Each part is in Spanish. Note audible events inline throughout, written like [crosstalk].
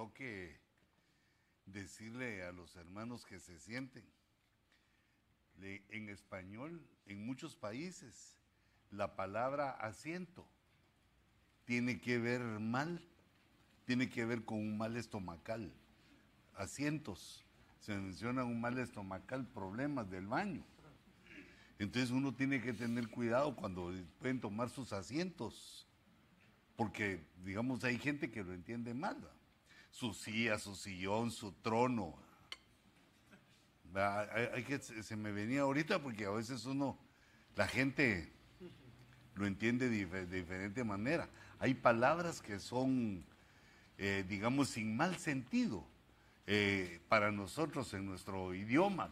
toque decirle a los hermanos que se sienten. en español, en muchos países, la palabra asiento tiene que ver mal, tiene que ver con un mal estomacal. Asientos, se menciona un mal estomacal, problemas del baño. Entonces uno tiene que tener cuidado cuando pueden tomar sus asientos, porque digamos hay gente que lo entiende mal su silla, su sillón, su trono. Hay, que, se me venía ahorita porque a veces uno, la gente lo entiende de, diferente manera. Hay palabras que son, eh, digamos, sin mal sentido eh, para nosotros en nuestro idioma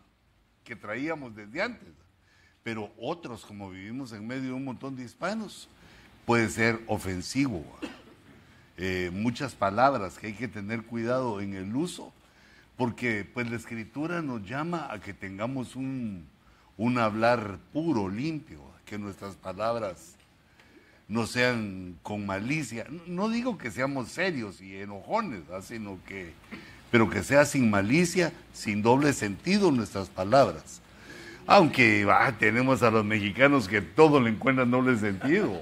que traíamos desde antes. Pero otros, como vivimos en medio de un montón de hispanos, puede ser ofensivo. Eh, muchas palabras que hay que tener cuidado en el uso, porque pues la escritura nos llama a que tengamos un, hablar puro, limpio, que nuestras palabras no sean con malicia. No digo que seamos serios y enojones, sino que, pero que sea sin malicia, sin doble sentido nuestras palabras. Aunque tenemos a los mexicanos que todo le encuentran doble sentido.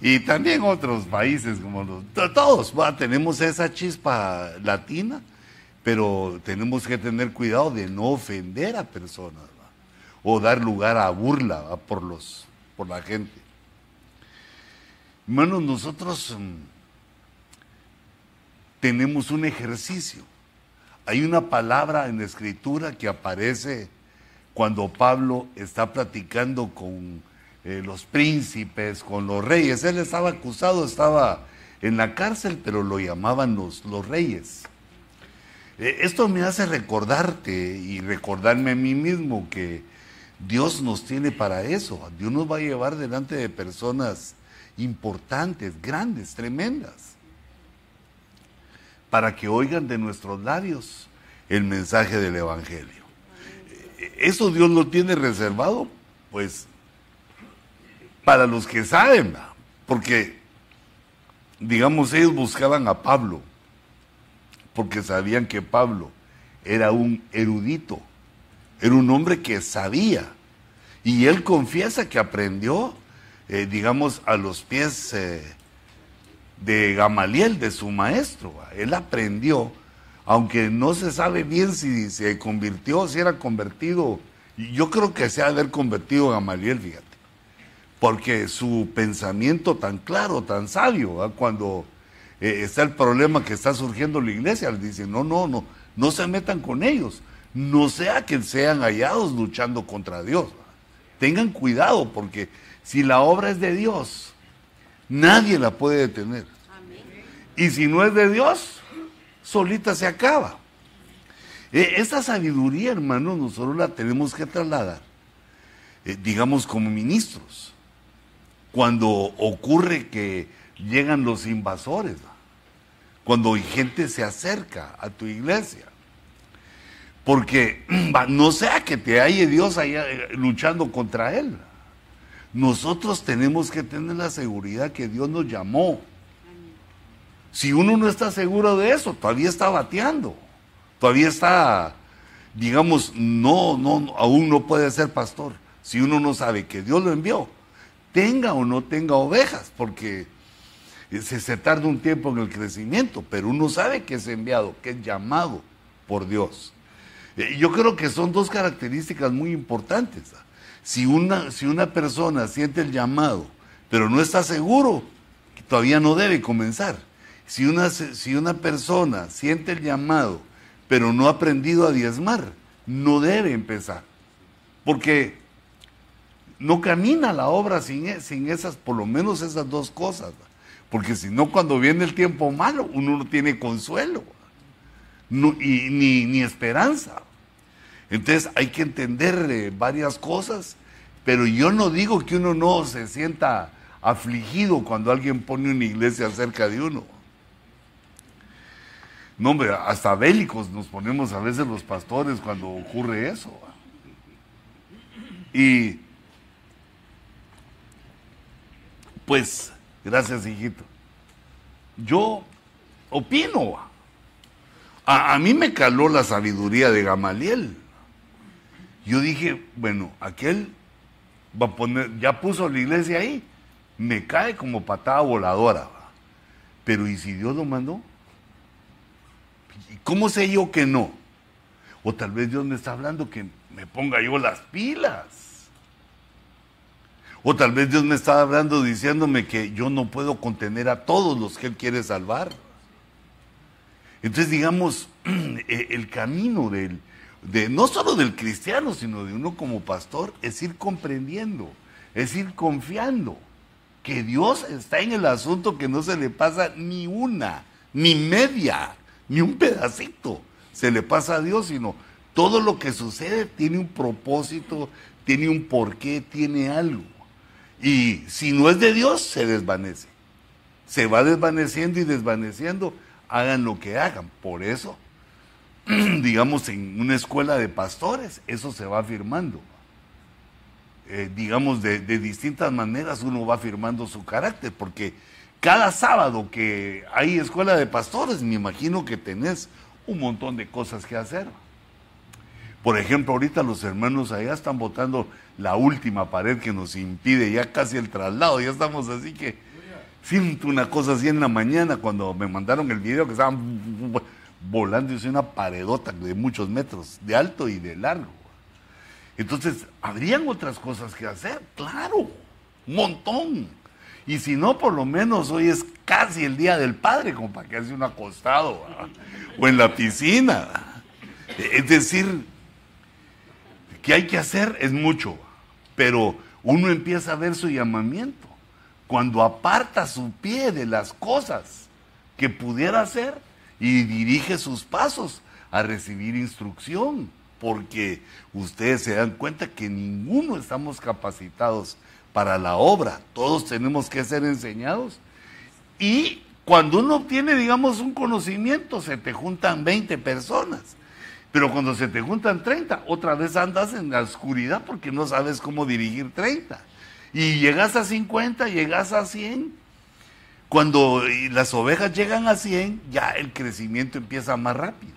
Y también otros países como los, todos, tenemos esa chispa latina, pero tenemos que tener cuidado de no ofender a personas o dar lugar a burla por, los, por la gente. Hermanos, nosotros mm, tenemos un ejercicio. Hay una palabra en la escritura que aparece cuando Pablo está platicando con eh, los príncipes, con los reyes. Él estaba acusado, estaba en la cárcel, pero lo llamaban los, los reyes. Eh, esto me hace recordarte y recordarme a mí mismo que Dios nos tiene para eso. Dios nos va a llevar delante de personas importantes, grandes, tremendas, para que oigan de nuestros labios el mensaje del Evangelio. Eh, eso Dios lo tiene reservado, pues para los que saben, porque, digamos, ellos buscaban a Pablo, porque sabían que Pablo era un erudito, era un hombre que sabía, y él confiesa que aprendió, eh, digamos, a los pies eh, de Gamaliel, de su maestro, él aprendió, aunque no se sabe bien si se convirtió, si era convertido, yo creo que se de haber convertido Gamaliel, fíjate porque su pensamiento tan claro, tan sabio, cuando eh, está el problema que está surgiendo en la iglesia, le dicen, no, no, no, no se metan con ellos, no sea que sean hallados luchando contra Dios. Tengan cuidado, porque si la obra es de Dios, nadie la puede detener. Y si no es de Dios, solita se acaba. Eh, esta sabiduría, hermano, nosotros la tenemos que trasladar, eh, digamos, como ministros cuando ocurre que llegan los invasores, cuando gente se acerca a tu iglesia. Porque [clears throat] no sea que te halle Dios eh, luchando contra él. Nosotros tenemos que tener la seguridad que Dios nos llamó. Si uno no está seguro de eso, todavía está bateando. Todavía está, digamos, no, no, aún no puede ser pastor. Si uno no sabe que Dios lo envió, tenga o no tenga ovejas, porque se, tarda un tiempo en el crecimiento, pero uno sabe que es enviado, que es llamado por Dios. Eh, yo creo que son dos características muy importantes. Si una, si una persona siente el llamado, pero no está seguro, todavía no debe comenzar. Si una, si una persona siente el llamado, pero no ha aprendido a diezmar, no debe empezar. Porque no camina la obra sin, e, sin esas, por lo menos esas dos cosas. Porque si no, cuando viene el tiempo malo, uno no tiene consuelo y ni, esperanza. Entonces hay que entender eh, varias cosas, pero yo no digo que uno no se sienta afligido cuando alguien pone una iglesia cerca de uno. No, hombre, hasta bélicos nos ponemos a veces los pastores cuando ocurre eso. Y Pues, gracias, hijito. Yo opino. A, a mí me caló la sabiduría de Gamaliel. Yo dije, bueno, aquel va a poner, ya puso la iglesia ahí, me cae como patada voladora. Pero ¿y si Dios lo mandó? ¿Y cómo sé yo que no? O tal vez Dios me está hablando que me ponga yo las pilas. O tal vez Dios me está hablando diciéndome que yo no puedo contener a todos los que Él quiere salvar. Entonces, digamos, [clears throat] e, el camino del, de, no solo del cristiano, sino de uno como pastor, es ir comprendiendo, es ir confiando que Dios está en el asunto que no se le pasa ni una, ni media, ni un pedacito se le pasa a Dios, sino todo lo que sucede tiene un propósito, tiene un porqué, tiene algo. Y si no es de Dios, se desvanece. Se va desvaneciendo y desvaneciendo, hagan lo que hagan. Por eso, [clears throat] digamos, en una escuela de pastores, eso se va afirmando. Eh, digamos, de, de, distintas maneras uno va afirmando su carácter, porque cada sábado que hay escuela de pastores, me imagino que tenés un montón de cosas que hacer. Por ejemplo, ahorita los hermanos allá están botando la última pared que nos impide ya casi el traslado, ya estamos así que siento una cosa así en la mañana cuando me mandaron el video que estaban volando y una paredota de muchos metros de alto y de largo. Entonces, habrían otras cosas que hacer, claro, un montón. Y si no, por lo menos hoy es casi el Día del Padre, como para que hace un acostado, o en la piscina. Es decir, que hay que hacer es mucho, pero uno empieza a ver su llamamiento. Cuando aparta su pie de las cosas que pudiera hacer y dirige sus pasos a recibir instrucción porque ustedes se dan cuenta que ninguno estamos capacitados para la obra, todos tenemos que ser enseñados. Y cuando uno obtiene, digamos, un conocimiento, se te juntan 20 personas. Pero cuando se te juntan 30, otra vez andas en la oscuridad porque no sabes cómo dirigir 30. Y llegas a 50, llegas a 100. Cuando las ovejas llegan a 100, ya el crecimiento empieza más rápido.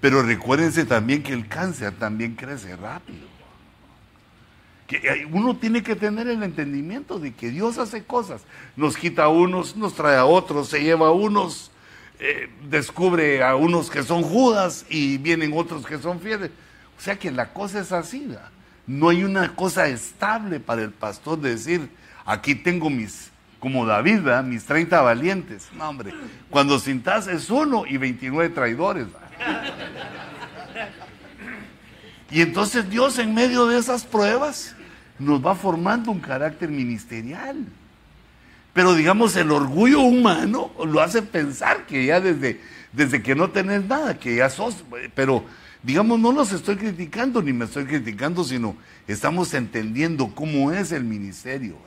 Pero recuérdense también que el cáncer también crece rápido. Que uno tiene que tener el entendimiento de que Dios hace cosas. Nos quita a unos, nos trae a otros, se lleva a unos, eh, descubre a unos que son judas y vienen otros que son fieles. O sea que la cosa es así. No hay una cosa estable para el pastor de decir, aquí tengo mis, como David, mis 30 valientes. No, hombre, cuando sintas es uno y 29 traidores. Y entonces Dios en medio de esas pruebas nos va formando un carácter ministerial. Pero digamos, el orgullo humano lo hace pensar que ya desde, desde que no tenés nada, que ya sos, pero digamos, no los estoy criticando ni me estoy criticando, sino estamos entendiendo cómo es el ministerio,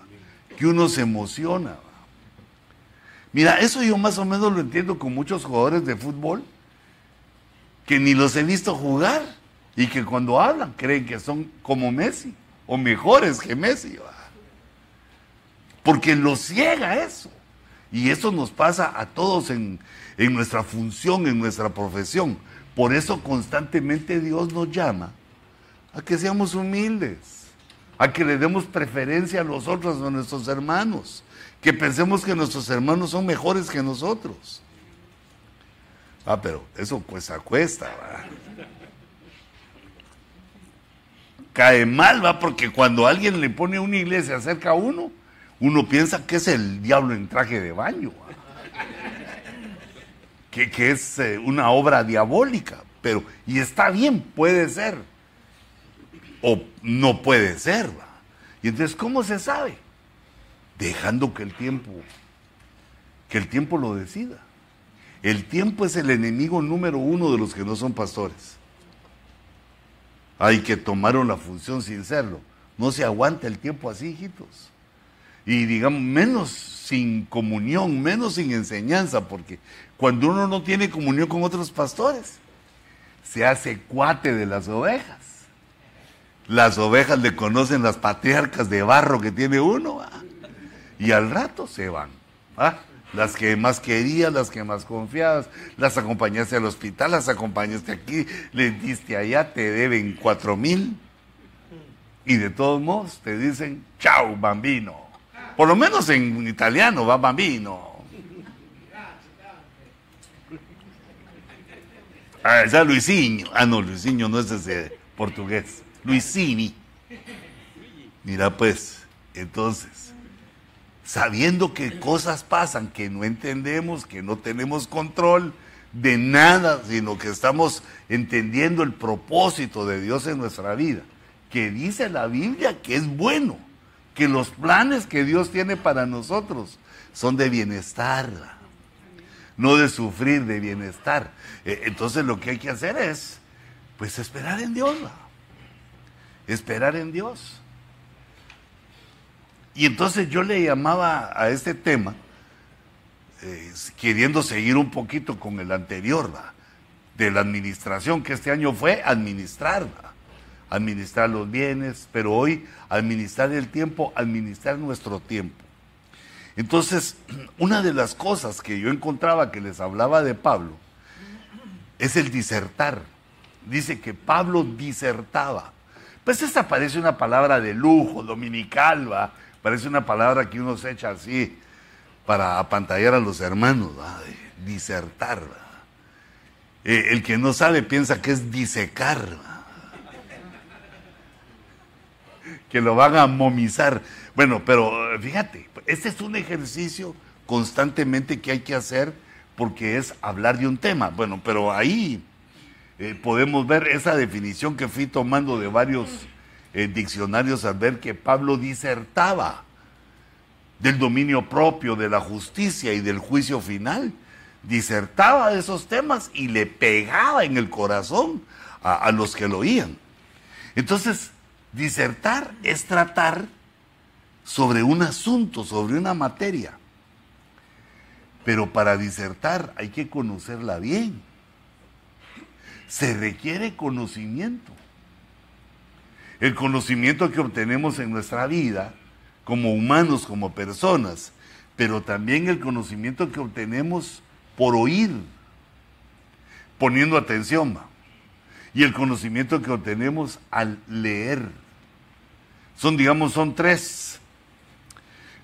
que uno se emociona. Mira, eso yo más o menos lo entiendo con muchos jugadores de fútbol que ni los he visto jugar y que cuando hablan creen que son como Messi o mejores que Messi. Porque los ciega eso. Y eso nos pasa a todos en, en nuestra función, en nuestra profesión. Por eso constantemente Dios nos llama a que seamos humildes, a que le demos preferencia a los otros, a nuestros hermanos, que pensemos que nuestros hermanos son mejores que nosotros. Ah, pero eso cuesta, cuesta, ¿va? Cae mal, va, porque cuando alguien le pone una iglesia cerca a uno, uno piensa que es el diablo en traje de baño, que, que, es eh, una obra diabólica, pero, y está bien, puede ser, o no puede ser, ¿va? Y entonces, ¿cómo se sabe? Dejando que el tiempo, que el tiempo lo decida. El tiempo es el enemigo número uno de los que no son pastores. Hay que tomaron la función sin serlo. No se aguanta el tiempo así, hijitos. Y digamos, menos sin comunión, menos sin enseñanza, porque cuando uno no tiene comunión con otros pastores, se hace cuate de las ovejas. Las ovejas le conocen las patriarcas de barro que tiene uno, y al rato se van. las que más querías, las que más confiabas, las acompañaste al hospital, las acompañaste aquí, les diste allá, te deben cuatro mil. Y de todos modos te dicen, chao, bambino. Por lo menos en italiano va bambino. Ah, ya Luisinho. Ah, no, Luisinho no es ese portugués. Luisini. Mira pues, entonces, sabiendo que cosas pasan que no entendemos, que no tenemos control de nada, sino que estamos entendiendo el propósito de Dios en nuestra vida, que dice la Biblia que es bueno, que los planes que Dios tiene para nosotros son de bienestar, no de sufrir, de bienestar. Eh, entonces lo que hay que hacer es, pues esperar en Dios, esperar en Dios. Y entonces yo le llamaba a este tema, eh, queriendo seguir un poquito con el anterior, de la administración, que este año fue administrar, administrar los bienes, pero hoy administrar el tiempo, administrar nuestro tiempo. Entonces, [clears throat] una de las cosas que yo encontraba que les hablaba de Pablo es el disertar. Dice que Pablo disertaba. Pues esta parece una palabra de lujo, dominical, ¿va? Parece una palabra que uno se echa así para apantallar a los hermanos, disertar. Eh, el que no sabe piensa que es disecar, que lo van a momizar. Bueno, pero eh, fíjate, este es un ejercicio constantemente que hay que hacer porque es hablar de un tema. Bueno, pero ahí eh, podemos ver esa definición que fui tomando de varios diccionarios al ver que Pablo disertaba del dominio propio, de la justicia y del juicio final. Disertaba de esos temas y le pegaba en el corazón a, a los que lo oían. Entonces, disertar es tratar sobre un asunto, sobre una materia. Pero para disertar hay que conocerla bien. Se requiere conocimiento. El conocimiento que obtenemos en nuestra vida como humanos, como personas, pero también el conocimiento que obtenemos por oír, poniendo atención, y el conocimiento que obtenemos al leer. Son, digamos, son tres,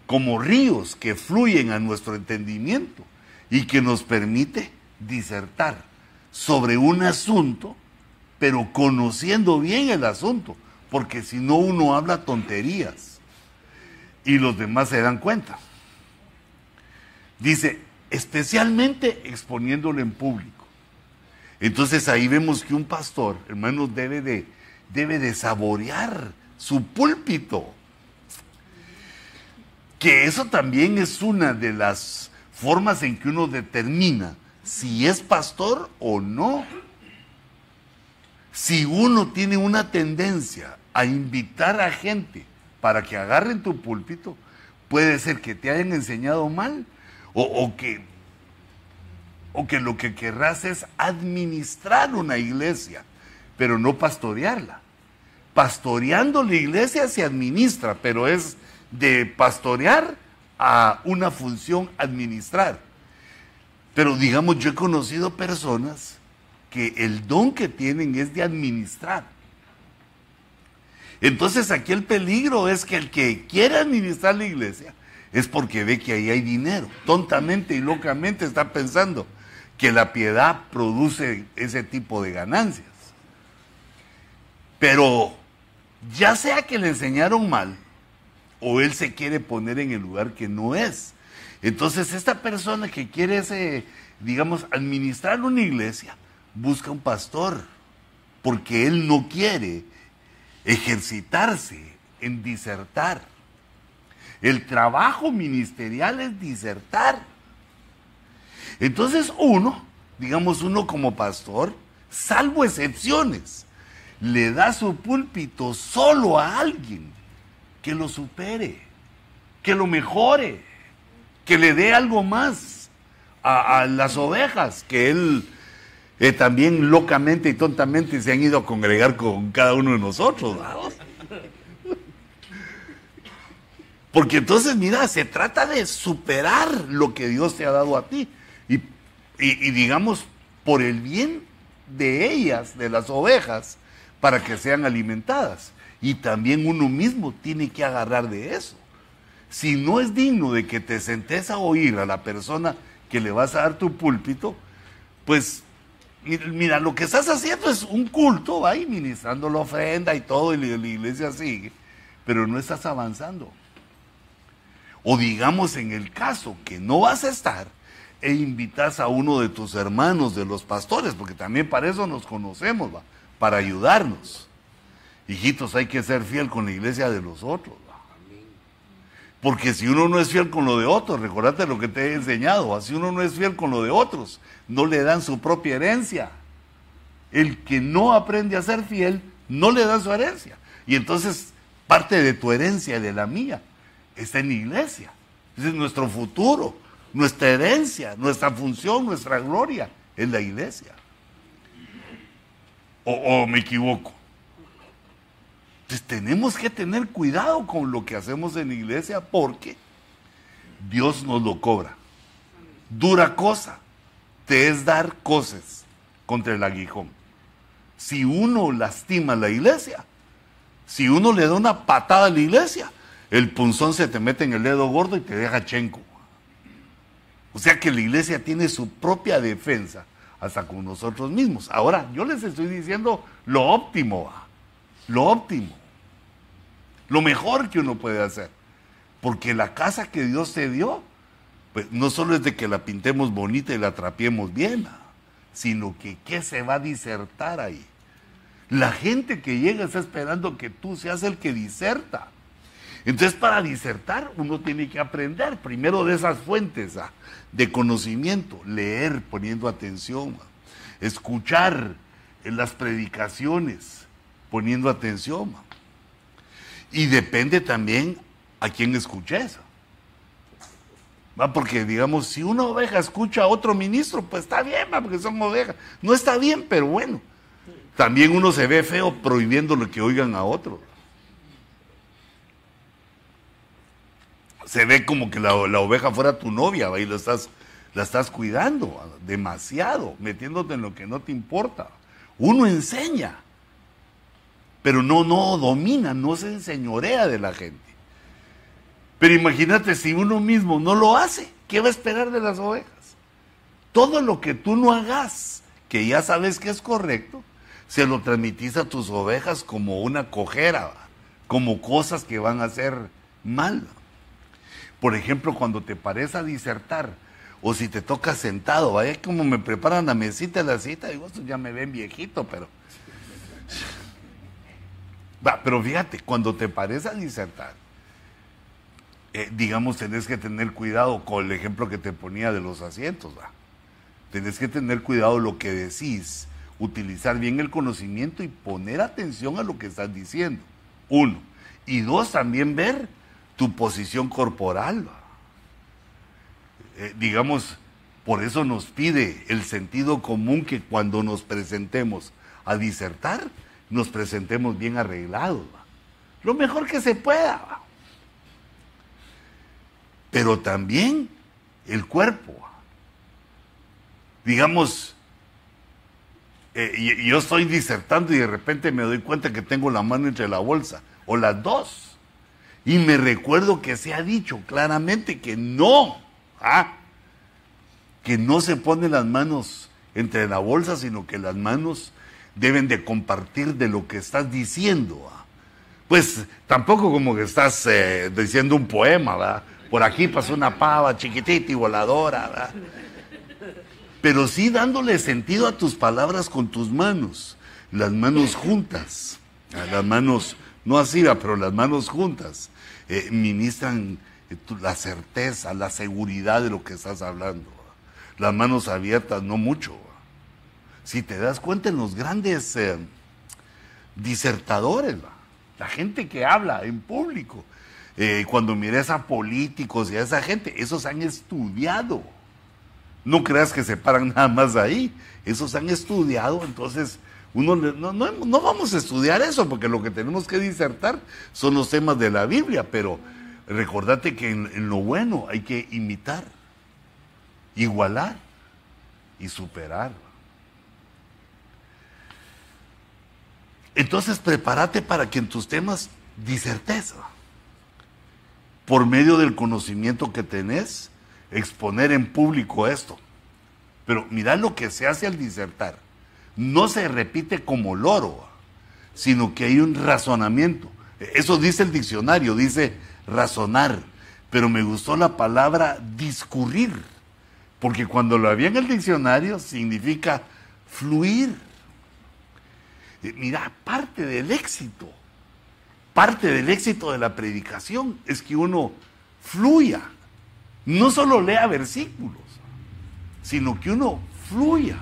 como ríos que fluyen a nuestro entendimiento y que nos permite disertar sobre un asunto, pero conociendo bien el asunto porque si no uno habla tonterías y los demás se dan cuenta. Dice, especialmente exponiéndolo en público. Entonces ahí vemos que un pastor, hermanos, debe de, debe de saborear su púlpito. Que eso también es una de las formas en que uno determina si es pastor o no. Si uno tiene una tendencia a invitar a gente para que agarren tu púlpito, puede ser que te hayan enseñado mal o, que, o que lo que querrás es administrar una iglesia, pero no pastorearla. Pastoreando la iglesia se administra, pero es de pastorear a una función administrar. Pero digamos, yo he conocido personas que el don que tienen es de administrar. Entonces aquí el peligro es que el que quiere administrar la iglesia es porque ve que ahí hay dinero. Tontamente y locamente está pensando que la piedad produce ese tipo de ganancias. Pero ya sea que le enseñaron mal o él se quiere poner en el lugar que no es. Entonces esta persona que quiere digamos, administrar una iglesia, busca un pastor, porque él no quiere ejercitarse en disertar. El trabajo ministerial es disertar. Entonces uno, digamos uno como pastor, salvo excepciones, le da su púlpito solo a alguien que lo supere, que lo mejore, que le dé algo más a, las ovejas que él eh, también locamente y tontamente se han ido a congregar con cada uno de nosotros. Porque entonces, mira, se trata de superar lo que Dios te ha dado a ti. Y digamos, por el bien de ellas, de las ovejas, para que sean alimentadas. Y también uno mismo tiene que agarrar de eso. Si no es digno de que te sentes a oír a la persona que le vas a dar tu púlpito, pues mira, lo que estás haciendo es un culto, va ahí ministrando la ofrenda y todo, y la iglesia sigue, pero no estás avanzando. O digamos en el caso que no vas a estar, e invitas a uno de tus hermanos, de los pastores, porque también para eso nos conocemos, ¿va? Para ayudarnos. Hijitos, hay que ser fiel con la iglesia de los otros. Porque si uno no es fiel con lo de otros, recordate lo que te he enseñado, si uno no es fiel con lo de otros, no le dan su propia herencia. El que no aprende a ser fiel, no le dan su herencia. Y entonces parte de tu herencia, de la mía, está en la iglesia. Es nuestro futuro, nuestra herencia, nuestra función, nuestra gloria en la iglesia. O me equivoco. Entonces tenemos que tener cuidado con lo que hacemos en la iglesia porque Dios nos lo cobra. Dura cosa te es dar cosas contra el aguijón. Si uno lastima la iglesia, si uno le da una patada a la iglesia, el punzón se te mete en el dedo gordo y te deja chenco. O sea que la iglesia tiene su propia defensa hasta con nosotros mismos. Ahora, yo les estoy diciendo lo óptimo lo óptimo, lo mejor que uno puede hacer. Porque la casa que Dios te dio, pues no solo es de que la pintemos bonita y la trapiemos bien, sino que qué se va a disertar ahí. La gente que llega está esperando que tú seas el que diserta. Entonces, para disertar, uno tiene que aprender primero de esas fuentes ah, de conocimiento, leer poniendo atención, escuchar en las predicaciones, poniendo atención. Y depende también a quién escuches. ¿Va? Porque, digamos, si una oveja escucha a otro ministro, pues está bien, porque son ovejas. No está bien, pero bueno. También uno se ve feo prohibiendo lo que oigan a otro. Se ve como que la, oveja fuera tu novia, y lo estás, la estás cuidando demasiado, metiéndote en lo que no te importa. Uno enseña pero no, no domina, no se enseñorea de la gente. Pero imagínate si uno mismo no lo hace, ¿qué va a esperar de las ovejas? Todo lo que tú no hagas, que ya sabes que es correcto, se lo transmitís a tus ovejas como una cojera, como cosas que van a ser mal. Por ejemplo, cuando te pares a disertar, o si te toca sentado, vaya como me preparan la mesita la cita, digo, ya me ven viejito, pero pero fíjate, cuando te parece a disertar, eh, digamos, tenés que tener cuidado con el ejemplo que te ponía de los asientos, ¿va? Tenés que tener cuidado lo que decís, utilizar bien el conocimiento y poner atención a lo que estás diciendo. Uno. Y dos, también ver tu posición corporal. Eh, digamos, por eso nos pide el sentido común que cuando nos presentemos a disertar, nos presentemos bien arreglados. Lo mejor que se pueda. Pero también el cuerpo. Digamos, eh, yo estoy disertando y de repente me doy cuenta que tengo la mano entre la bolsa, o las dos. Y me recuerdo que se ha dicho claramente que no, ¿ah? que no se ponen las manos entre la bolsa, sino que las manos deben de compartir de lo que estás diciendo. Pues tampoco como que estás eh, diciendo un poema, ¿verdad? Por aquí pasó una pava chiquitita y voladora, ¿verdad? Pero sí dándole sentido a tus palabras con tus manos, las manos juntas, las manos, no así, pero las manos juntas, eh, ministran eh, la certeza, la seguridad de lo que estás hablando. Las manos abiertas, no mucho si te das cuenta en los grandes eh, disertadores, la gente que habla en público, cuando mires a políticos y a esa gente, esos han estudiado. No creas que se paran [laughs] nada más ahí, esos han estudiado, entonces uno no, no, vamos a estudiar eso, porque lo que tenemos que disertar son los temas de la Biblia, pero recordate que en, lo bueno hay que imitar, igualar y superar. Entonces prepárate para que en tus temas disertes. Por medio del conocimiento que tenés, exponer en público esto. Pero mira lo que se hace al disertar. No se repite como loro, sino que hay un razonamiento. Eso dice el diccionario, dice razonar. Pero me gustó la palabra discurrir, porque cuando lo había en el diccionario significa fluir. Eh, mira, parte del éxito, parte del éxito de la predicación es que uno fluya, no solo lea versículos, sino que uno fluya.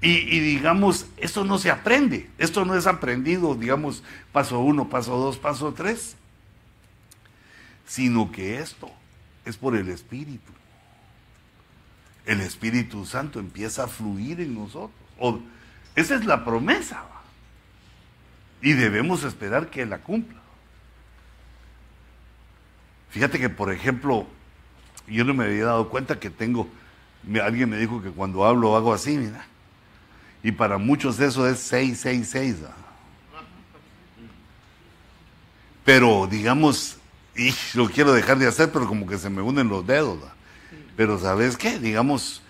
Y, digamos, esto no se aprende, esto no es aprendido, digamos, paso uno, paso dos, paso tres, sino que esto es por el Espíritu. El Espíritu Santo empieza a fluir en nosotros. esa es la promesa. Y debemos esperar que la cumpla. Fíjate que, por ejemplo, yo no me había dado cuenta que tengo, alguien me dijo que cuando hablo hago así, mira. Y para muchos eso es 666. Pero digamos, y lo quiero dejar de hacer, pero como que se me unen los dedos. Pero ¿sabes qué? Digamos,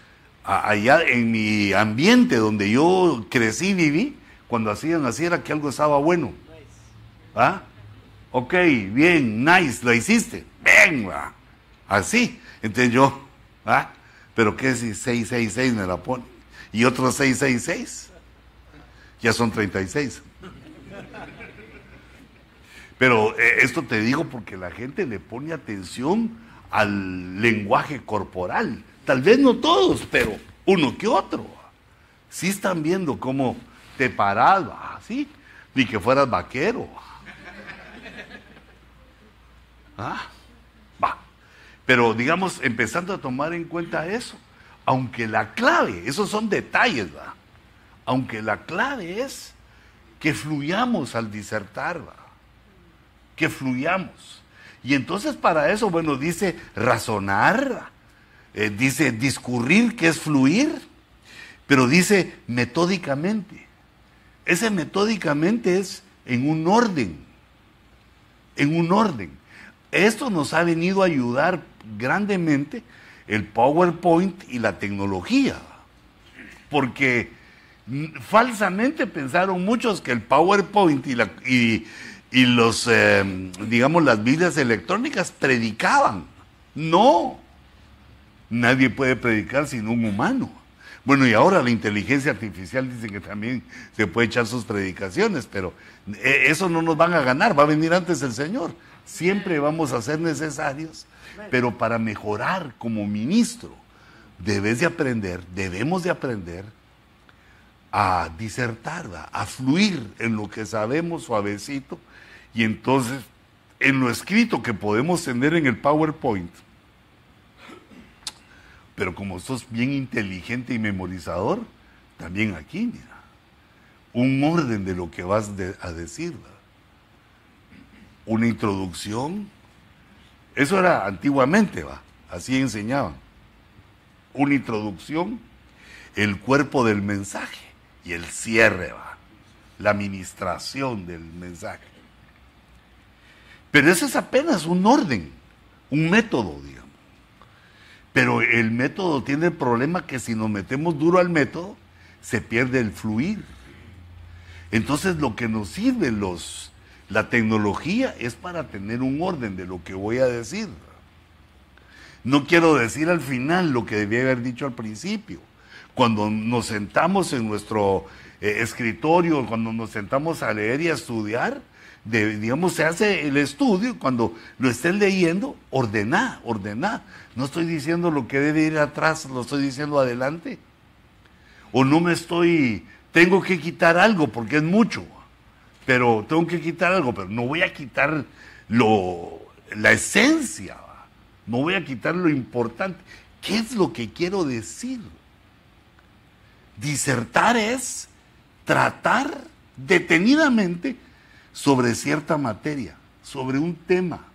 allá en mi ambiente donde yo crecí y viví, cuando hacían así era que algo estaba bueno. ¿Ah? Ok, bien, nice, lo hiciste. Venga. Así. Entonces yo, ¿ah? Pero ¿qué si 666 me la pone? Y otros 666. Ya son 36. Pero eh, esto te digo porque la gente le pone atención al lenguaje corporal. Tal vez no todos, pero uno que otro. Sí están viendo cómo te paras, así, ni que fueras vaquero. ¿Ah? Va. Pero digamos, empezando a tomar en cuenta eso, aunque la clave, esos son detalles, ¿va? aunque la clave es que fluyamos al disertar, ¿va? que fluyamos. Y entonces para eso, bueno, dice razonar, eh, dice discurrir, que es fluir, pero dice metódicamente. Ese metódicamente es en un orden, en un orden. Esto nos ha venido a ayudar grandemente el PowerPoint y la tecnología, porque falsamente pensaron muchos que el PowerPoint y, la, y, los, eh, digamos, las Biblias electrónicas predicaban. No, nadie puede predicar sin un humano. Bueno, y ahora la inteligencia artificial dice que también se puede echar sus predicaciones, pero eh, eso no nos van a ganar, va a venir antes el Señor. Siempre vamos a ser necesarios, pero para mejorar como ministro, debes de aprender, debemos de aprender a disertar, a fluir en lo que sabemos suavecito, y entonces en lo escrito que podemos tener en el PowerPoint, pero como sos bien inteligente y memorizador, también aquí, mira, un orden de lo que vas a decir, una introducción, eso era antiguamente, va, así enseñaban, una introducción, el cuerpo del mensaje y el cierre, va, la administración del mensaje. Pero eso es apenas un orden, un método, digamos. Pero el método tiene el problema que si nos metemos duro al método, se pierde el fluir. Entonces lo que nos sirve los, la tecnología es para tener un orden de lo que voy a decir. No quiero decir al final lo que debía haber dicho al principio. Cuando nos sentamos en nuestro eh, escritorio, cuando nos sentamos a leer y a estudiar, digamos, se hace el estudio, cuando lo estén leyendo, ordená, ordená. No estoy diciendo lo que debe ir atrás, lo estoy diciendo adelante. O no me estoy, tengo que quitar algo porque es mucho, pero tengo que quitar algo, pero no voy a quitar lo, la esencia, no voy a quitar lo importante. ¿Qué es lo que quiero decir? Disertar es tratar detenidamente sobre cierta materia, sobre un tema.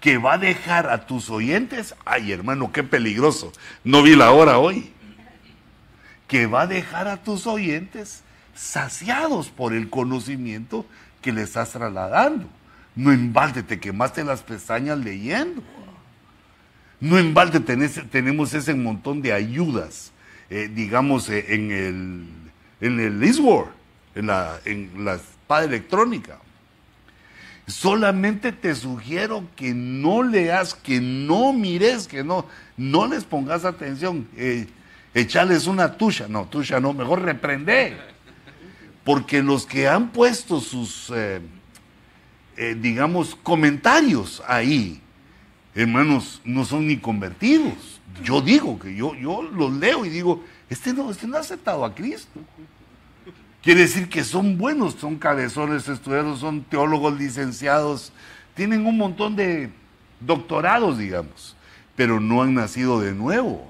que va a dejar a tus oyentes, ay hermano, qué peligroso, no vi la hora hoy, que va a dejar a tus oyentes saciados por el conocimiento que le estás trasladando. No en te quemaste las pestañas leyendo. No en tenemos ese montón de ayudas, eh, digamos, eh, en el, en el en la, en la espada electrónica. Solamente te sugiero que no leas, que no mires, que no, no les pongas atención. Eh, echales una tuya, no, tuya no, mejor reprende. Porque los que han puesto sus, eh, eh, digamos, comentarios ahí, hermanos, no son ni convertidos. Yo digo que yo, yo los leo y digo, este no, este no ha aceptado a Cristo. Quiere decir que son buenos, son cabezones estudiados, son teólogos licenciados, tienen un montón de doctorados, digamos, pero no han nacido de nuevo.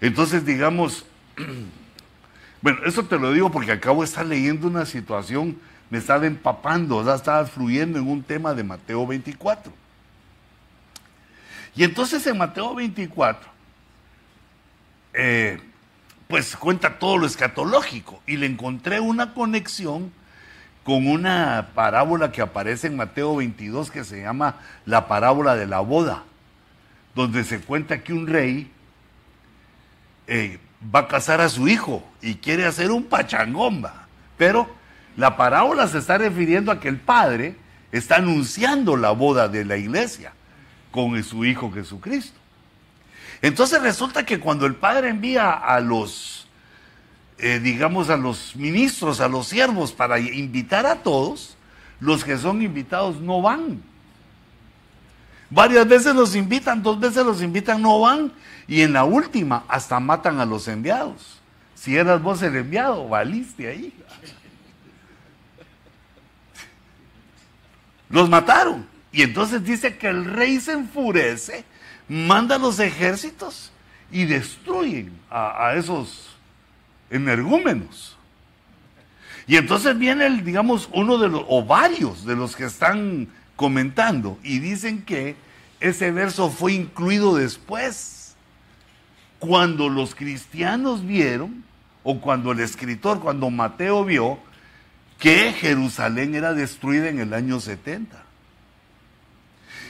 Entonces, digamos, [clears throat] bueno, eso te lo digo porque acabo de estar leyendo una situación, me estaba empapando, o sea, estaba fluyendo en un tema de Mateo 24. Y entonces en Mateo 24, eh, pues cuenta todo lo escatológico y le encontré una conexión con una parábola que aparece en Mateo 22 que se llama la parábola de la boda, donde se cuenta que un rey eh, va a casar a su hijo y quiere hacer un pachangomba, pero la parábola se está refiriendo a que el padre está anunciando la boda de la iglesia con su hijo Jesucristo. Entonces resulta que cuando el padre envía a los, eh, digamos, a los ministros, a los siervos para invitar a todos, los que son invitados no van. Varias veces los invitan, dos veces los invitan, no van. Y en la última hasta matan a los enviados. Si eras vos el enviado, valiste ahí. Los mataron. Y entonces dice que el rey se enfurece manda los ejércitos y destruyen a, esos energúmenos. Y entonces viene, el, digamos, uno de los, o varios de los que están comentando y dicen que ese verso fue incluido después, cuando los cristianos vieron, o cuando el escritor, cuando Mateo vio, que Jerusalén era destruida en el año 70.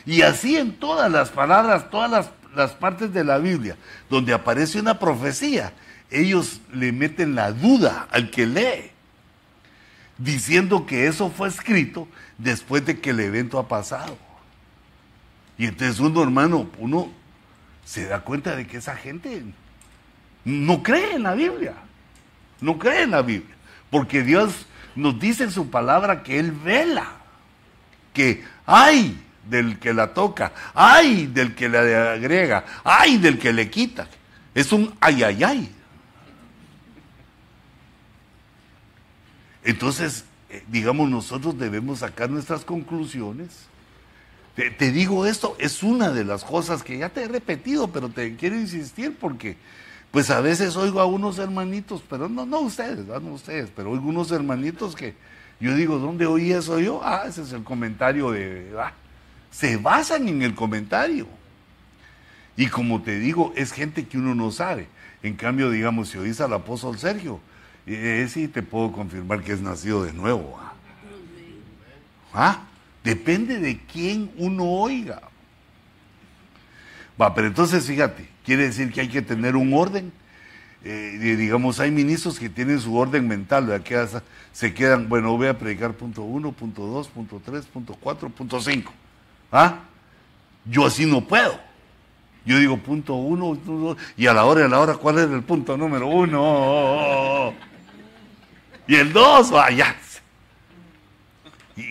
Y así en todas las palabras, todas las, partes de la Biblia, donde aparece una profecía, ellos le meten la duda al que lee, diciendo que eso fue escrito después de que el evento ha pasado. Y entonces uno, hermano, uno se da cuenta de que esa gente no cree en la Biblia, no cree en la Biblia, porque Dios nos dice en su palabra que Él vela, que hay del que la toca, ay del que le agrega, ay del que le quita. Es un ay, ay, ay. Entonces, eh, digamos, nosotros debemos sacar nuestras conclusiones. Te, digo esto, es una de las cosas que ya te he repetido, pero te quiero insistir porque, pues a veces oigo a unos hermanitos, pero no, no ustedes, no ustedes, pero oigo unos hermanitos que yo digo, ¿dónde oí eso yo? Ah, ese es el comentario de, ah, se basan en el comentario. Y como te digo, es gente que uno no sabe. En cambio, digamos, si oís al apóstol Sergio, ese sí te puedo confirmar que es nacido de nuevo. ¿ah? Depende de quién uno oiga. Va, pero entonces fíjate, quiere decir que hay que tener un orden. Eh, digamos, hay ministros que tienen su orden mental, ¿verdad? Que se quedan, bueno, voy a predicar punto uno, punto dos, punto tres, punto cuatro, punto cinco. ¿Ah? Yo así no puedo. Yo digo punto uno, y a la hora de la hora, ¿cuál es el punto número uno? Y el dos, vaya.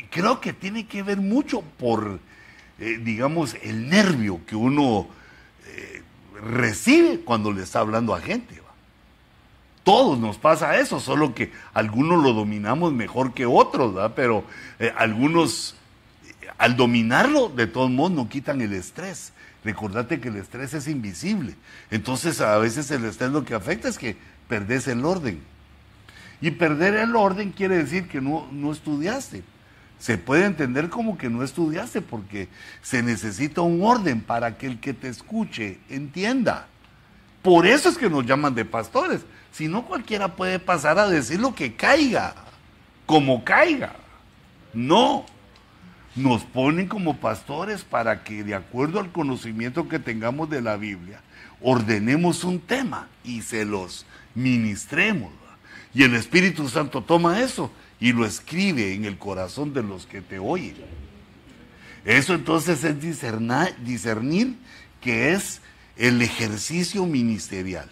Creo que tiene que ver mucho por, eh, digamos, el nervio que uno eh, recibe cuando le está hablando a gente. Todos nos pasa eso, solo que algunos lo dominamos mejor que otros, ¿verdad? pero eh, algunos al dominarlo, de todos modos, no quitan el estrés. Recordate que el estrés es invisible. Entonces, a veces el estrés lo que afecta es que perdés el orden. Y perder el orden quiere decir que no, no estudiaste. Se puede entender como que no estudiaste porque se necesita un orden para que el que te escuche entienda. Por eso es que nos llaman de pastores. Si no, cualquiera puede pasar a decir lo que caiga, como caiga. No. Nos ponen como pastores para que, de acuerdo al conocimiento que tengamos de la Biblia, ordenemos un tema y se los ministremos. Y el Espíritu Santo toma eso y lo escribe en el corazón de los que te oyen. Eso entonces es discernir que es el ejercicio ministerial.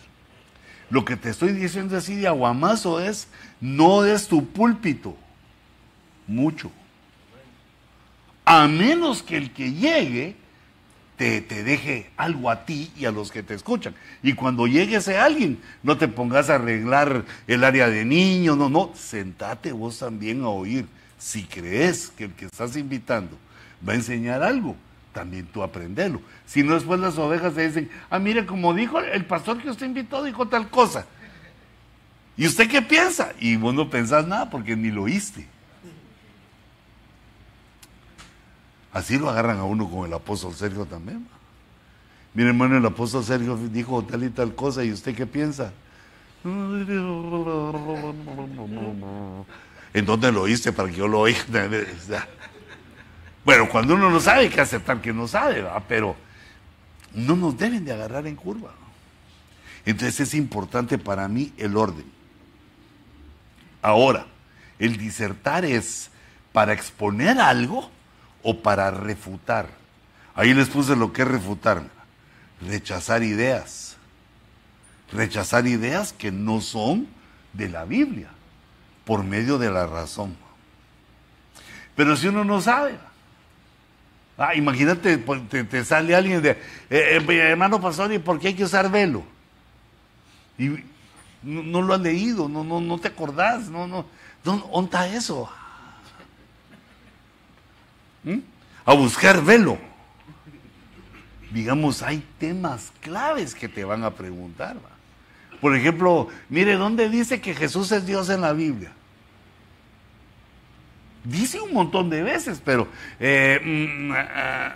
Lo que te estoy diciendo así de aguamazo es, no es tu púlpito, mucho. A menos que el que llegue te, deje algo a ti y a los que te escuchan. Y cuando llegue ese alguien, no te pongas a arreglar el área de niños, no, no, sentate vos también a oír. Si crees que el que estás invitando va a enseñar algo, también tú aprendelo. Si no, después las ovejas te dicen, ah, mire, como dijo el pastor que usted invitó, dijo tal cosa. ¿Y usted qué piensa? Y vos no pensás nada porque ni lo oíste. Así lo agarran a uno con el apóstol Sergio también. Mire, hermano, el apóstol Sergio dijo tal y tal cosa, ¿y usted qué piensa? ¿En dónde lo oíste para que yo lo oiga? Bueno, cuando uno no sabe, hay que aceptar que no sabe, pero no nos deben de agarrar en curva. Entonces es importante para mí el orden. Ahora, el disertar es para exponer algo o para refutar. Ahí les puse lo que es refutar. Rechazar ideas. Rechazar ideas que no son de la Biblia, por medio de la razón. Pero si uno no sabe, ah, imagínate, pues, te, sale alguien de, eh, eh, hermano pastor, ¿y por qué hay que usar velo? Y no, lo has leído, no, no, no te acordás, no, no, ¿dónde está eso? ¿Mm? a buscar velo. Digamos, hay temas claves que te van a preguntar. Por ejemplo, mire, ¿dónde dice que Jesús es Dios en la Biblia? Dice un montón de veces, pero eh, mm, ah,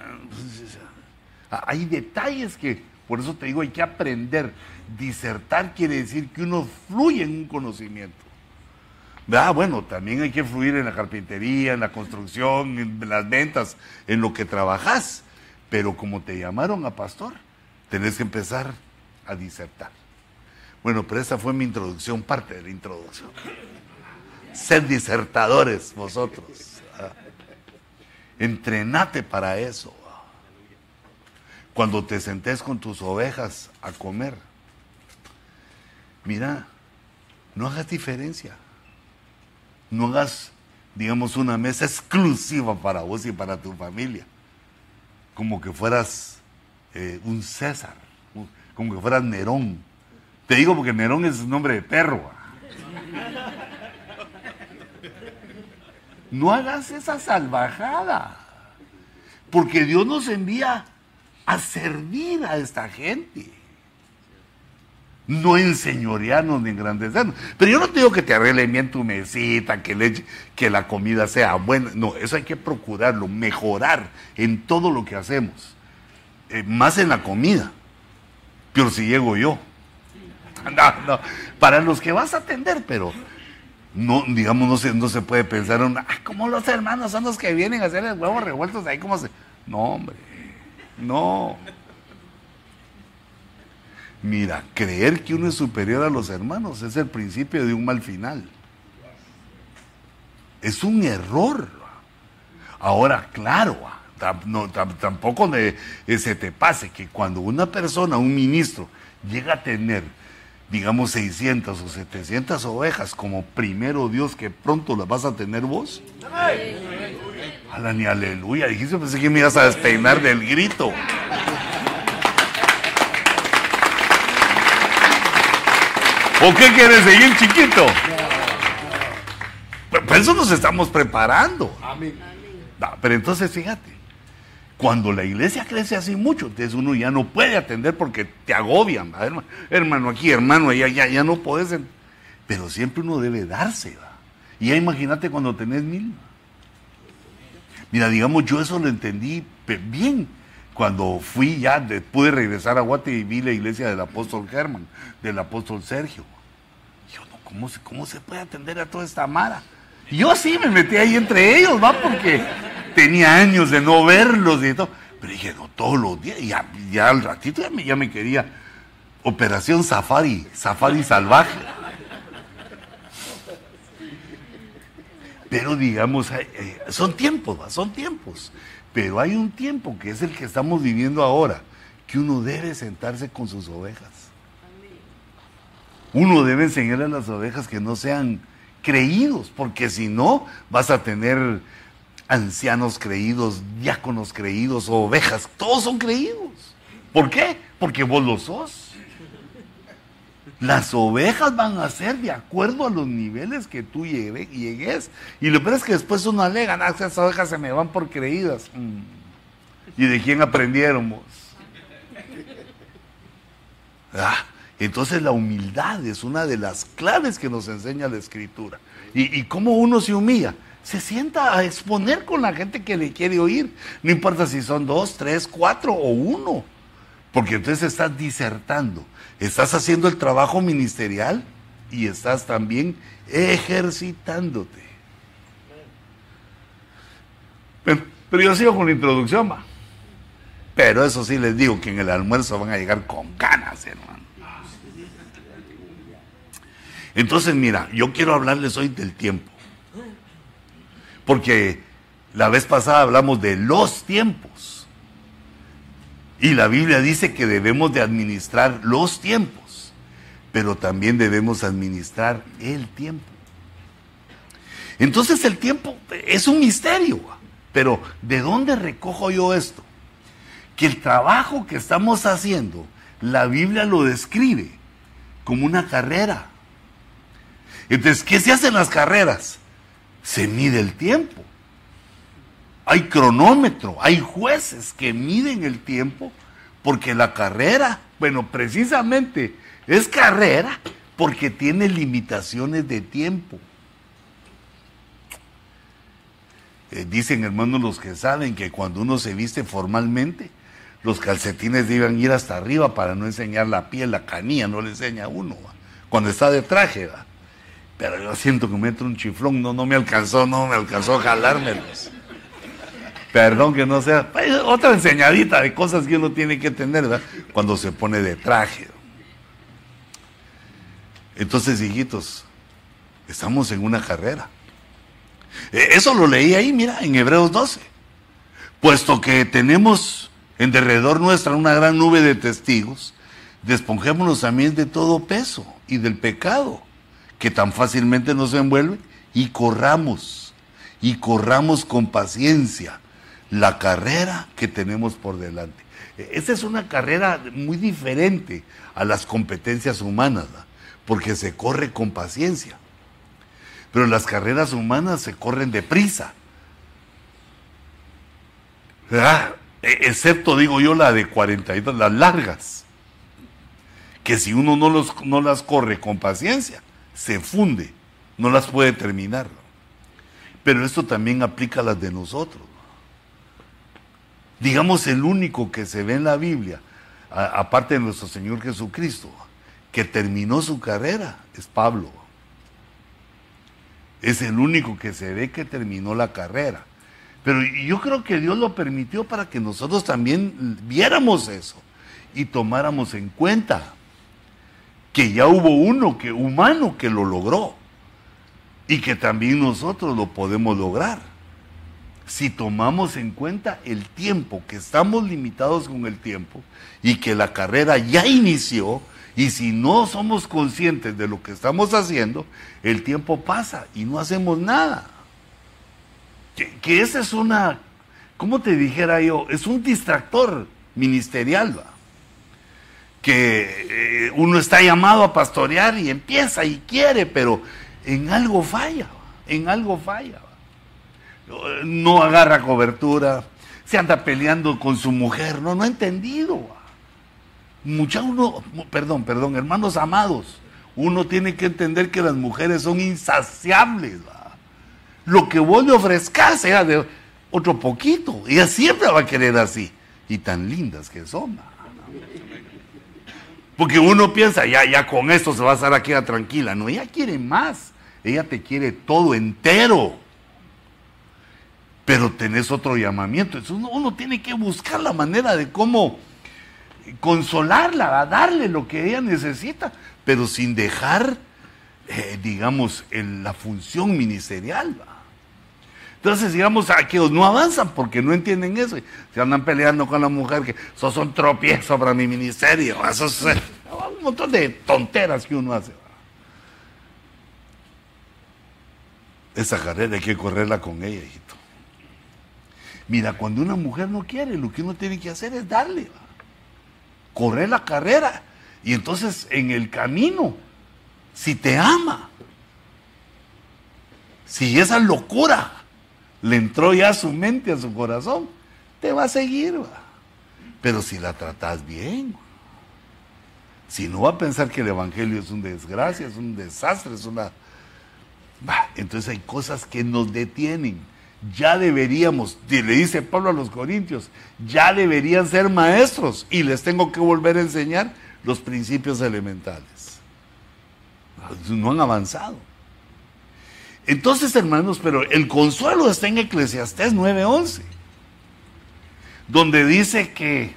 ah, hay detalles que, por eso te digo, hay que aprender. Disertar quiere decir que uno fluye en un conocimiento. Ah, bueno, también hay que fluir en la carpintería, en la construcción, en las ventas, en lo que trabajas. Pero como te llamaron a pastor, tenés que empezar a disertar. Bueno, pero esa fue mi introducción, parte de la introducción. Sed disertadores vosotros. Ah. Entrenate para eso. Cuando te sentés con tus ovejas a comer, mira, no hagas diferencia no hagas, digamos, una mesa exclusiva para vos y para tu familia. Como que fueras eh, un César, como que fueras Nerón. Te digo porque Nerón es nombre de perro. No hagas esa salvajada. Porque Dios nos envía a servir a esta gente no enseñorearnos ni engrandecernos. Pero yo no te digo que te arregle bien tu mesita, que, le, que la comida sea buena. No, eso hay que procurarlo, mejorar en todo lo que hacemos. Eh, más en la comida. Pero si llego yo. [laughs] No, no. Para los que vas a atender, pero no, digamos, no se, no se puede pensar en, ah, como los hermanos son los que vienen a hacer los huevos revueltos ahí, como se. No, hombre. No. Mira, creer que uno es superior a los hermanos es el principio de un mal final. Es un error. Ahora, claro, tampoco eh, se te pase que cuando una persona, un ministro, llega a tener, digamos, 600 o 700 ovejas como primero Dios que pronto las vas a tener vos. Ni aleluya. Dijiste, pensé que me ibas a despeinar del grito. ¿O qué quieres seguir chiquito? Por eso nos estamos preparando. pero entonces fíjate, cuando la iglesia crece así mucho, entonces uno ya no puede atender porque te agobian. Hermano aquí, hermano allá, ya, ya no puedes. Pero siempre uno debe darse. Y ya imagínate cuando tenés mil. Mira, digamos, yo eso lo entendí bien cuando fui ya, pude regresar a Guate y vi la iglesia del apóstol Germán, del apóstol Sergio. Yo, no, ¿cómo se, ¿cómo se puede atender a toda esta mara? Yo sí me metí ahí entre ellos, ¿va? Porque tenía años de no verlos y todo. Pero dije, no, todos los días, ya, ya al ratito ya me, quería. Operación Safari, Safari Salvaje. Pero digamos, eh, son tiempos, ¿va? son tiempos. Pero hay un tiempo que es el que estamos viviendo ahora, que uno debe sentarse con sus ovejas. Uno debe enseñarle a las ovejas que no sean creídos, porque si no vas a tener ancianos creídos, diáconos creídos, ovejas, todos son creídos. ¿Por qué? Porque vos lo sos. Las ovejas van a ser de acuerdo a los niveles que tú llegues. Y lo peor es que después uno alega, no, esas ovejas se me van por creídas. Mm. ¿Y de quién aprendieron [laughs] ah, entonces la humildad es una de las claves que nos enseña la escritura. ¿Y, y cómo uno se humilla? Se sienta a exponer con la gente que le quiere oír. No importa si son dos, tres, cuatro o uno. Porque entonces estás disertando Estás haciendo el trabajo ministerial y estás también ejercitándote. Pero, yo sigo con la introducción, va. Pero eso sí les digo que en el almuerzo van a llegar con ganas, hermano. Entonces, mira, yo quiero hablarles hoy del tiempo. Porque la vez pasada hablamos de los tiempos. Y la Biblia dice que debemos de administrar los tiempos, pero también debemos administrar el tiempo. Entonces el tiempo es un misterio, pero ¿de dónde recojo yo esto? Que el trabajo que estamos haciendo, la Biblia lo describe como una carrera. Entonces, ¿qué se hacen las carreras? Se mide el tiempo hay cronómetro, hay jueces que miden el tiempo, porque la carrera, bueno, precisamente es carrera porque tiene limitaciones de tiempo. Eh, dicen hermanos los que saben que cuando uno se viste formalmente, los calcetines deben ir hasta arriba para no enseñar la piel, la canilla, no le enseña a uno, cuando está de traje. Pero yo siento que me entra un chiflón, no, no me alcanzó, no me alcanzó a jalármelos. Perdón que no sea. Otra enseñadita de cosas que uno tiene que tener, ¿verdad? Cuando se pone de traje. Entonces, hijitos, estamos en una carrera. E, eso lo leí ahí, mira, en Hebreos 12. Puesto que tenemos en derredor nuestra una gran nube de testigos, despongémonos también de todo peso y del pecado que tan fácilmente nos envuelve y corramos, y corramos con paciencia la carrera que tenemos por delante. Esa es una carrera muy diferente a las competencias humanas, porque se corre con paciencia. Pero las carreras humanas se corren deprisa. ¿verdad? E, excepto, digo yo, la de 42, las largas. Que si uno no, los, no las corre con paciencia, se funde, no las puede terminar. Pero esto también aplica a las de nosotros digamos, el único que se ve en la Biblia, aparte de nuestro Señor Jesucristo, que terminó su carrera, es Pablo. Es el único que se ve que terminó la carrera. Pero yo creo que Dios lo permitió para que nosotros también viéramos eso y tomáramos en cuenta que ya hubo uno que humano que lo logró y que también nosotros lo podemos lograr si tomamos en cuenta el tiempo, que estamos limitados con el tiempo y que la carrera ya inició, y si no somos conscientes de lo que estamos haciendo, el tiempo pasa y no hacemos nada. Que, esa es una, ¿cómo te dijera yo? Es un distractor ministerial, que eh, uno está llamado a pastorear y empieza y quiere, pero en algo falla, en algo falla no agarra cobertura, se anda peleando con su mujer, no, no ha entendido. Mucha uno, perdón, perdón, hermanos amados, uno tiene que entender que las mujeres son insaciables. Lo que vos le ofrezcas, sea de, otro poquito. Ella siempre va a querer así. Y tan lindas que son. Porque uno piensa, ya, ya con esto se va a estar aquí tranquila. No, ella quiere más. Ella te quiere todo entero. Pero tenés otro llamamiento. uno, tiene que buscar la manera de cómo consolarla, darle lo que ella necesita, pero sin dejar, eh, digamos, la función ministerial. Entonces, digamos, aquellos no avanzan porque no entienden eso. Se andan peleando con la mujer que sos un tropiezo para mi ministerio. Eso es eh, un montón de tonteras que uno hace. Esa carrera hay que correrla con ella, hijito. Mira, cuando una mujer no quiere, lo que uno tiene que hacer es darle. Correr la carrera. Y entonces en el camino, si te ama, si esa locura le entró ya a su mente, a su corazón, te va a seguir. Pero si la tratas bien, si no va a pensar que el Evangelio es una desgracia, es un desastre, es una... entonces hay cosas que nos detienen. Ya deberíamos, le dice Pablo a los Corintios, ya deberían ser maestros y les tengo que volver a enseñar los principios elementales. No han avanzado. Entonces, hermanos, pero el consuelo está en Eclesiastés 9:11, donde dice que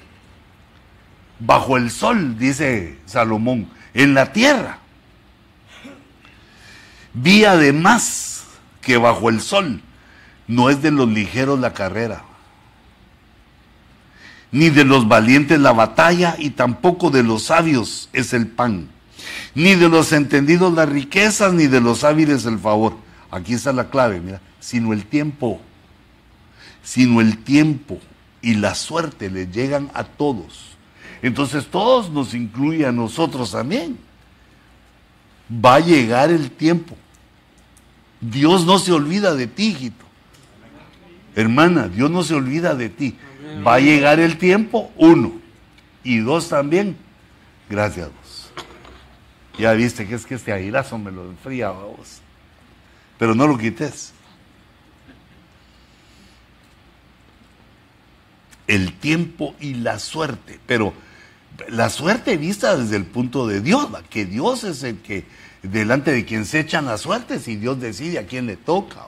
bajo el sol, dice Salomón, en la tierra, vi además que bajo el sol no es de los ligeros la carrera, ni de los valientes la batalla, y tampoco de los sabios es el pan, ni de los entendidos las riquezas, ni de los hábiles el favor Aquí está la clave, mira, sino el tiempo, sino el tiempo y la suerte le llegan a todos. Entonces todos nos incluye a nosotros también. Va a llegar el tiempo. Dios no se olvida de ti, hijito. Hermana, Dios no se olvida de ti. Va a llegar el tiempo, uno. Y dos también. Gracias, vos. Ya viste que es que este airazo me lo enfría, vos pero no lo quites. El tiempo y la suerte, pero la suerte vista desde el punto de Dios, que Dios es el que, delante de quien se echan las suertes y Dios decide a quién le toca.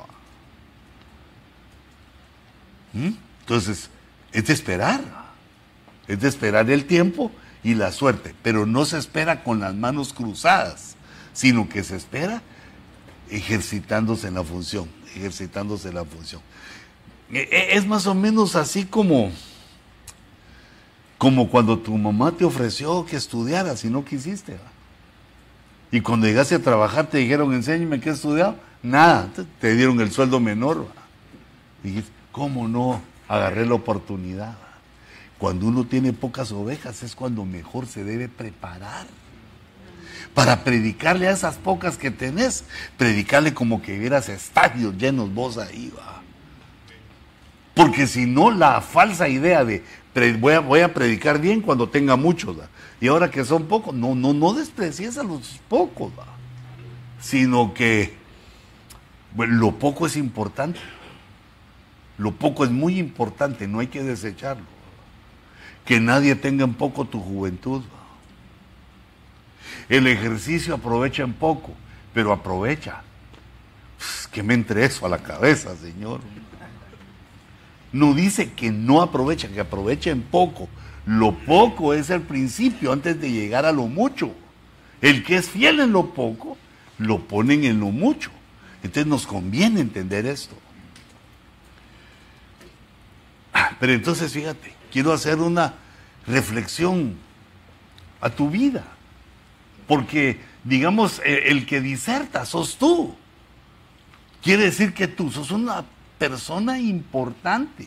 ¿Mm? Entonces, es de esperar, es de esperar el tiempo y la suerte, pero no se espera con las manos cruzadas, sino que se espera ejercitándose en la función, ejercitándose en la función. E, e, es más o menos así como, como cuando tu mamá te ofreció que estudiaras y no quisiste. Y cuando llegaste a trabajar te dijeron, enséñame qué he estudiado. Nada, te dieron el sueldo menor. Dijiste, ¿cómo no? Agarré la oportunidad. Cuando uno tiene pocas ovejas es cuando mejor se debe preparar para predicarle a esas pocas que tenés, predicarle como que vieras estadios llenos vos ahí, va. Porque si no, la falsa idea de voy a, predicar bien cuando tenga muchos, y ahora que son pocos, no, no, no desprecies a los pocos, ¿va? sino que lo poco es importante. Lo poco es muy importante, no hay que desecharlo. Que nadie tenga en poco tu juventud. El ejercicio aprovecha en poco, pero aprovecha. que me entre eso a la cabeza, Señor. No dice que no aprovecha, que aprovecha en poco. Lo poco es el principio antes de llegar a lo mucho. El que es fiel en lo poco, lo ponen en lo mucho. Entonces nos conviene entender esto. Pero entonces fíjate, quiero hacer una reflexión a tu vida. Porque, digamos, eh, el que diserta sos tú. Quiere decir que tú sos una persona importante.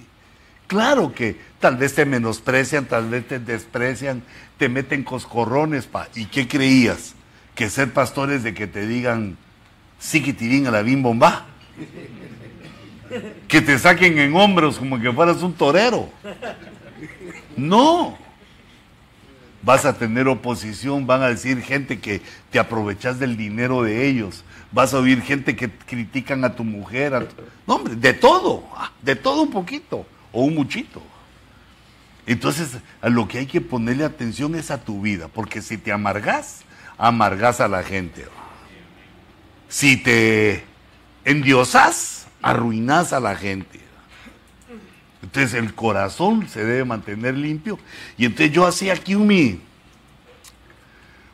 Claro que tal vez te menosprecian, tal vez te desprecian, te meten coscorrones. Pa. ¿Y qué creías? Que ser pastores de que te digan, sí que tirín a la bim bomba. Que te saquen en hombros como que fueras un torero. No. vas a tener oposición, van a decir gente que te aprovechas del dinero de ellos, vas a oír gente que critican a tu mujer, no hombre, de todo, de todo un poquito o un muchito. Entonces, a lo que hay que ponerle atención es a tu vida, porque si te amargas, amargas a la gente. Si te endiosas, arruinas a la gente. Entonces el corazón se debe mantener limpio. Y entonces yo hacía aquí un mi,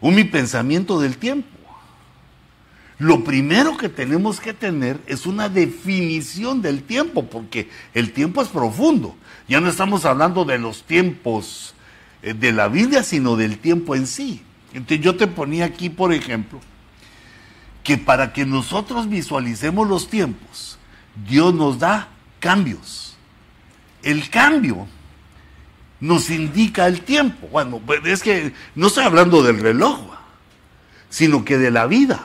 un mi pensamiento del tiempo. Lo primero que tenemos que tener es una definición del tiempo, porque el tiempo es profundo. Ya no estamos hablando de los tiempos eh, de la Biblia, sino del tiempo en sí. Entonces yo te ponía aquí, por ejemplo, que para que nosotros visualicemos los tiempos, Dios nos da cambios. El cambio nos indica el tiempo. Bueno, pues, es que no estoy hablando del reloj, sino que de la vida.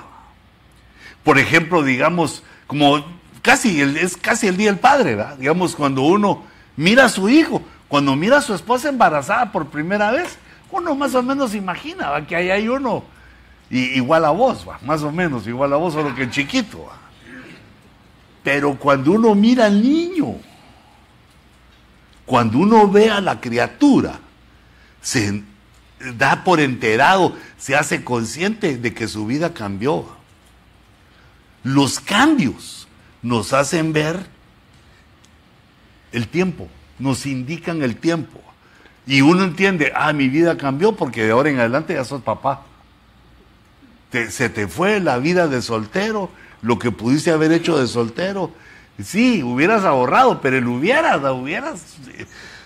Por ejemplo, digamos, como casi es casi el día del padre. Digamos, cuando uno mira a su hijo, cuando mira a su esposa embarazada por primera vez, uno más o menos imagina que ahí hay uno igual a vos, más o menos igual a vos, solo que chiquito. Pero cuando uno mira al niño, cuando uno ve a la criatura, se da por enterado, se hace consciente de que su vida cambió. Los cambios nos hacen ver el tiempo, nos indican el tiempo. Y uno entiende, ah, mi vida cambió porque de ahora en adelante ya sos papá. se te fue la vida de soltero, lo que pudiste haber hecho de soltero. Sí, hubieras ahorrado, pero el hubieras, hubieras,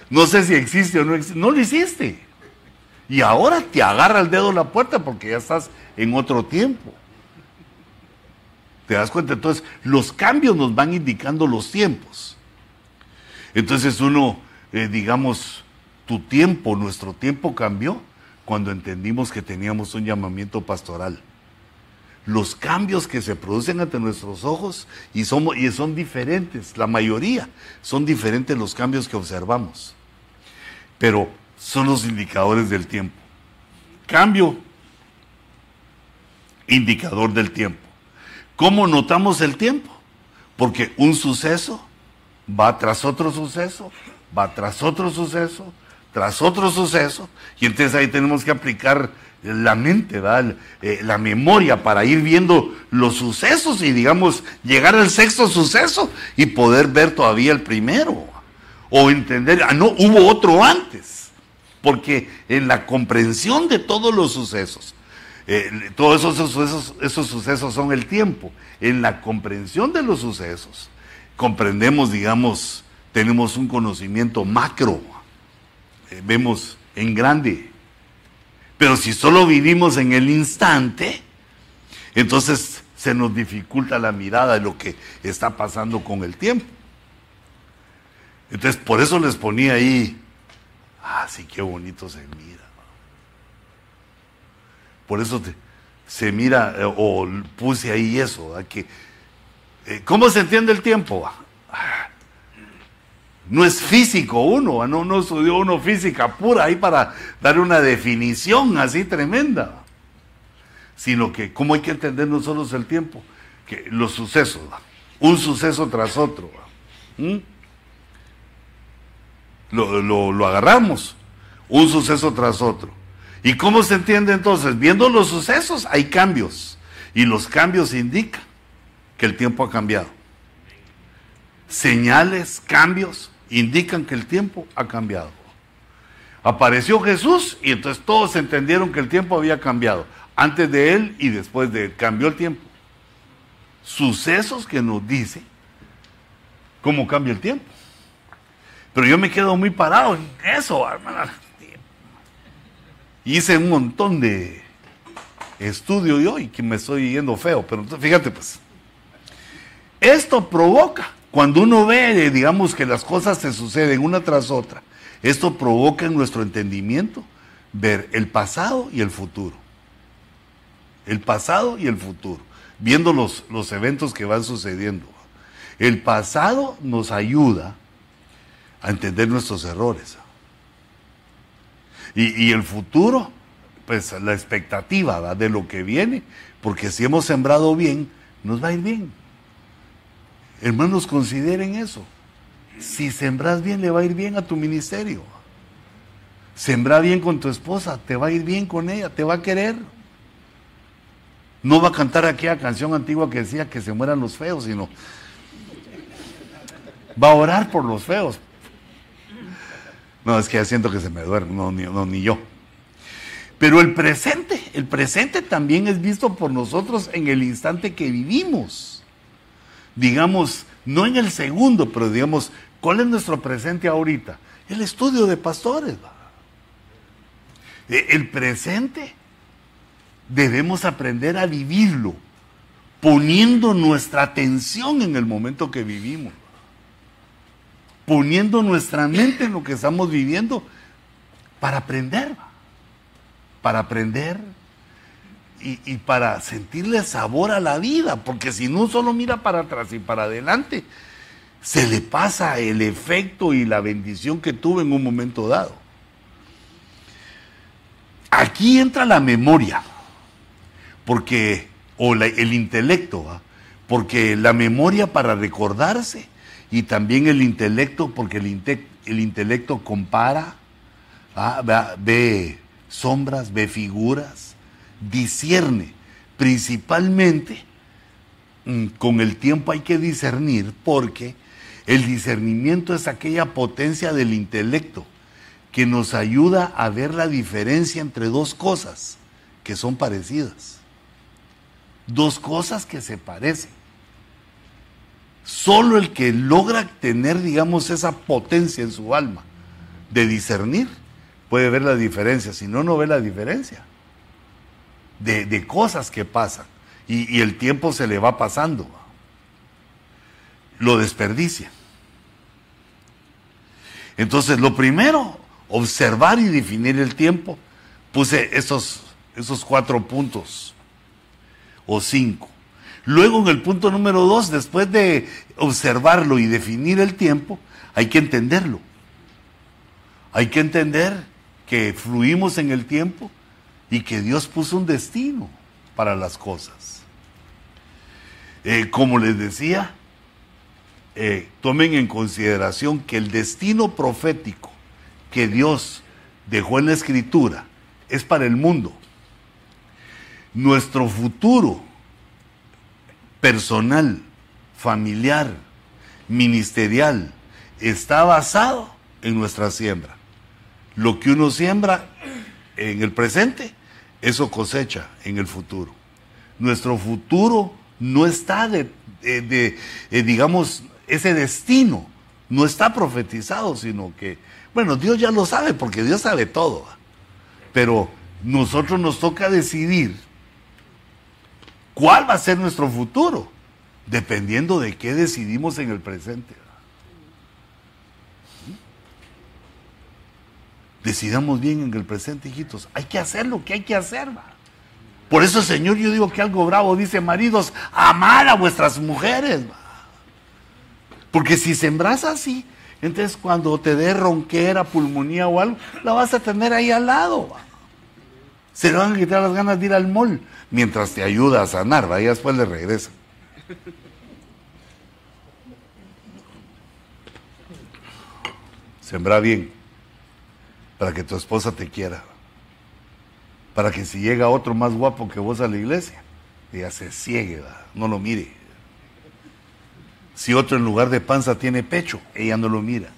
no sé si existe o no existe, no lo hiciste. Y ahora te agarra el dedo la puerta porque ya estás en otro tiempo. ¿Te das cuenta? Entonces, los cambios nos van indicando los tiempos. Entonces uno, eh, digamos, tu tiempo, nuestro tiempo cambió cuando entendimos que teníamos un llamamiento pastoral. Los cambios que se producen ante nuestros ojos y, somos, y son diferentes, la mayoría son diferentes los cambios que observamos. Pero son los indicadores del tiempo. Cambio, indicador del tiempo. ¿Cómo notamos el tiempo? Porque un suceso va tras otro suceso, va tras otro suceso, tras otro suceso, y entonces ahí tenemos que aplicar la mente, eh, la memoria para ir viendo los sucesos y digamos llegar al sexto suceso y poder ver todavía el primero. O entender, ah, no, hubo otro antes, porque en la comprensión de todos los sucesos, eh, todos esos sucesos, esos sucesos son el tiempo, en la comprensión de los sucesos, comprendemos, digamos, tenemos un conocimiento macro, eh, vemos en grande. Pero si solo vivimos en el instante, entonces se nos dificulta la mirada de lo que está pasando con el tiempo. Entonces, por eso les ponía ahí, ah, sí, qué bonito se mira. Por eso se mira, eh, o puse ahí eso, que eh, ¿Cómo se entiende el tiempo? No es físico uno, no, no estudió uno física pura ahí para dar una definición así tremenda. Sino que, ¿cómo hay que entender nosotros el tiempo? Que los sucesos, un suceso tras otro. Lo, lo agarramos, un suceso tras otro. ¿Y cómo se entiende entonces? Viendo los sucesos hay cambios. Y los cambios indican que el tiempo ha cambiado. Señales, cambios, indican que el tiempo ha cambiado. Apareció Jesús y entonces todos entendieron que el tiempo había cambiado. Antes de él y después de él. Cambió el tiempo. Sucesos que nos dicen cómo cambia el tiempo. Pero yo me quedo muy parado en eso, hermana. Hice un montón de estudio yo y que me estoy yendo feo. Pero fíjate pues. Esto provoca, cuando uno ve, digamos, que las cosas se suceden una tras otra, esto provoca en nuestro entendimiento ver el pasado y el futuro. El pasado y el futuro, viendo los, los eventos que van sucediendo. El pasado nos ayuda a entender nuestros errores. Y, el futuro, pues la expectativa de lo que viene, porque si hemos sembrado bien, nos va a ir bien. Hermanos, consideren eso. Si sembras bien, le va a ir bien a tu ministerio. Sembra bien con tu esposa, te va a ir bien con ella, te va a querer. No va a cantar aquella canción antigua que decía que se mueran los feos, sino va a orar por los feos. No, es que ya siento que se me duerme, no, ni, no, ni yo. Pero el presente, el presente también es visto por nosotros en el instante que vivimos. Digamos, no en el segundo, pero digamos, ¿cuál es nuestro presente ahorita? El estudio de pastores. E, el presente debemos aprender a vivirlo, poniendo nuestra atención en el momento que vivimos, poniendo nuestra mente en lo que estamos viviendo para aprender, para aprender y, para sentirle sabor a la vida, porque si no solo mira para atrás y para adelante, se le pasa el efecto y la bendición que tuvo en un momento dado. Aquí entra la memoria porque, o el intelecto, porque la memoria para recordarse y también el intelecto, porque el, el intelecto compara, ve sombras, ve figuras, discierne. Principalmente, mm, con el tiempo hay que discernir porque el discernimiento es aquella potencia del intelecto que nos ayuda a ver la diferencia entre dos cosas que son parecidas dos cosas que se parecen. Solo el que logra tener, digamos, esa potencia en su alma de discernir puede ver la diferencia. Si no, no ve la diferencia de, cosas que pasan. Y, y el tiempo se le va pasando. Lo desperdicia. Entonces, lo primero, observar y definir el tiempo. Puse esos, esos cuatro puntos o cinco. Luego en el punto número dos, después de observarlo y definir el tiempo, hay que entenderlo. Hay que entender que fluimos en el tiempo y que Dios puso un destino para las cosas. Eh, como les decía, eh, tomen en consideración que el destino profético que Dios dejó en la escritura es para el mundo nuestro futuro personal, familiar, ministerial, está basado en nuestra siembra. Lo que uno siembra en el presente, eso cosecha en el futuro. Nuestro futuro no está de, eh, digamos, ese destino no está profetizado, sino que, bueno, Dios ya lo sabe, porque Dios sabe todo. Pero nosotros nos toca decidir ¿Cuál va a ser nuestro futuro? Dependiendo de qué decidimos en el presente. Decidamos bien en el presente, hijitos. Hay que hacer lo que hay que hacer. Por eso, Señor, yo digo que algo bravo dice, maridos, amar a vuestras mujeres. Porque si sembras así, entonces cuando te dé ronquera, pulmonía o algo, la vas a tener ahí al lado. Se le van a quitar las ganas de ir al mall mientras te ayuda a sanar, ¿va? y después le regresa. Sembra bien para que tu esposa te quiera. Para que si llega otro más guapo que vos a la iglesia, ella se ciegue, no lo mire. Si otro en lugar de panza tiene pecho, ella no lo mira.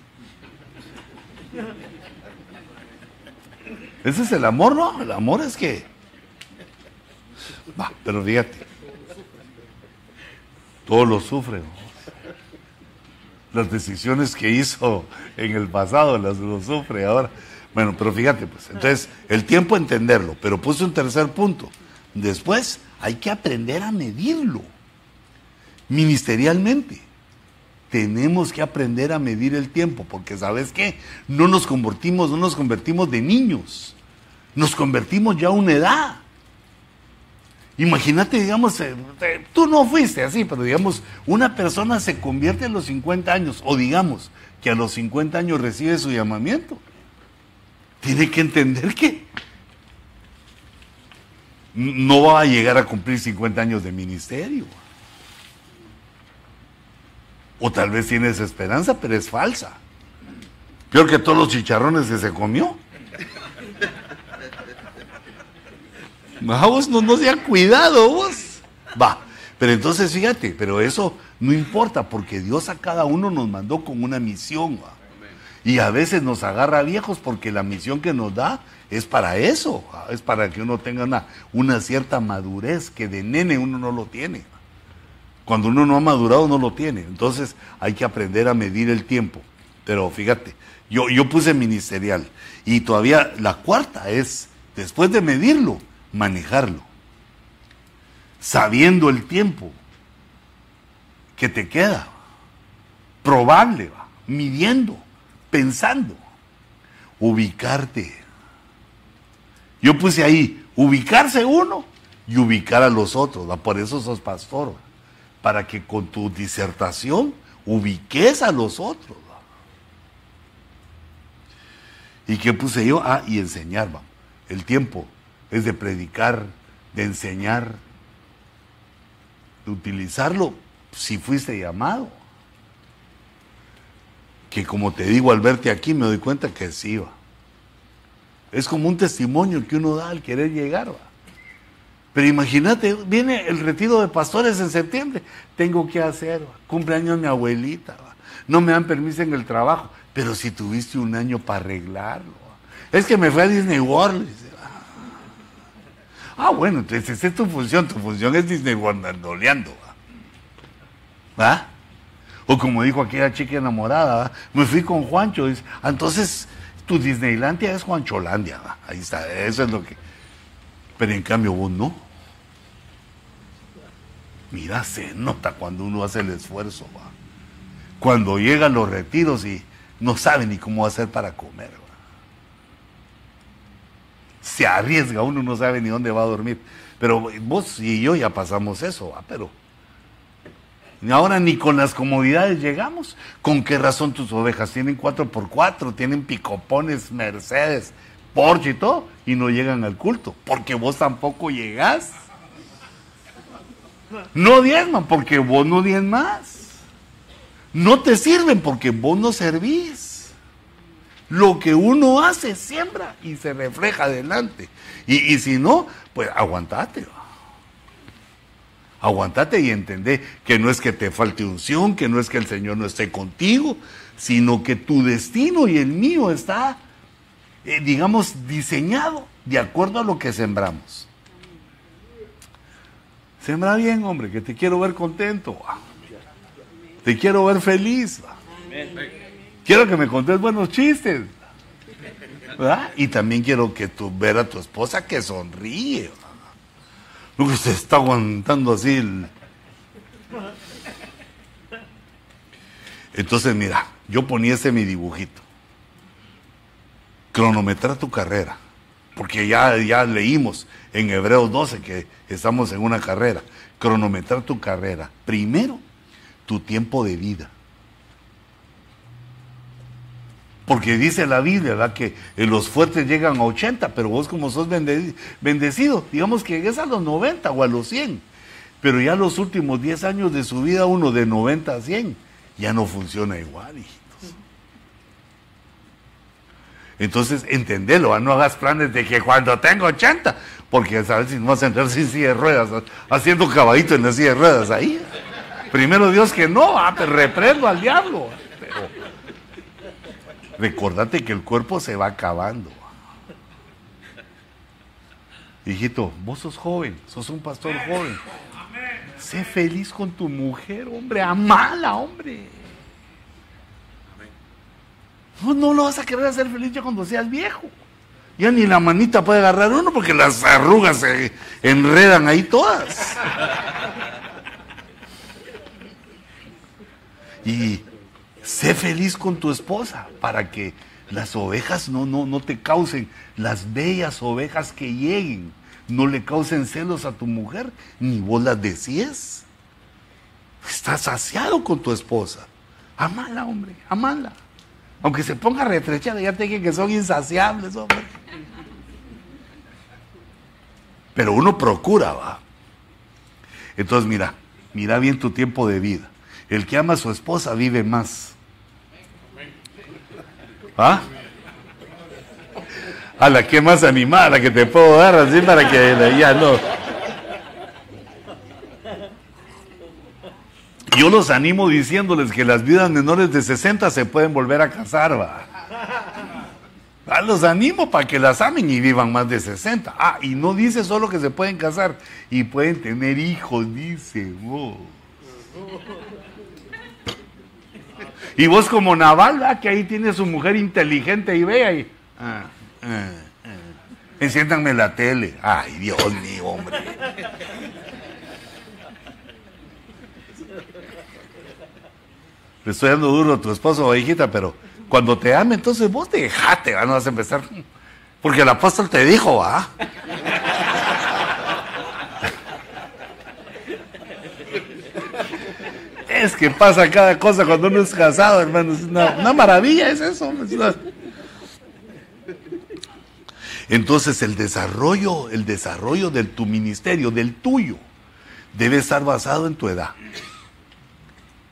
Ese es el amor, ¿no? El amor es que Va, pero fíjate. Todo lo sufre. Las decisiones que hizo en el pasado las lo sufre ahora. Bueno, pero fíjate, pues, entonces, el tiempo entenderlo, pero puse un tercer punto. Después hay que aprender a medirlo ministerialmente. Tenemos que aprender a medir el tiempo, porque ¿sabes qué? No nos convertimos, no nos convertimos de niños. Nos convertimos ya a una edad. Imagínate, digamos, eh, eh, tú no fuiste así, pero digamos, una persona se convierte a los 50 años, o digamos que a los 50 años recibe su llamamiento. Tiene que entender que no va a llegar a cumplir 50 años de ministerio. O tal vez tienes esperanza, pero es falsa. Peor que todos los chicharrones que se comió. [laughs] Vamos, no, no se cuidado, vos. Va. Pero entonces fíjate, pero eso no importa, porque Dios a cada uno nos mandó con una misión. Y a veces nos agarra viejos porque la misión que nos da es para eso, es para que uno tenga una, una cierta madurez que de nene uno no lo tiene. Cuando uno no ha madurado no lo tiene. Entonces hay que aprender a medir el tiempo. Pero fíjate, yo, yo puse ministerial y todavía la cuarta es, después de medirlo, manejarlo. Sabiendo el tiempo que te queda. Probable, midiendo, pensando. Ubicarte. Yo puse ahí, ubicarse uno y ubicar a los otros. Por eso sos pastor. Para que con tu disertación ubiques a los otros. ¿Y qué puse yo? Ah, y enseñar. El tiempo es de predicar, de enseñar, de utilizarlo si fuiste llamado. Que como te digo al verte aquí me doy cuenta que sí va. Es como un testimonio que uno da al querer llegar. ¿va? Pero imagínate, viene el retiro de pastores en septiembre. Tengo que hacer, cumpleaños mi abuelita. No me dan permiso en el trabajo. Pero si tuviste un año para arreglarlo. Es que me fue a Disney World. Ah, bueno, entonces esa es tu función. Tu función es Disney World andoleando. ¿Va? O como dijo aquella chica enamorada, me fui con Juancho. Dice, ah, entonces tu Disneylandia es Juancholandia. Ahí está, eso es lo que. Pero en cambio vos no. Mira, se nota cuando uno hace el esfuerzo. Cuando llegan los retiros y no sabe ni cómo hacer para comer. Se arriesga, uno no sabe ni dónde va a dormir. Pero vos y yo ya pasamos eso, pero Ahora ni con las comodidades llegamos. ¿Con qué razón tus ovejas tienen 4x4, tienen picopones, Mercedes, Porsche y todo, y no llegan al culto? Porque vos tampoco llegás. No diezman porque vos no más. No te sirven porque vos no servís. Lo que uno hace siembra y se refleja adelante. Y, y si no, pues aguantate aguantate y entendé que no es que te falte unción, que no es que el Señor no esté contigo, sino que tu destino y el mío está, eh, digamos, diseñado de acuerdo a lo que sembramos. Sembra bien, hombre, que te quiero ver contento. Te quiero ver feliz. Quiero que me contes buenos chistes. Y también quiero que tú ver a tu esposa que sonríe. Lo que se está aguantando así. Entonces, mira, yo ponía ese mi dibujito. Cronometrar tu carrera. Porque ya, ya leímos en Hebreos 12 que estamos en una carrera. Cronometrar tu carrera. Primero, tu tiempo de vida. Porque dice la Biblia, ¿verdad? Que eh, los fuertes llegan a 80, pero vos como sos bendecido, digamos que llegues a los 90 o a los 100. Pero ya los últimos 10 años de su vida, uno de 90 a 100, ya no funciona igual, hijitos. Entonces, entendelo, no hagas planes de que cuando tengo 80, porque sabes si no vas a entrar sin silla de ruedas, haciendo caballito en la silla de ruedas ahí. Primero Dios que no, reprendo al diablo. Recordate que el cuerpo se va acabando. Hijito, vos sos joven, sos un pastor joven. Sé feliz con tu mujer, hombre, amala, hombre. No, no lo vas a querer hacer feliz ya cuando seas viejo. Ya ni la manita puede agarrar uno porque las arrugas se enredan ahí todas. Y Sé feliz con tu esposa para que las ovejas no, no, no te causen, las bellas ovejas que lleguen, no le causen celos a tu mujer, ni vos las decías. Estás saciado con tu esposa. Amala, hombre, amala. Aunque se ponga retrechada, ya te dije que son insaciables, hombre. Pero uno procura, va. Entonces, mira, mira bien tu tiempo de vida. El que ama a su esposa vive más. ¿Ah? A la que más animada que te puedo dar así para que ya no. Yo los animo diciéndoles que las vidas menores de 60 se pueden volver a casar, va. Ah, los animo para que las amen y vivan más de 60. Ah, y no dice solo que se pueden casar y pueden tener hijos, dice vos. Y vos como Naval, que ahí tiene su mujer inteligente y vea y... Ah, ah, ah. Enciéndanme la tele. Ay, Dios mío, hombre. Le estoy dando duro a tu esposo o hijita, pero cuando te ame, entonces vos dejate, no vas a empezar. Porque el apóstol te dijo, ¿ah? Es que pasa cada cosa cuando uno es casado, hermano. Una, maravilla, es eso. Entonces el desarrollo, el desarrollo de tu ministerio, del tuyo, debe estar basado en tu edad.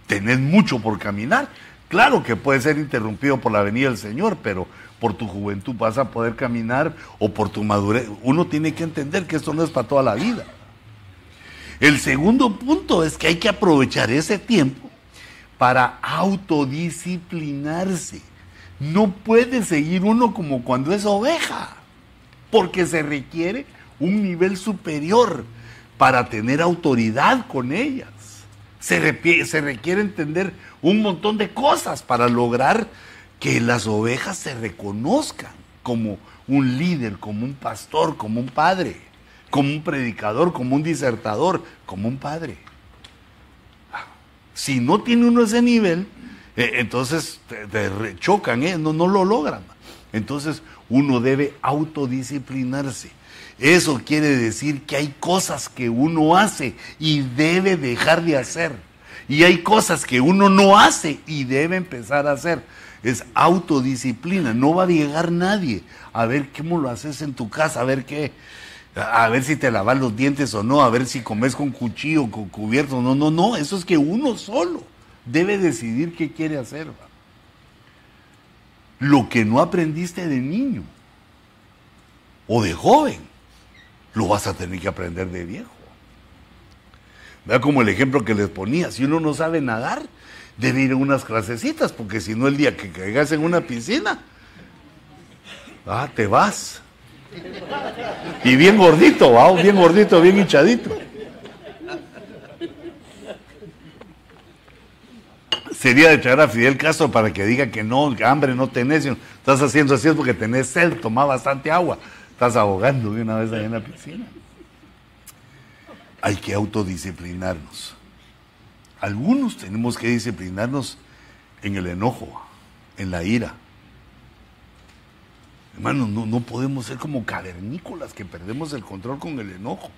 Tenés mucho por caminar, Claro que puede ser interrumpido por la venida del Señor, pero por tu juventud vas a poder caminar o por tu madurez. Uno tiene que entender que esto no es para toda la vida. El segundo punto es que hay que aprovechar ese tiempo para autodisciplinarse. No puede seguir uno como cuando es oveja, porque se requiere un nivel superior para tener autoridad con ellas. Se, requiere entender un montón de cosas para lograr que las ovejas se reconozcan como un líder, como un pastor, como un padre, como un predicador, como un disertador, como un padre. Si no tiene uno ese nivel, eh, entonces te, chocan, ¿eh? no, no lo logran. Entonces uno debe autodisciplinarse. Eso quiere decir que hay cosas que uno hace y debe dejar de hacer y hay cosas que uno no hace y debe empezar a hacer. Es autodisciplina. No va a llegar nadie a ver cómo lo haces en tu casa, a ver qué, a ver si te lavas los dientes o no, a ver si comes con cuchillo, con cubierto. No, no, no. Eso es que uno solo debe decidir qué quiere hacer. Lo que no aprendiste de niño o de joven, lo vas a tener que aprender de viejo. Vea como el ejemplo que les ponía, si uno no sabe nadar, debe ir a unas clasecitas, porque si no el día que caigas en una piscina, ah, te vas. Y bien gordito, ¿va? bien gordito, bien hinchadito. Sería de echar a Fidel Castro para que diga que no, que hambre no tenés, estás haciendo así es porque tenés sed, toma bastante agua, estás ahogando de una vez ahí en la piscina hay que autodisciplinarnos. Algunos tenemos que disciplinarnos en el enojo, en la ira. Hermanos, no, podemos ser como cavernícolas que perdemos el control con el enojo.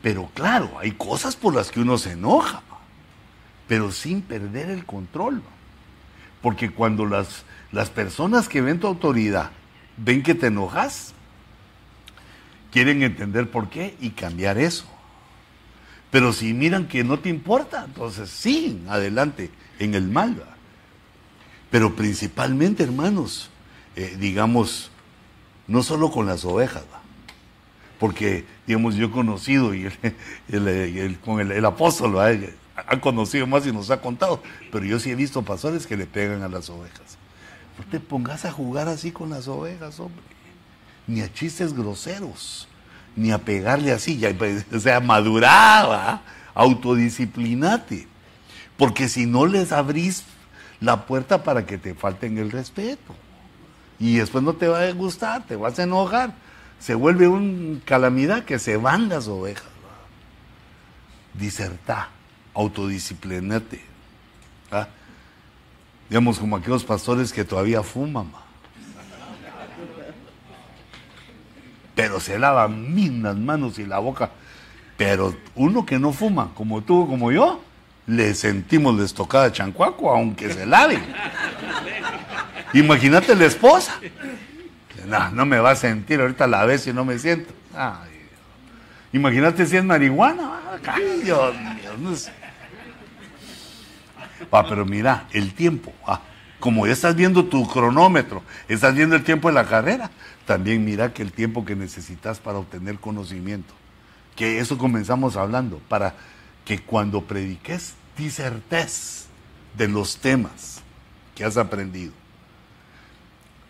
Pero claro, hay cosas por las que uno se enoja, pero sin perder el control. Porque cuando las, las personas que ven tu autoridad ven que te enojas, quieren entender por qué y cambiar eso. Pero si miran que no te importa, entonces sí, adelante en el mal. Pero principalmente, hermanos, eh, digamos, no solo con las ovejas, porque, digamos, yo he conocido y [laughs] con el, apóstol ha conocido más y nos ha contado, pero yo sí he visto pastores que le pegan a las ovejas. No te pongas a jugar así con las ovejas, hombre, ni a chistes groseros ni a pegarle así, ya, pues, [laughs] o sea, maduraba, autodisciplinate, porque si no les abrís la puerta para que te falten el respeto, y después no te va a gustar, te vas a enojar, se vuelve una calamidad que se van las ovejas. Disertá, autodisciplinate. ¿ah? Digamos como aquellos pastores que todavía fuman pero se lava bien las manos y la boca. Pero uno que no fuma, como tú, como yo, le sentimos la estocada chancuaco, aunque se lave. Imagínate la esposa. No, no me va a sentir, ahorita la ves y no me siento. Imagínate si es marihuana. Dios mío. pero mira, el tiempo. Ah, como ya estás viendo tu cronómetro, estás viendo el tiempo de la carrera, también mira que el tiempo que necesitas para obtener conocimiento. Que eso comenzamos hablando, para que cuando prediques disertes de los temas que has aprendido.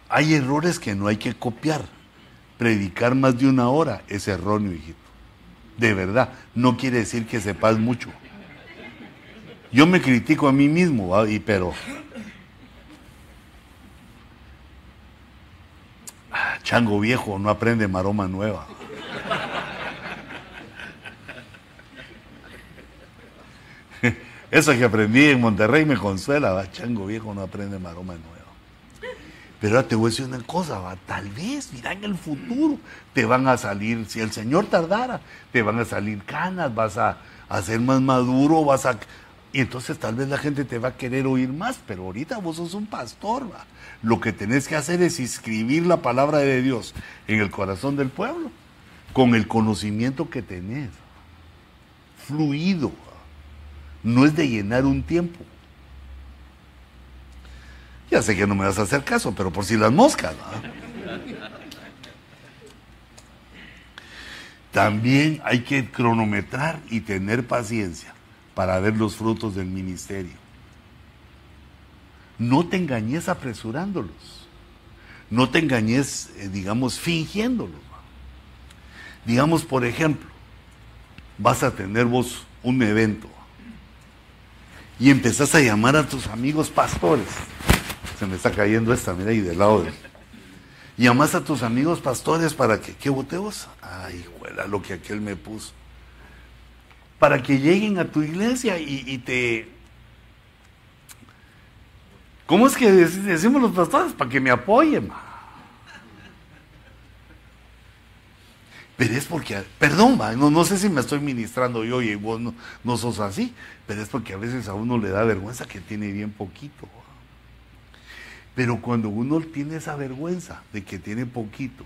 Hay errores que no hay que copiar. Predicar más de una hora es erróneo, hijito. De verdad, no quiere decir que sepas mucho. Yo me critico a mí mismo, y pero ah, chango viejo no aprende maroma nueva. [laughs] Eso que aprendí en Monterrey me consuela, chango viejo no aprende maroma nueva. Pero ahora te voy a decir una cosa, ¿va? tal vez, mira, en el futuro te van a salir, si el Señor tardara, te van a salir canas, vas a, a ser más maduro, vas a... Y entonces tal vez la gente te va a querer oír más, pero ahorita vos sos un pastor, ¿va? Lo que tenés que hacer es inscribir la palabra de Dios en el corazón del pueblo, con el conocimiento que tenés, fluido, no es de llenar un tiempo. Ya sé que no me vas a hacer caso, pero por si las moscas. También hay que cronometrar y tener paciencia para ver los frutos del ministerio. No te engañes apresurándolos. No te engañes, eh, digamos, fingiéndolos. Digamos, por ejemplo, vas a tener vos un evento y empezás a llamar a tus amigos pastores se me está cayendo esta, mira, y del lado de... Llamas a tus amigos pastores para que, ¿qué vos? Ay, juela, lo que aquel me puso. Para que lleguen a tu iglesia y, te... ¿Cómo es que decimos los pastores? Para que me apoyen. Pero es porque, perdón, no, no sé si me estoy ministrando yo y vos no, no sos así, pero es porque a veces a uno le da vergüenza que tiene bien poquito. Pero cuando uno tiene esa vergüenza de que tiene poquito,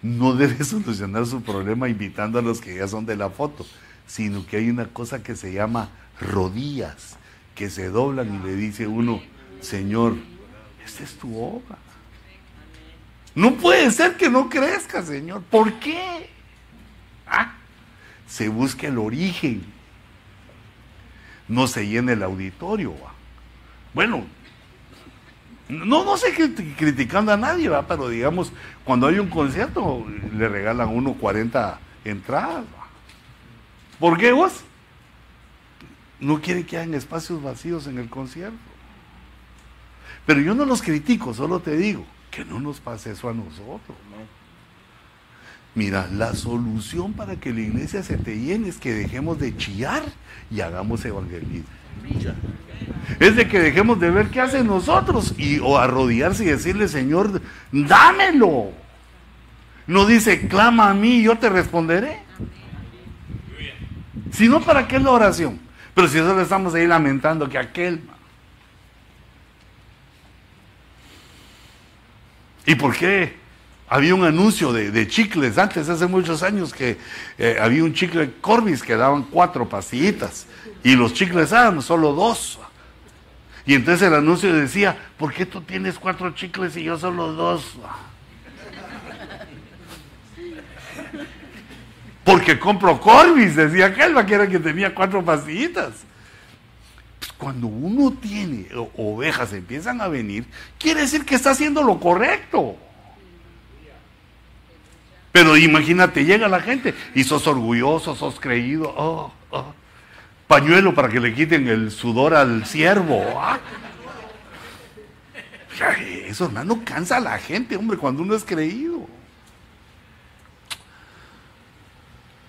no [laughs] debe solucionar su problema invitando a los que ya son de la foto, sino que hay una cosa que se llama rodillas, que se doblan y le dice uno, Señor, esta es tu obra. No puede ser que no crezca, Señor. ¿Por qué? Ah, se busca el origen. No se llena el auditorio. Bueno, no, no sé criticando a nadie, ¿va? pero digamos, cuando hay un concierto, le regalan uno 40 entradas. ¿Por qué vos? No quiere que hayan espacios vacíos en el concierto. Pero yo no los critico, solo te digo que no nos pase eso a nosotros. Mira, la solución para que la iglesia se te llene es que dejemos de chillar y hagamos evangelismo. Es de que dejemos de ver qué hacen nosotros y o arrodillarse y decirle, Señor, dámelo. No dice, clama a mí y yo te responderé. Si no, ¿para qué es la oración? Pero si eso le estamos ahí lamentando que aquel... ¿Y por qué? Había un anuncio de, chicles antes, hace muchos años, que eh, había un chicle Corbis que daban cuatro pastillitas y los chicles daban solo dos. Y entonces el anuncio decía, ¿por qué tú tienes cuatro chicles y yo solo dos? Porque compro Corbis, decía aquel, que era que tenía cuatro pastillitas. Pues cuando uno tiene ovejas empiezan a venir, quiere decir que está haciendo lo correcto. Pero imagínate, llega la gente y sos orgulloso, sos creído. Oh, oh pañuelo para que le quiten el sudor al siervo. ¿ah? Eso, hermano, cansa a la gente, hombre, cuando uno es creído.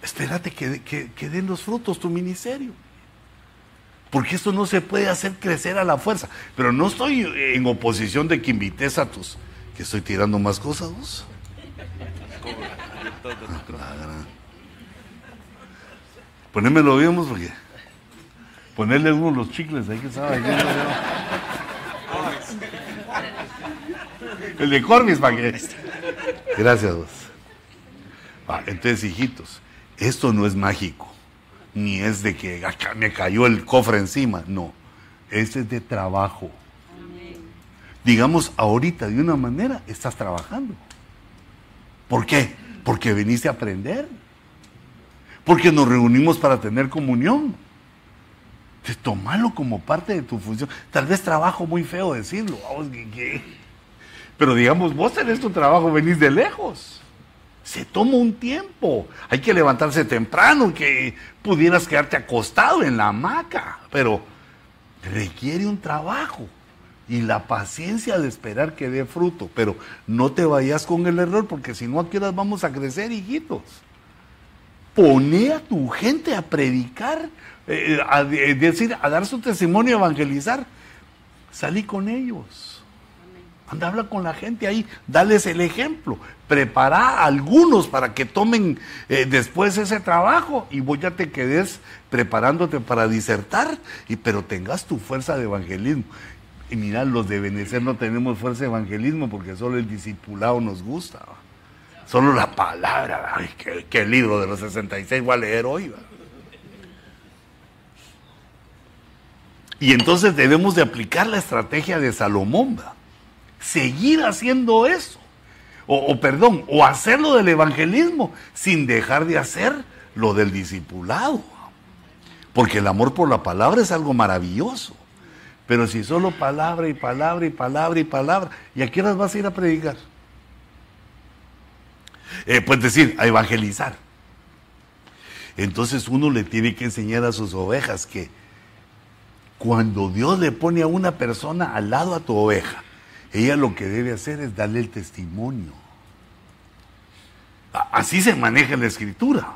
Espérate que, que, den los frutos tu ministerio. Porque esto no se puede hacer crecer a la fuerza. Pero no estoy en oposición de que invites a tus. que estoy tirando más cosas. Ah, Ponémelo bien, porque. Ponerle uno los chicles ahí que estaba ahí. El de Corbis, para que... Gracias, vos. entonces, hijitos, esto no es mágico, ni es de que me cayó el cofre encima, no. Este es de trabajo. Digamos, ahorita de una manera estás trabajando. ¿Por qué? Porque viniste a aprender. Porque nos reunimos para tener comunión. Entonces, tomalo como parte de tu función. Tal vez trabajo muy feo decirlo. Pero digamos, vos tenés tu trabajo, venís de lejos. Se toma un tiempo. Hay que levantarse temprano, que pudieras quedarte acostado en la hamaca. Pero requiere un trabajo y la paciencia de esperar que dé fruto. Pero no te vayas con el error, porque si no, aquí qué vamos a crecer, hijitos? Pone a tu gente a predicar, eh, a decir, a dar su testimonio, a evangelizar. Salí con ellos. Anda, habla con la gente ahí, dales el ejemplo. Prepara a algunos para que tomen eh, después ese trabajo y vos ya te quedes preparándote para disertar, y, pero tengas tu fuerza de evangelismo. Y mira, los de Benecer no tenemos fuerza de evangelismo porque solo el discipulado nos gusta. Solo la palabra. Ay, qué, libro de los 66 voy a leer hoy. Y entonces debemos de aplicar la estrategia de Salomón. Seguir haciendo eso. O, perdón, o hacerlo del evangelismo sin dejar de hacer lo del discipulado. Porque el amor por la palabra es algo maravilloso. Pero si solo palabra y palabra y palabra y palabra, ¿y a qué horas vas a ir a predicar? Eh, puedes decir, a evangelizar. Entonces uno le tiene que enseñar a sus ovejas que cuando Dios le pone a una persona al lado a tu oveja, ella lo que debe hacer es darle el testimonio. Así se maneja la escritura,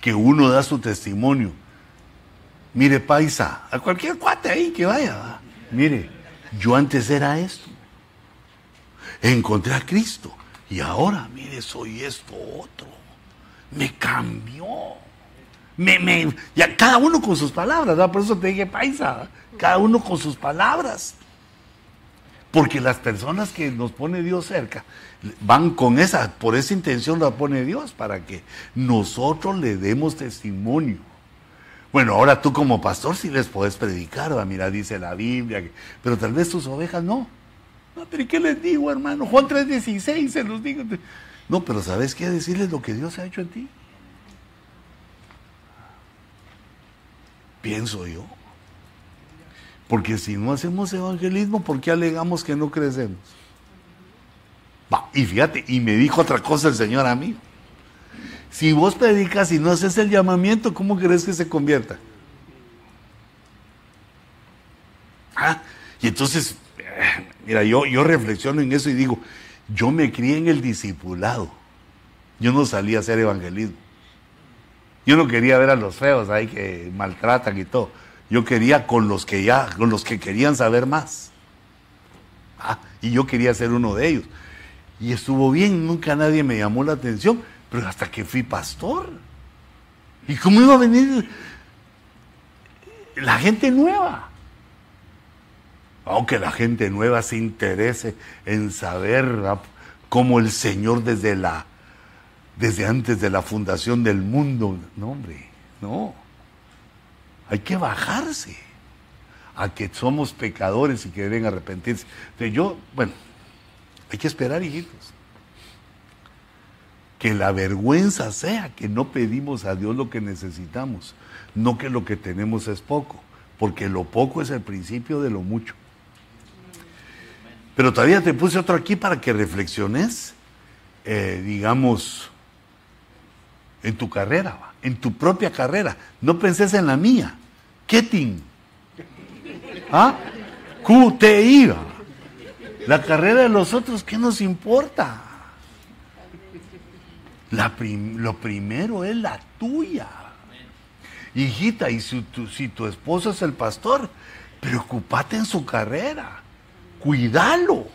que uno da su testimonio. Mire, paisa, a cualquier cuate ahí que vaya, mire, yo antes era esto. Encontré a Cristo y ahora, mire, soy esto otro. Me cambió. Me, me, ya cada uno con sus palabras, ¿verdad? por eso te dije paisa, cada uno con sus palabras. Porque las personas que nos pone Dios cerca van con esa, por esa intención la pone Dios, para que nosotros le demos testimonio. Bueno, ahora tú como pastor sí les puedes predicar, mira, dice la Biblia, pero tal vez tus ovejas no. No, pero ¿qué les digo, hermano? Juan 3:16 se los digo. No, pero ¿sabes qué? Decirles lo que Dios ha hecho en ti. Pienso yo. Porque si no hacemos evangelismo, ¿por qué alegamos que no crecemos? Va, y fíjate, y me dijo otra cosa el Señor a mí. Si vos predicas y no haces el llamamiento, ¿cómo crees que se convierta? Ah, y entonces Mira, yo, yo reflexiono en eso y digo, yo me crié en el discipulado. Yo no salía a hacer evangelismo. Yo no quería ver a los feos ahí que maltratan y todo. Yo quería con los que ya, con los que querían saber más. Ah, y yo quería ser uno de ellos. Y estuvo bien, nunca nadie me llamó la atención, pero hasta que fui pastor. ¿Y cómo iba a venir la gente nueva? aunque la gente nueva se interese en saber cómo el Señor desde la desde antes de la fundación del mundo, no hombre, no. Hay que bajarse a que somos pecadores y que deben arrepentirse. Entonces yo, bueno, hay que esperar, hijitos. Que la vergüenza sea que no pedimos a Dios lo que necesitamos, no que lo que tenemos es poco, porque lo poco es el principio de lo mucho. Pero todavía te puse otro aquí para que reflexiones, eh, digamos, en tu carrera, en tu propia carrera. No penses en la mía. Keting. ¿Ah? QTI. La carrera de los otros, ¿qué nos importa? Lo primero es la tuya. Hijita, y si tu, esposo es el pastor, preocupate en su carrera cuídalo,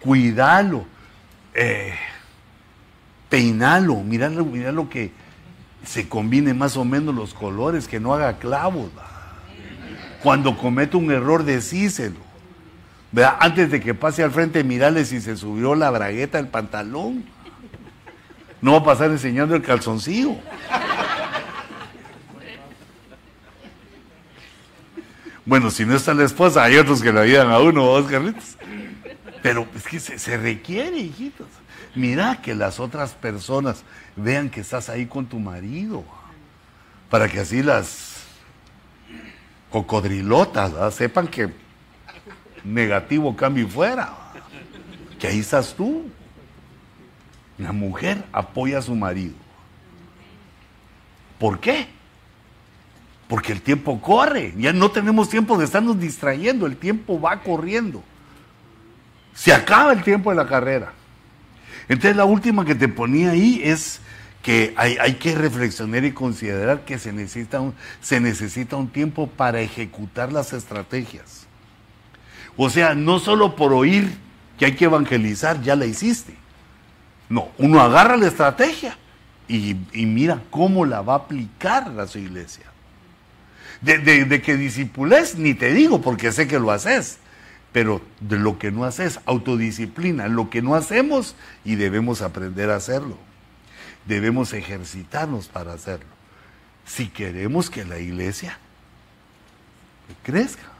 cuídalo, eh, peinalo, miralo, miralo que se combine más o menos los colores, que no haga clavos. Cuando comete un error, decíselo. Vea, antes de que pase al frente, mirale si se subió la bragueta del pantalón. No va a pasar enseñando el calzoncillo. Bueno, si no está la esposa, hay otros que le ayudan a uno, dos Carlitos. Pero es que se, requiere, hijitos. Mira que las otras personas vean que estás ahí con tu marido. Para que así las cocodrilotas sepan que negativo cambio fuera. Que ahí estás tú. La mujer apoya a su marido. ¿Por qué? Porque el tiempo corre. Ya no tenemos tiempo de estarnos distrayendo. El tiempo va corriendo. Se acaba el tiempo de la carrera. Entonces la última que te ponía ahí es que hay, que reflexionar y considerar que se necesita, un, se necesita un tiempo para ejecutar las estrategias. O sea, no solo por oír que hay que evangelizar, ya la hiciste. No, uno agarra la estrategia y, mira cómo la va a aplicar a su iglesia. De, de que disipules, ni te digo, porque sé que lo haces. Pero de lo que no haces, autodisciplina, lo que no hacemos y debemos aprender a hacerlo. Debemos ejercitarnos para hacerlo. Si queremos que la iglesia crezca.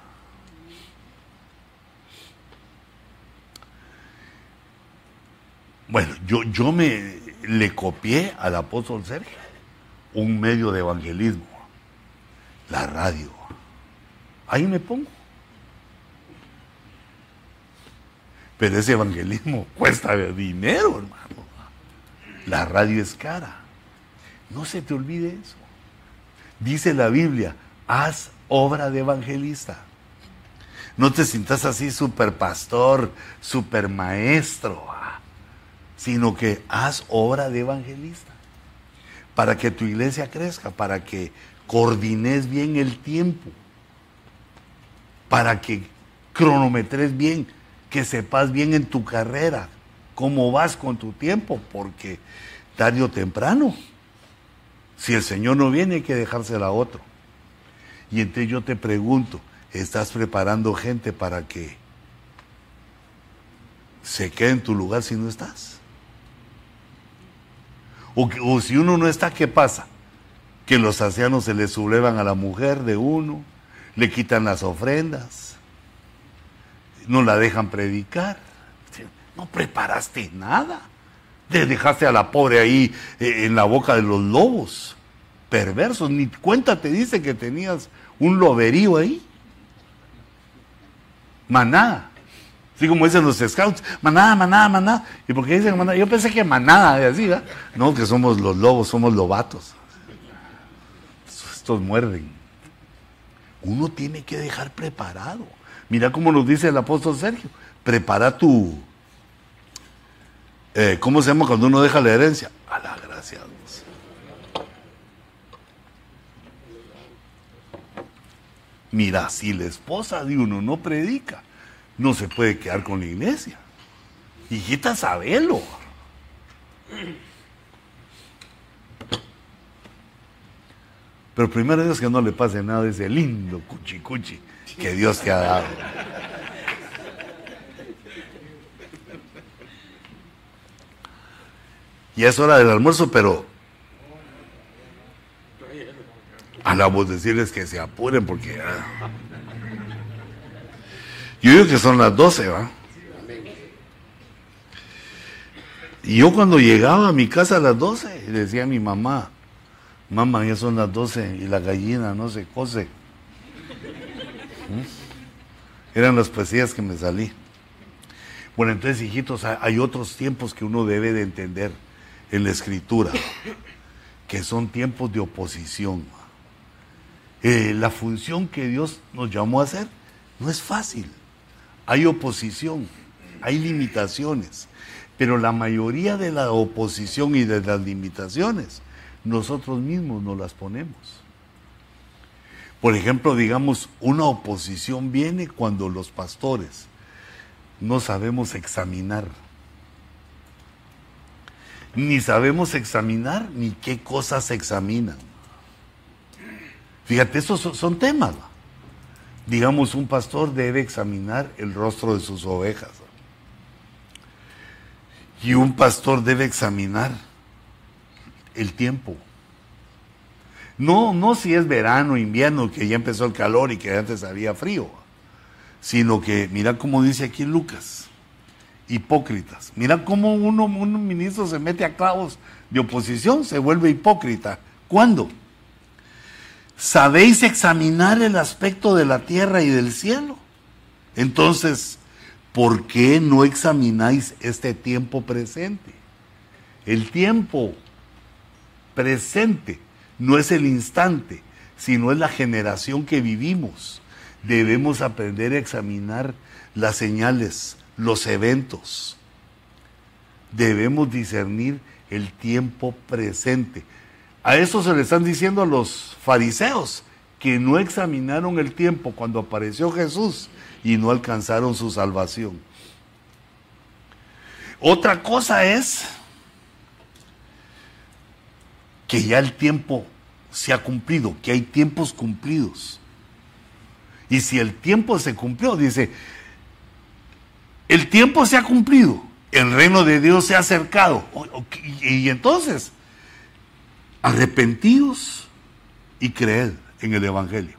Bueno, yo, yo me le copié al apóstol Sergio un medio de evangelismo, la radio. Ahí me pongo. Pero ese evangelismo [laughs] cuesta dinero, hermano. La radio es cara. No se te olvide eso. Dice la Biblia, haz obra de evangelista. No te sientas así super pastor, super maestro, sino que haz obra de evangelista. Para que tu iglesia crezca, para que coordines bien el tiempo, para que cronometres bien que sepas bien en tu carrera cómo vas con tu tiempo, porque tarde o temprano, si el Señor no viene, hay que dejársela a otro. Y entonces yo te pregunto, ¿estás preparando gente para que se quede en tu lugar si no estás? O, si uno no está, ¿qué pasa? Que los ancianos se le sublevan a la mujer de uno, le quitan las ofrendas no la dejan predicar. No preparaste nada. Te dejaste a la pobre ahí eh, en la boca de los lobos perversos. Ni cuenta te dice que tenías un loberío ahí. Manada. Así como dicen los scouts, manada, manada, manada. ¿Y por qué dicen manada? Yo pensé que manada, de así, ¿verdad? No, que somos los lobos, somos lobatos. Estos muerden. Uno tiene que dejar preparado. Mira cómo nos dice el apóstol Sergio. Prepara tu... Eh, ¿Cómo se llama cuando uno deja la herencia? A la gracia de Dios. Mira, si la esposa de uno no predica, no se puede quedar con la iglesia. Hijita, sabelo. Pero primero Dios que no le pase nada ese lindo cuchi cuchi que Dios te ha dado. Y es hora del almuerzo, pero a la voz decirles que se apuren porque yo digo que son las 12, ¿va? Y yo cuando llegaba a mi casa a las 12, decía a mi mamá, mamá, ya son las 12 y la gallina no se cose. Eran las poesías que me salí. Bueno, entonces, hijitos, hay otros tiempos que uno debe de entender en la escritura, que son tiempos de oposición. Eh, la función que Dios nos llamó a hacer no es fácil. Hay oposición, hay limitaciones, pero la mayoría de la oposición y de las limitaciones nosotros mismos nos las ponemos. Por ejemplo, digamos, una oposición viene cuando los pastores no sabemos examinar. Ni sabemos examinar ni qué cosas se examinan. Fíjate, esos son, temas. Digamos, un pastor debe examinar el rostro de sus ovejas. Y un pastor debe examinar el tiempo. No, no si es verano, invierno, que ya empezó el calor y que antes había frío, sino que mira cómo dice aquí Lucas, hipócritas. Mira cómo uno, un ministro se mete a clavos de oposición, se vuelve hipócrita. ¿Cuándo? ¿Sabéis examinar el aspecto de la tierra y del cielo? Entonces, ¿por qué no examináis este tiempo presente? El tiempo presente no es el instante, sino es la generación que vivimos. Debemos aprender a examinar las señales, los eventos. Debemos discernir el tiempo presente. A eso se le están diciendo los fariseos, que no examinaron el tiempo cuando apareció Jesús y no alcanzaron su salvación. Otra cosa es que ya el tiempo se ha cumplido, que hay tiempos cumplidos. Y si el tiempo se cumplió, dice, el tiempo se ha cumplido, el reino de Dios se ha acercado. Y entonces, arrepentidos y creed en el Evangelio.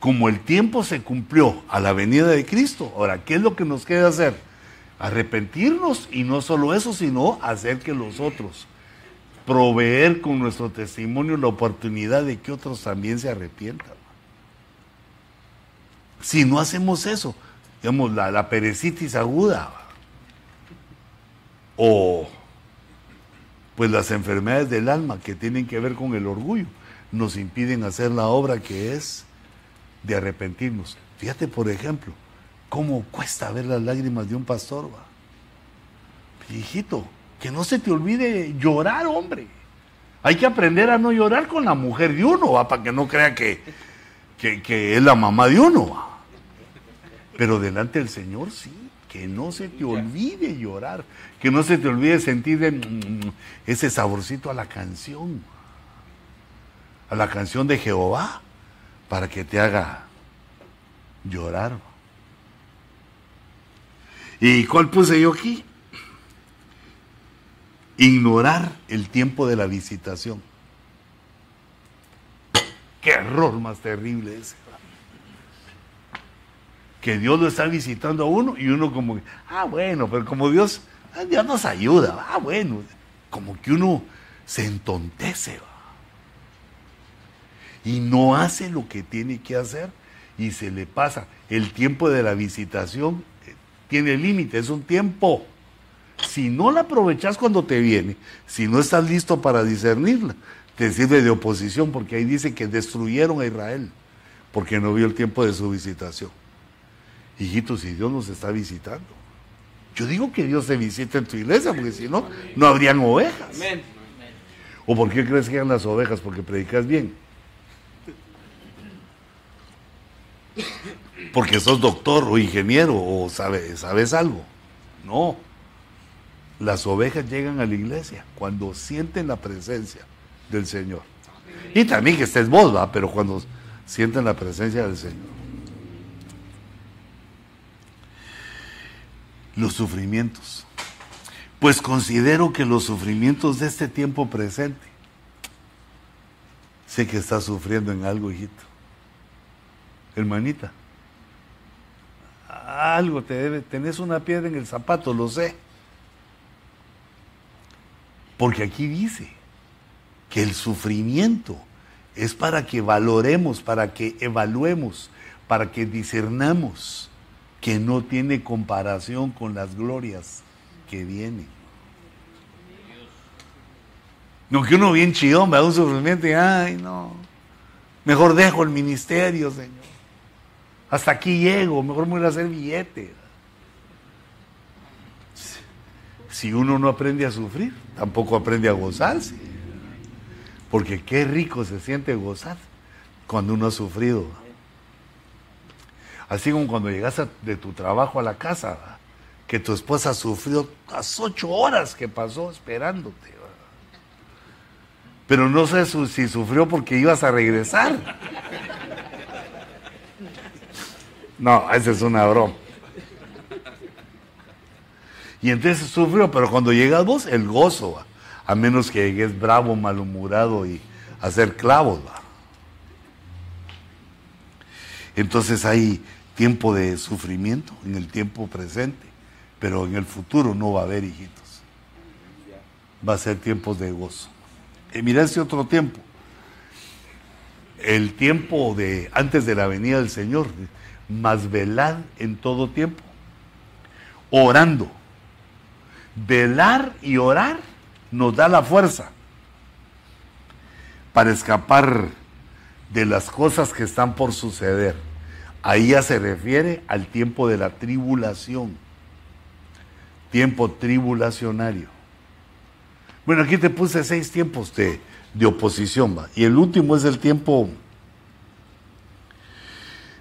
Como el tiempo se cumplió a la venida de Cristo, ahora, ¿qué es lo que nos queda hacer? Arrepentirnos y no solo eso, sino hacer que los otros, proveer con nuestro testimonio la oportunidad de que otros también se arrepientan. Si no hacemos eso, digamos, la, la perecitis aguda, o pues las enfermedades del alma que tienen que ver con el orgullo nos impiden hacer la obra que es de arrepentirnos. Fíjate, por ejemplo, cómo cuesta ver las lágrimas de un pastor. Va. Hijito, que no se te olvide llorar, hombre. Hay que aprender a no llorar con la mujer de uno, ¿va? para que no crea que, que, es la mamá de uno. Pero delante del Señor sí que no se te olvide llorar, que no se te olvide sentir mm, ese saborcito a la canción, a la canción de Jehová, para que te haga llorar. ¿Y cuál puse yo aquí? Ignorar el tiempo de la visitación. [coughs] Qué error más terrible ese que Dios lo está visitando a uno y uno como, ah, bueno, pero como Dios, ah, Dios nos ayuda, ah, bueno, como que uno se entontece y no hace lo que tiene que hacer y se le pasa. El tiempo de la visitación eh, tiene límite, es un tiempo. Si no la aprovechas cuando te viene, si no estás listo para discernirla, te sirve de oposición porque ahí dice que destruyeron a Israel porque no vio el tiempo de su visitación. Hijitos, si Dios nos está visitando. Yo digo que Dios se visita en tu iglesia, porque si no, no habrían ovejas. ¿O por qué crees que eran las ovejas? Porque predicas bien. Porque sos doctor o ingeniero o sabes, sabes algo. No. Las ovejas llegan a la iglesia cuando sienten la presencia del Señor. Y también que estés vos, ¿va? pero cuando sienten la presencia del Señor. Los sufrimientos. Pues considero que los sufrimientos de este tiempo presente, sé que estás sufriendo en algo, hijito. Hermanita, algo te debe, tenés una piedra en el zapato, lo sé. Porque aquí dice que el sufrimiento es para que valoremos, para que evaluemos, para que discernamos que no tiene comparación con las glorias que vienen. No, que uno bien chidón, va a un sufrimiento ay, no, mejor dejo el ministerio, Señor. Hasta aquí llego, mejor me voy a hacer billete. Si uno no aprende a sufrir, tampoco aprende a gozarse. Porque qué rico se siente gozar cuando uno ha sufrido. Así como cuando llegas de tu trabajo a la casa, que tu esposa sufrió las ocho horas que pasó esperándote. Pero no sé si sufrió porque ibas a regresar. No, esa es una broma. Y entonces sufrió, pero cuando llegas vos, el gozo, a menos que llegues bravo, malhumorado y hacer clavos. Entonces hay tiempo de sufrimiento en el tiempo presente, pero en el futuro no va a haber hijitos. Va a ser tiempos de gozo. Y mira ese otro tiempo. El tiempo de antes de la venida del Señor, más velad en todo tiempo, orando. Velar y orar nos da la fuerza para escapar de las cosas que están por suceder Ahí ya se refiere al tiempo de la tribulación, tiempo tribulacionario. Bueno, aquí te puse seis tiempos de, oposición, ¿va? y el último es el tiempo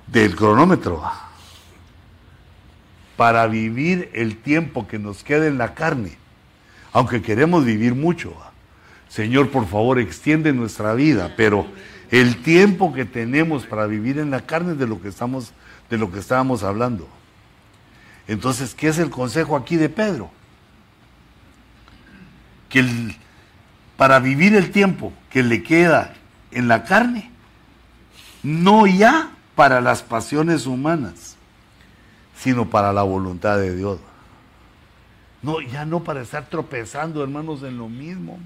del cronómetro, para vivir el tiempo que nos queda en la carne, aunque queremos vivir mucho. Señor, por favor, extiende nuestra vida, pero el tiempo que tenemos para vivir en la carne de lo que estamos, de lo que estábamos hablando. Entonces, ¿qué es el consejo aquí de Pedro? Que para vivir el tiempo que le queda en la carne, no ya para las pasiones humanas, sino para la voluntad de Dios. No, ya no para estar tropezando, hermanos, en lo mismo.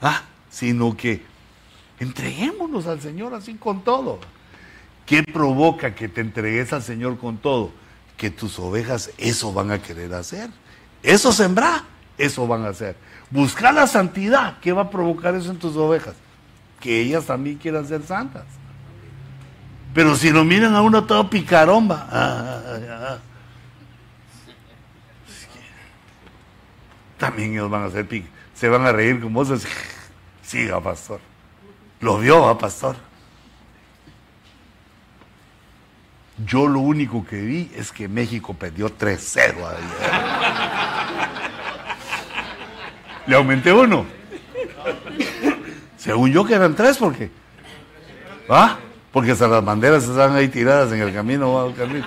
Ah, sino que Entreguémonos al Señor así con todo. ¿Qué provoca que te entregues al Señor con todo? Que tus ovejas eso van a querer hacer. Eso sembrar, eso van a hacer. Buscar la santidad, ¿qué va a provocar eso en tus ovejas? Que ellas también quieran ser santas. Pero si lo miran a uno todo picaromba, ah, ah, ah, también ellos van a ser se van a reír como vos. Siga, pastor. Lo vio, ¿a pastor? Yo lo único que vi es que México perdió 3-0 Le aumenté uno. Según yo que eran tres, porque. ¿Ah? Porque hasta las banderas están ahí tiradas en el camino, Carlito.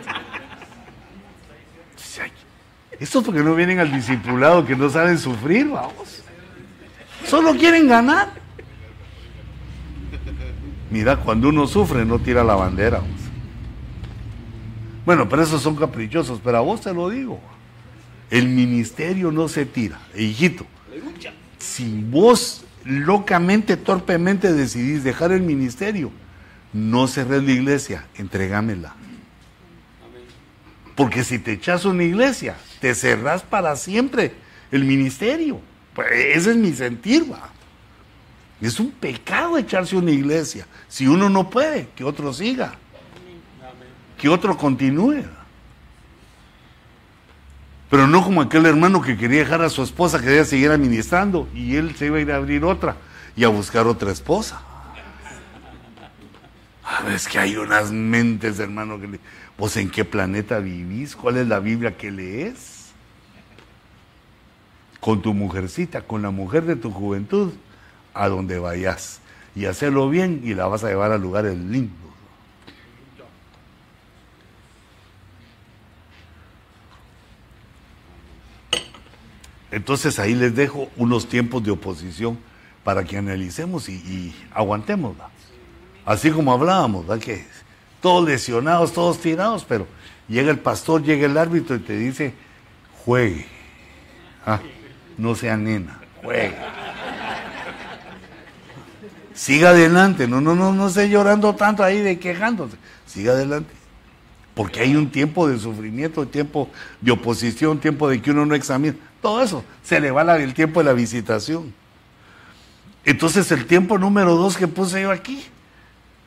Esto porque no vienen al discipulado, que no saben sufrir, vamos. Solo quieren ganar. Mira, cuando uno sufre no tira la bandera. Bueno, pero esos son caprichosos, pero a vos te lo digo. El ministerio no se tira. hijito, si vos locamente, torpemente decidís dejar el ministerio, no cerres la iglesia, entregámela. Porque si te echas una iglesia, te cerrás para siempre el ministerio. Pues ese es mi sentir, va. Es un pecado echarse una iglesia. Si uno no puede, que otro siga. Que otro continúe. Pero no como aquel hermano que quería dejar a su esposa, que quería seguir administrando y él se iba a ir a abrir otra y a buscar otra esposa. Ah, es que hay unas mentes, hermano, que le... ¿Vos en qué planeta vivís? ¿Cuál es la Biblia que lees? Con tu mujercita, con la mujer de tu juventud a donde vayas y hacerlo bien y la vas a llevar a lugares lindos. Entonces ahí les dejo unos tiempos de oposición para que analicemos y, aguantemos. Así como hablábamos, que todos lesionados, todos tirados, pero llega el pastor, llega el árbitro y te dice, juegue. Ah, no sea nena, juegue siga adelante, no, no, no, no esté llorando tanto ahí de quejándose, siga adelante. Porque hay un tiempo de sufrimiento, tiempo de oposición, tiempo de que uno no examina. Todo eso se le va el tiempo de la visitación. Entonces el tiempo número dos que puse yo aquí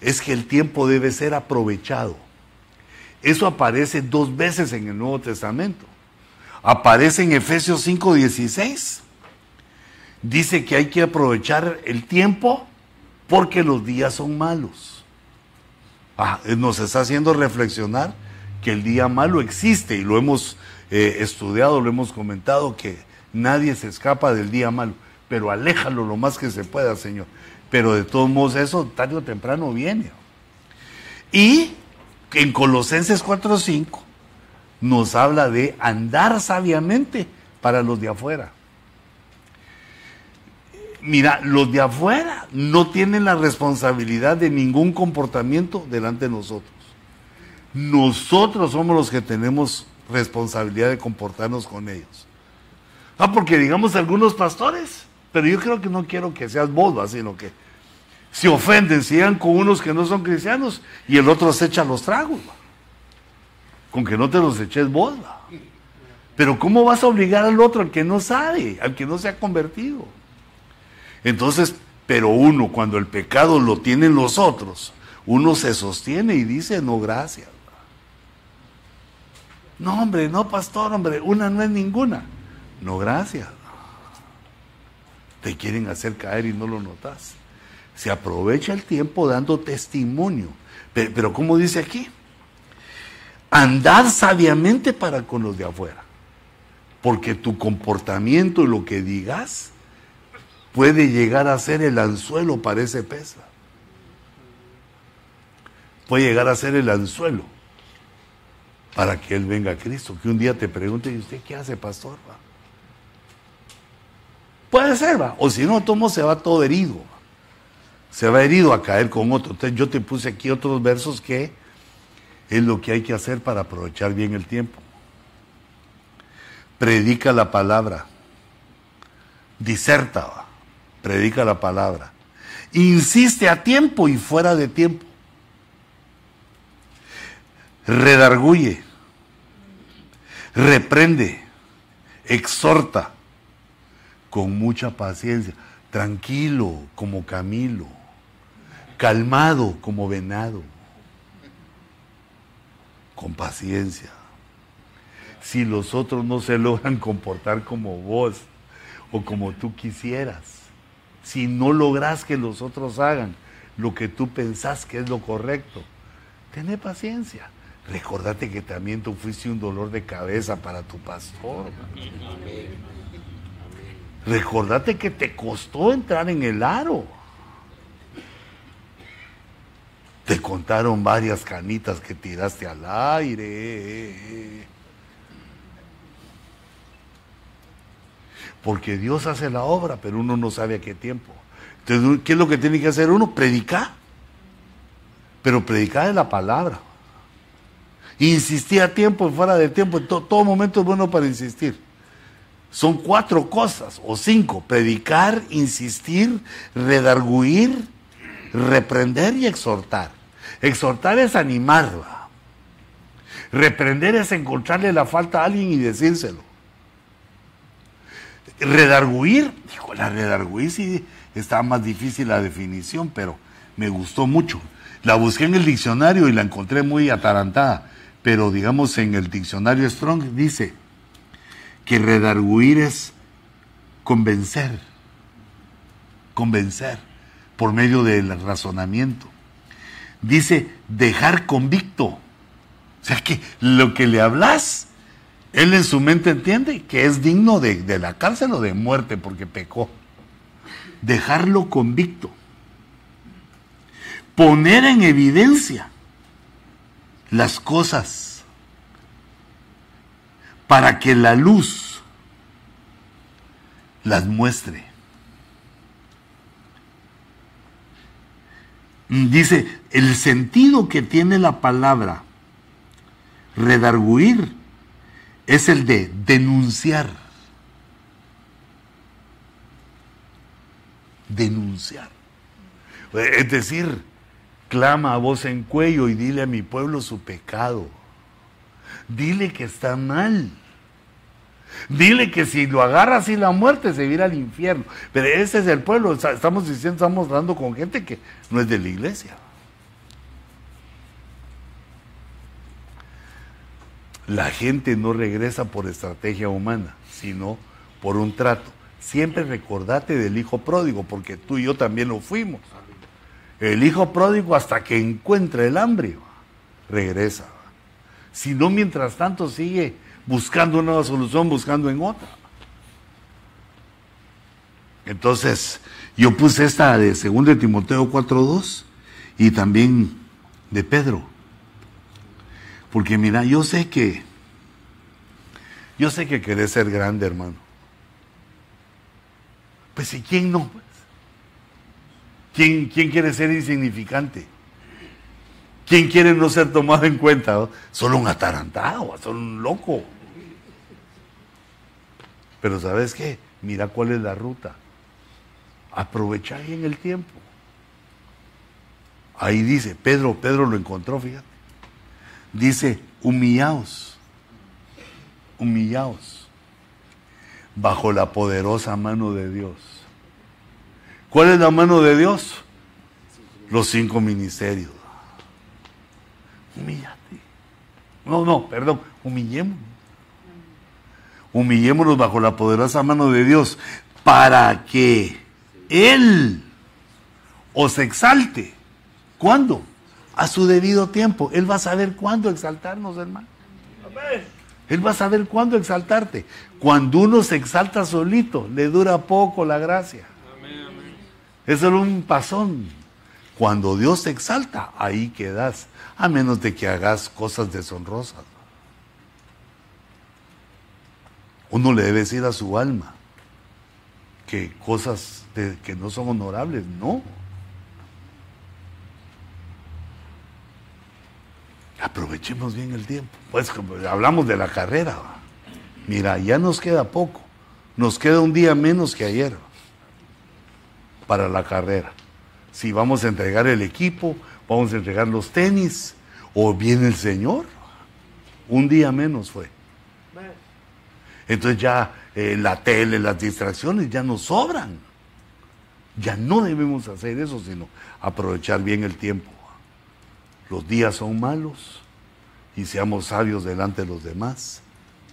es que el tiempo debe ser aprovechado. Eso aparece dos veces en el Nuevo Testamento. Aparece en Efesios 5:16. Dice que hay que aprovechar el tiempo porque los días son malos. Ah, nos está haciendo reflexionar que el día malo existe y lo hemos eh, estudiado, lo hemos comentado, que nadie se escapa del día malo, pero aléjalo lo más que se pueda, Señor. Pero de todos modos eso tarde o temprano viene. Y en Colosenses 4.5 nos habla de andar sabiamente para los de afuera. Mira, los de afuera no tienen la responsabilidad de ningún comportamiento delante de nosotros. Nosotros somos los que tenemos responsabilidad de comportarnos con ellos. Ah, porque digamos algunos pastores, pero yo creo que no quiero que seas boba, sino que se ofenden, si llegan con unos que no son cristianos y el otro se echa los tragos. Con que no te los eches vos. Pero ¿cómo vas a obligar al otro, al que no sabe, al que no se ha convertido? Entonces, pero uno, cuando el pecado lo tienen los otros, uno se sostiene y dice, no, gracias. No, hombre, no, pastor, hombre, una no es ninguna. No, gracias. Te quieren hacer caer y no lo notas. Se aprovecha el tiempo dando testimonio. Pero, pero ¿cómo dice aquí? Andar sabiamente para con los de afuera. Porque tu comportamiento y lo que digas puede llegar a ser el anzuelo para ese pesa. Puede llegar a ser el anzuelo para que Él venga a Cristo. Que un día te pregunte, ¿y usted qué hace, pastor? Puede ser, va. O si no, tomo se va todo herido. Se va herido a caer con otro. Entonces yo te puse aquí otros versos que es lo que hay que hacer para aprovechar bien el tiempo. Predica la palabra. Diserta, predica la palabra. Insiste a tiempo y fuera de tiempo redarguye, reprende, exhorta con mucha paciencia, tranquilo como Camilo, calmado como venado, con paciencia. Si los otros no se logran comportar como vos o como tú quisieras, si no logras que los otros hagan lo que tú pensás que es lo correcto, tené paciencia. Recordate que también tú fuiste un dolor de cabeza para tu pastor. Recordate que te costó entrar en el aro. Te contaron varias canitas que tiraste al aire. Porque Dios hace la obra, pero uno no sabe a qué tiempo. Entonces, ¿qué es lo que tiene que hacer uno? Predicar. Pero predicar es la palabra. Insistía a tiempo fuera de tiempo, en todo momento es bueno para insistir. Son cuatro cosas, o cinco, predicar, insistir, redarguir, reprender y exhortar. Exhortar es animarla. Reprender es encontrarle la falta a alguien y decírselo. Redarguir, dijo, la redarguir sí está más difícil la definición, pero me gustó mucho. La busqué en el diccionario y la encontré muy atarantada pero digamos en el diccionario Strong dice que redarguir es convencer, convencer por medio del razonamiento. Dice dejar convicto. O sea que lo que le hablas, él en su mente entiende que es digno de, de la cárcel o de muerte porque pecó. Dejarlo convicto. Poner en evidencia las cosas para que la luz las muestre. Dice, el sentido que tiene la palabra redarguir es el de denunciar. Denunciar. Es decir, Clama a voz en cuello y dile a mi pueblo su pecado. Dile que está mal. Dile que si lo agarra así la muerte se irá al infierno. Pero ese es el pueblo. Estamos diciendo, estamos hablando con gente que no es de la iglesia. La gente no regresa por estrategia humana, sino por un trato. Siempre recordate del hijo pródigo, porque tú y yo también lo fuimos. El hijo pródigo hasta que encuentre el hambre, regresa. Si no, mientras tanto sigue buscando una nueva solución, buscando en otra. Entonces, yo puse esta de 2 Timoteo 4.2 y también de Pedro. Porque mira, yo sé que, yo sé que querés ser grande, hermano. Pues ¿y quién no? ¿Quién, quién quiere ser insignificante? ¿Quién quiere no ser tomado en cuenta? Solo un atarantado, solo un loco. Pero ¿sabes qué? Mira cuál es la ruta. Aprovecha en el tiempo. Ahí dice, Pedro, Pedro lo encontró, fíjate. Dice, humillaos, humillaos bajo la poderosa mano de Dios. ¿Cuál es la mano de Dios? Los cinco ministerios. Humíllate. No, no, perdón, humillémonos. Humillémonos bajo la poderosa mano de Dios para que Él os exalte. ¿Cuándo? A su debido tiempo. Él va a saber cuándo exaltarnos, hermano. Él va a saber cuándo exaltarte. Cuando uno se exalta solito, le dura poco la gracia. Es solo un pasón. Cuando Dios te exalta, ahí quedas. A menos de que hagas cosas deshonrosas. Uno le debe decir a su alma que cosas que no son honorables, no. Aprovechemos bien el tiempo. Pues hablamos de la carrera. Mira, ya nos queda poco. Nos queda un día menos que ayer para la carrera. Si vamos a entregar el equipo, vamos a entregar los tenis, o viene el Señor. Un día menos fue. Entonces ya eh, la tele, las distracciones ya nos sobran. Ya no debemos hacer eso, sino aprovechar bien el tiempo. Los días son malos y seamos sabios delante de los demás,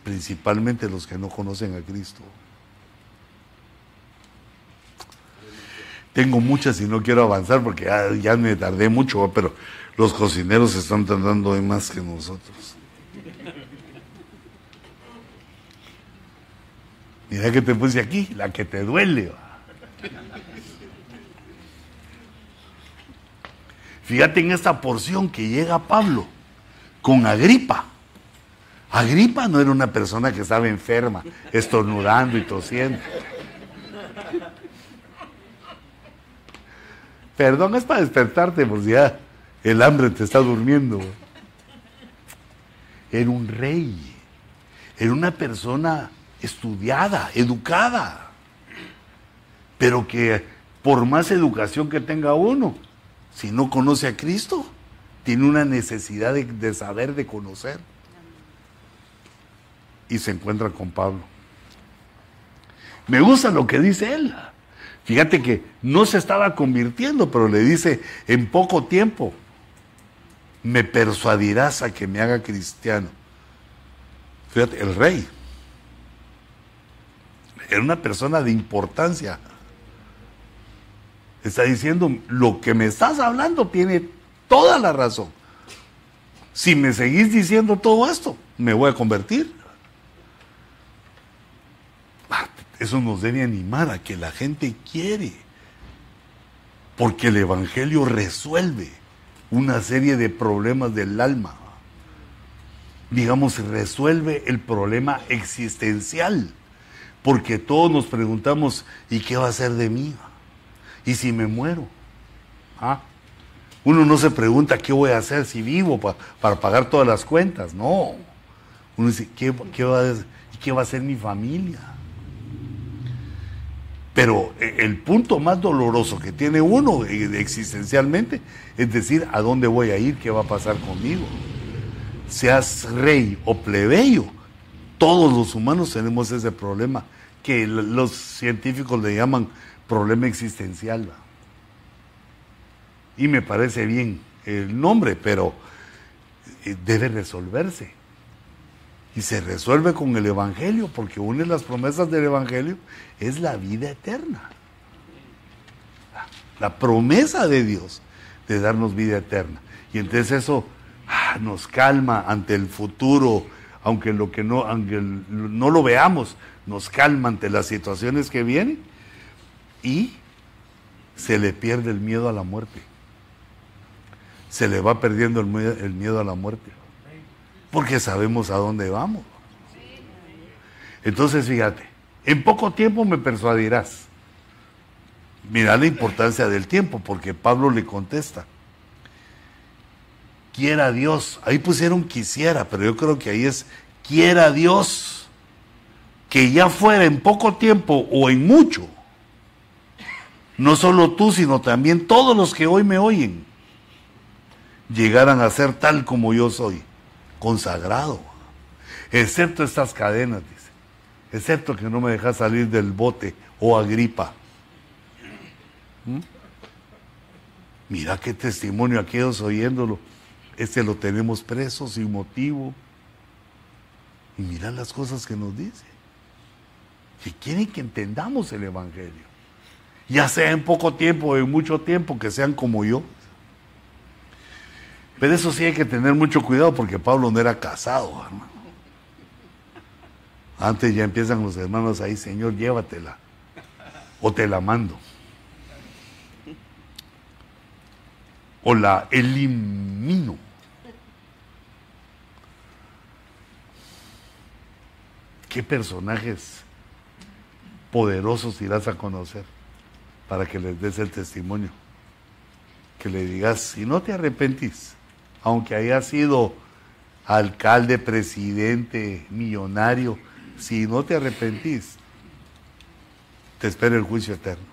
principalmente los que no conocen a Cristo. Tengo muchas y no quiero avanzar porque ya, me tardé mucho, pero los cocineros están tardando hoy más que nosotros. Mira que te puse aquí, la que te duele. Fíjate en esta porción que llega Pablo con Agripa. Agripa no era una persona que estaba enferma, estornudando y tosiendo. Perdón, es para despertarte, por si ya el hambre te está durmiendo. Era un rey, era una persona estudiada, educada, pero que por más educación que tenga uno, si no conoce a Cristo, tiene una necesidad de, saber, de conocer. Y se encuentra con Pablo. Me gusta lo que dice él. Fíjate que no se estaba convirtiendo, pero le dice, en poco tiempo me persuadirás a que me haga cristiano. Fíjate, el rey era una persona de importancia. Está diciendo, lo que me estás hablando tiene toda la razón. Si me seguís diciendo todo esto, me voy a convertir. Eso nos debe animar a que la gente quiere. Porque el Evangelio resuelve una serie de problemas del alma. Digamos, resuelve el problema existencial. Porque todos nos preguntamos, ¿y qué va a ser de mí? ¿Y si me muero? ¿Ah? Uno no se pregunta qué voy a hacer si vivo para pagar todas las cuentas. No. Uno dice, ¿qué, va a, ¿qué va a hacer mi familia? Pero eh, el punto más doloroso que tiene uno eh, existencialmente es decir, ¿a dónde voy a ir? ¿Qué va a pasar conmigo? Seas rey o plebeyo, todos los humanos tenemos ese problema que los científicos le llaman problema existencial. Y me parece bien el nombre, pero eh, debe resolverse. Y se resuelve con el Evangelio, porque una de las promesas del Evangelio es la vida eterna. La promesa de Dios de darnos vida eterna. Y entonces eso ah, nos calma ante el futuro, aunque lo que no, aunque no lo veamos, nos calma ante las situaciones que vienen y se le pierde el miedo a la muerte. Se le va perdiendo el miedo, a la muerte. porque sabemos a dónde vamos. Entonces, fíjate, en poco tiempo me persuadirás. Mira la importancia del tiempo, porque Pablo le contesta. Quiera Dios. Ahí pusieron quisiera, pero yo creo que ahí es quiera Dios que ya fuera en poco tiempo o en mucho. No solo tú, sino también todos los que hoy me oyen llegaran a ser tal como yo soy, consagrado, excepto estas cadenas, dice, excepto que no me dejas salir del bote o agripa. ¿Mm? Mira qué testimonio aquellos oyéndolo. Este lo tenemos preso sin motivo. Y mira las cosas que nos dice. Que quieren que entendamos el Evangelio. Ya sea en poco tiempo o en mucho tiempo, que sean como yo. Pero eso sí hay que tener mucho cuidado porque Pablo no era casado, hermano. Antes ya empiezan los hermanos ahí, Señor, llévatela. O te la mando. O la elimino. ¿Qué personajes poderosos irás a conocer para que les des el testimonio? Que le digas, si no te arrepentís, aunque haya sido alcalde, presidente, millonario, si no te arrepentís, te espera el juicio eterno.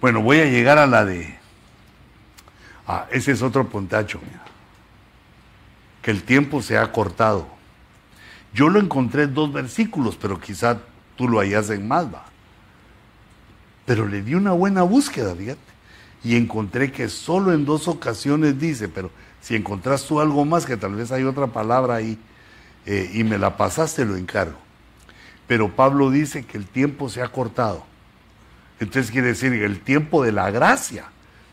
Bueno, voy a llegar a la de... Ah, ese es otro puntacho, que el tiempo se ha cortado. Yo lo encontré en dos versículos, pero quizá tú lo hayas en más. Pero le di una buena búsqueda, fíjate y encontré que solo en dos ocasiones dice, pero si encontrás tú algo más, que tal vez hay otra palabra ahí, eh, y me la pasaste, lo encargo. Pero Pablo dice que el tiempo se ha cortado. Entonces quiere decir el tiempo de la gracia,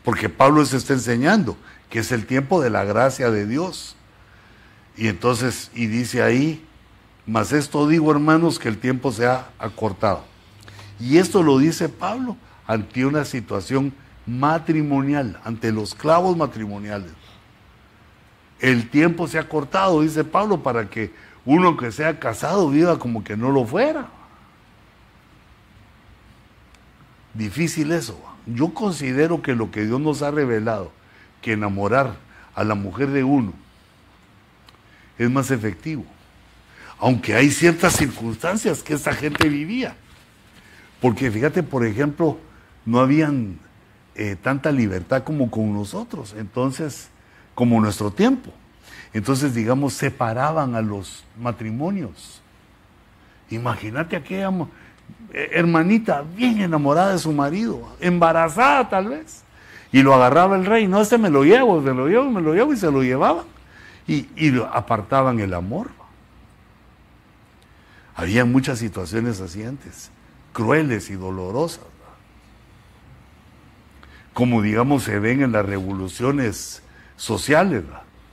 porque Pablo se está enseñando que es el tiempo de la gracia de Dios. Y entonces, y dice ahí, mas esto digo hermanos que el tiempo se ha acortado. Y esto lo dice Pablo ante una situación matrimonial, ante los clavos matrimoniales. El tiempo se ha cortado, dice Pablo, para que uno que sea casado viva como que no lo fuera. Difícil eso. Yo considero que lo que Dios nos ha revelado, que enamorar a la mujer de uno, es más efectivo. Aunque hay ciertas circunstancias que esta gente vivía. Porque fíjate, por ejemplo, no habían eh, tanta libertad como con nosotros, entonces, como nuestro tiempo. Entonces, digamos, separaban a los matrimonios. Imagínate aquella eh, hermanita bien enamorada de su marido, embarazada tal vez, y lo agarraba el rey, no, este me lo llevo, me lo llevo, me lo llevo, y se lo llevaban, y, y apartaban el amor. Había muchas situaciones así antes, crueles y dolorosas como digamos se ven en las revoluciones sociales,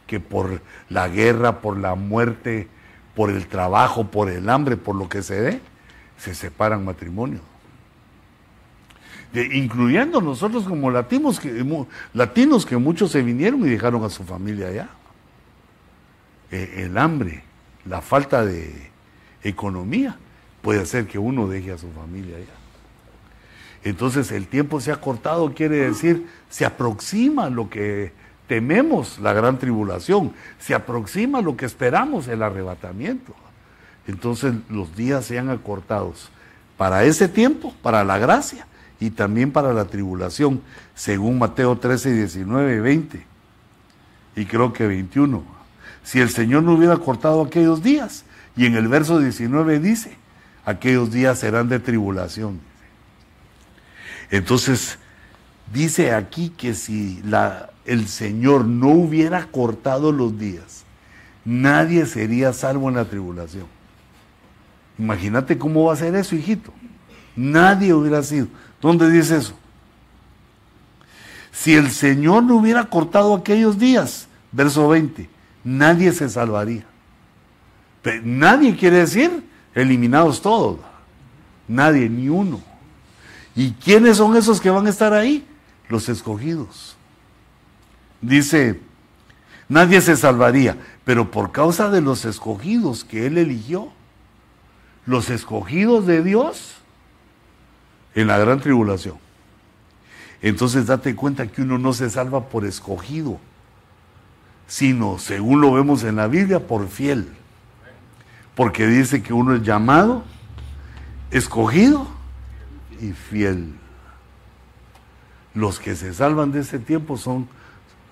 que por la guerra, por la muerte, por el trabajo, por el hambre, por lo que se dé, se separan matrimonios. incluyendo nosotros como latinos que, muchos se vinieron y dejaron a su familia allá. E, el hambre, la falta de economía puede hacer que uno deje a su familia allá. Entonces el tiempo se ha cortado, quiere decir, se aproxima lo que tememos, la gran tribulación, se aproxima lo que esperamos, el arrebatamiento. Entonces los días se han acortado para ese tiempo, para la gracia y también para la tribulación, según Mateo 13, 19, 20 y creo que 21. Si el Señor no hubiera cortado aquellos días, y en el verso 19 dice, aquellos días serán de tribulación. Entonces, dice aquí que si el Señor no hubiera cortado los días, nadie sería salvo en la tribulación. Imagínate cómo va a ser eso, hijito. Nadie hubiera sido. ¿Dónde dice eso? Si el Señor no hubiera cortado aquellos días, verso 20, nadie se salvaría. nadie quiere decir eliminados todos. Nadie, ni uno. ¿Y quiénes son esos que van a estar ahí? Los escogidos. Dice, nadie se salvaría, pero por causa de los escogidos que Él eligió, los escogidos de Dios en la gran tribulación. Entonces date cuenta que uno no se salva por escogido, sino, según lo vemos en la Biblia, por fiel. Porque dice que uno es llamado, escogido y fiel. Los que se salvan de ese tiempo son,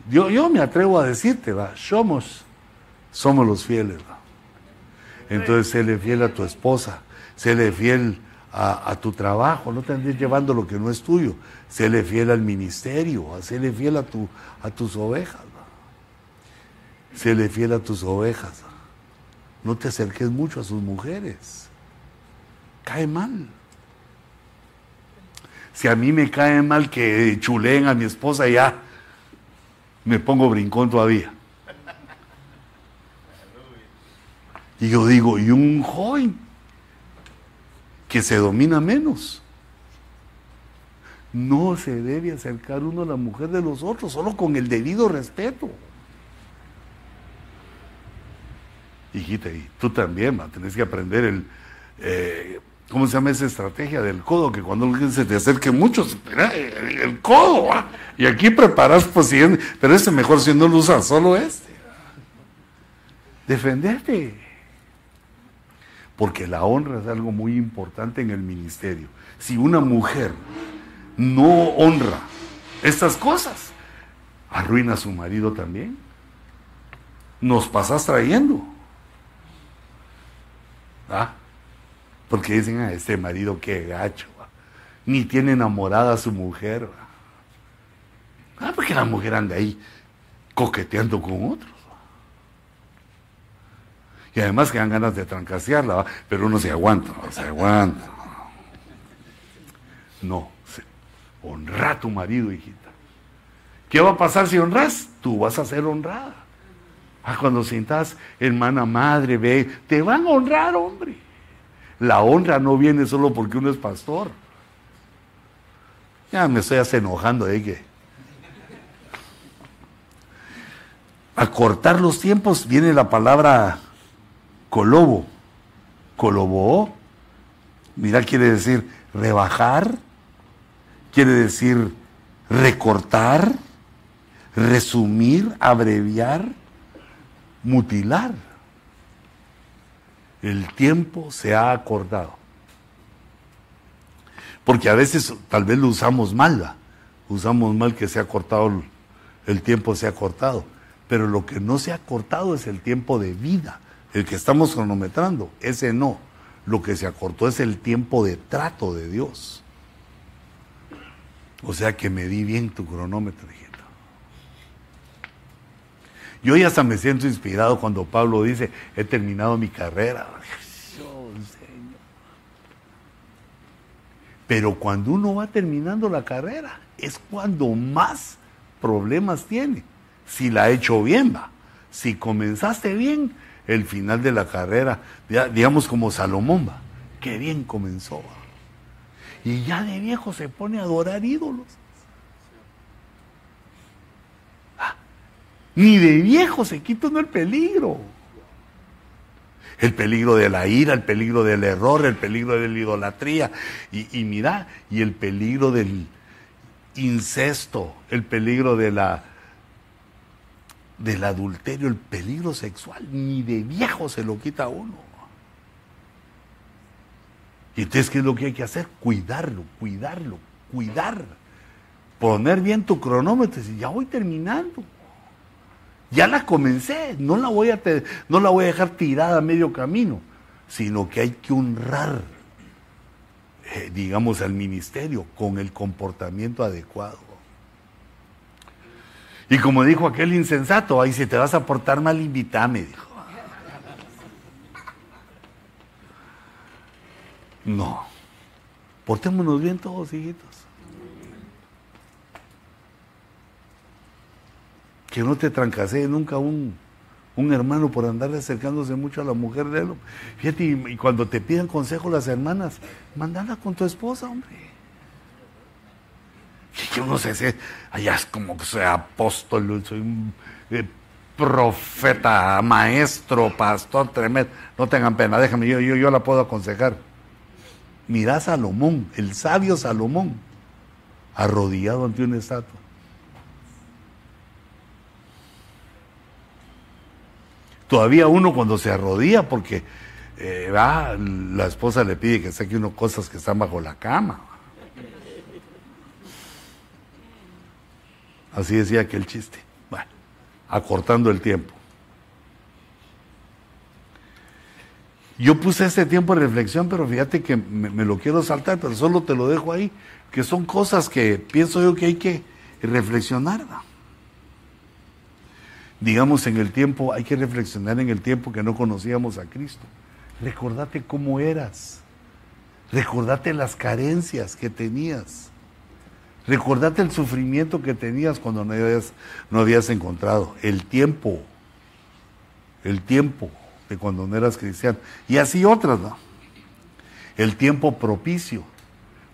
yo, yo me atrevo a decirte, ¿va? somos, somos los fieles. ¿va? Entonces, séle fiel a tu esposa, séle fiel a, tu trabajo, no te andes llevando lo que no es tuyo, séle fiel al ministerio, séle fiel a, tu, a tus ovejas, séle fiel a tus ovejas. No te acerques mucho a sus mujeres, cae mal. Si a mí me cae mal que chuleen a mi esposa, ya me pongo brincón todavía. Y yo digo, y un joven que se domina menos. No se debe acercar uno a la mujer de los otros, solo con el debido respeto. Hijita, y tú también, va, tenés que aprender el, eh, ¿cómo se llama esa estrategia del codo? Que cuando alguien se te acerque mucho, el, codo, y aquí preparas, pues, pero este mejor si no lo usas, solo este. Defenderte porque la honra es algo muy importante en el ministerio. Si una mujer no honra estas cosas, arruina a su marido también. Nos pasas trayendo. ¿Ah? Porque dicen, a este marido qué gacho. Ni tiene enamorada a su mujer. Ah, porque la mujer anda ahí coqueteando con otros. Y además que dan ganas de trancasearla, pero uno se aguanta, se aguanta. No, honra a tu marido, hijita. ¿Qué va a pasar si honras? Tú vas a ser honrada. Ah, cuando sientas, hermana, madre, ve, te van a honrar, hombre. La honra no viene solo porque uno es pastor. Ya me estoy hasta enojando de que. A cortar los tiempos viene la palabra Colobo. Colobo. Mira, quiere decir rebajar, quiere decir recortar, resumir, abreviar, mutilar. El tiempo se ha acordado. Porque a veces tal vez lo usamos mal, usamos mal que se ha cortado, el tiempo se ha cortado. Pero lo que no se ha cortado es el tiempo de vida el que estamos cronometrando, ese no. Lo que se acortó es el tiempo de trato de Dios. O sea que medí bien tu cronómetro. Yo ya hasta me siento inspirado cuando Pablo dice, he terminado mi carrera. Pero cuando uno va terminando la carrera, es cuando más problemas tiene. Si la ha hecho bien, va. Si comenzaste bien, el final de la carrera, digamos como Salomón, va. Qué bien comenzó. Y ya de viejo se pone a adorar ídolos. Ni de viejo se quita uno el peligro. El peligro de la ira, el peligro del error, el peligro de la idolatría. Y, mira, y el peligro del incesto, el peligro de la del adulterio, el peligro sexual, ni de viejo se lo quita uno. Y entonces, ¿qué es lo que hay que hacer? Cuidarlo, cuidarlo, cuidar. Poner bien tu cronómetro y ya voy terminando. Ya la comencé, no la voy a, no la voy a dejar tirada a medio camino, sino que hay que honrar, eh, digamos, al ministerio con el comportamiento adecuado. Y como dijo aquel insensato, ahí si te vas a portar mal, invítame, dijo. No. Portémonos bien todos, hijitos. Que no te trancasee nunca un, un hermano por andar acercándose mucho a la mujer de él. Fíjate, y, cuando te piden consejo las hermanas, mandala con tu esposa, hombre. Yo no sé si allá es como que soy apóstol, soy un eh, profeta, maestro, pastor, tremendo. No tengan pena, déjame, yo, yo, yo la puedo aconsejar. Mira Salomón, el sabio Salomón, arrodillado ante una estatua. Todavía uno cuando se arrodilla, porque eh, la esposa le pide que saque unas cosas que están bajo la cama. Así decía aquel chiste acortando el tiempo. Yo puse este tiempo de reflexión, pero fíjate que me, lo quiero saltar, pero solo te lo dejo ahí, que son cosas que pienso yo que hay que reflexionar. Digamos, en el tiempo, hay que reflexionar en el tiempo que no conocíamos a Cristo. Recordate cómo eras. Recordate las carencias que tenías. Recordate el sufrimiento que tenías cuando no habías, no habías encontrado. El tiempo. El tiempo de cuando no eras cristiano. Y así otras, ¿no? El tiempo propicio.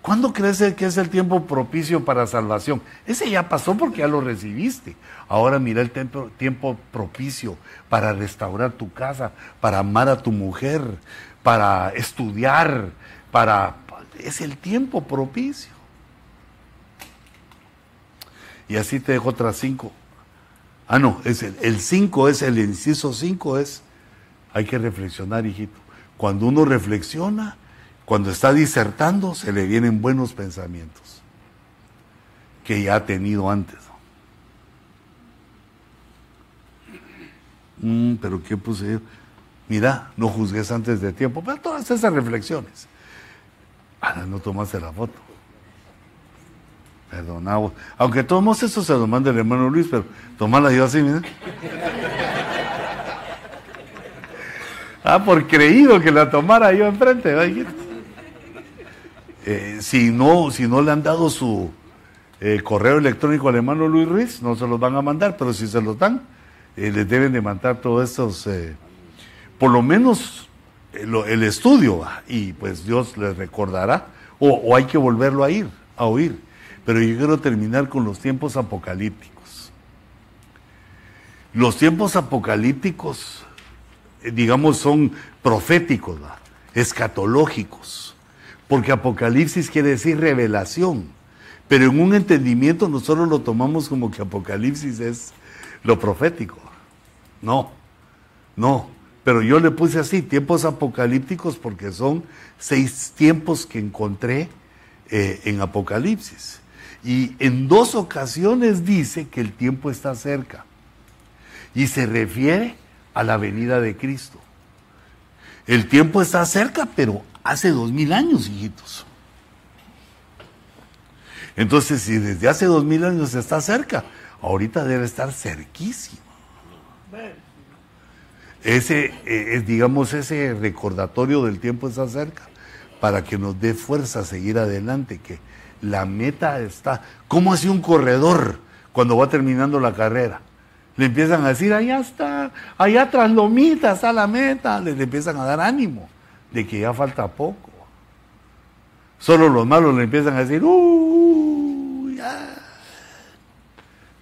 ¿Cuándo crees que es el tiempo propicio para salvación? Ese ya pasó porque ya lo recibiste. Ahora mira el tiempo, propicio para restaurar tu casa, para amar a tu mujer, para estudiar, para... Es el tiempo propicio. Y así te dejo otras cinco. Ah, no, es el, cinco es, el inciso cinco es, hay que reflexionar, hijito. Cuando uno reflexiona, cuando está disertando, se le vienen buenos pensamientos que ya ha tenido antes. Mm, pero ¿qué puse? Mira, no juzgues antes de tiempo. Pero todas esas reflexiones. Ahora no tomaste la foto. Perdonamos. Aunque tomamos eso se lo manda el hermano Luis, pero tomala yo así, mira. Ah, por creído que la tomara yo enfrente. Eh, si, no, si no le han dado su eh, correo electrónico al hermano Luis Ruiz, no se los van a mandar, pero si se los dan, eh, les deben de mandar todos estos, por lo menos el, estudio, y pues Dios les recordará, o, hay que volverlo a ir, a oír. Pero yo quiero terminar con los tiempos apocalípticos. Los tiempos apocalípticos, digamos, son proféticos, escatológicos, porque apocalipsis quiere decir revelación, pero en un entendimiento nosotros lo tomamos como que apocalipsis es lo profético. No, no, pero yo le puse así, tiempos apocalípticos, porque son seis tiempos que encontré eh, en Apocalipsis. Y en dos ocasiones dice que el tiempo está cerca. Y se refiere a la venida de Cristo. El tiempo está cerca, pero hace dos mil años, hijitos. Entonces, si desde hace dos mil años está cerca, ahorita debe estar cerquísimo. Ese, eh, digamos, ese recordatorio del tiempo está cerca para que nos dé fuerza a seguir adelante, que la meta está. ¿Cómo hace un corredor cuando va terminando la carrera? Le empiezan a decir, allá está, allá tras lomitas está la meta. Le, empiezan a dar ánimo de que ya falta poco. Solo los malos le empiezan a decir, uh, ya.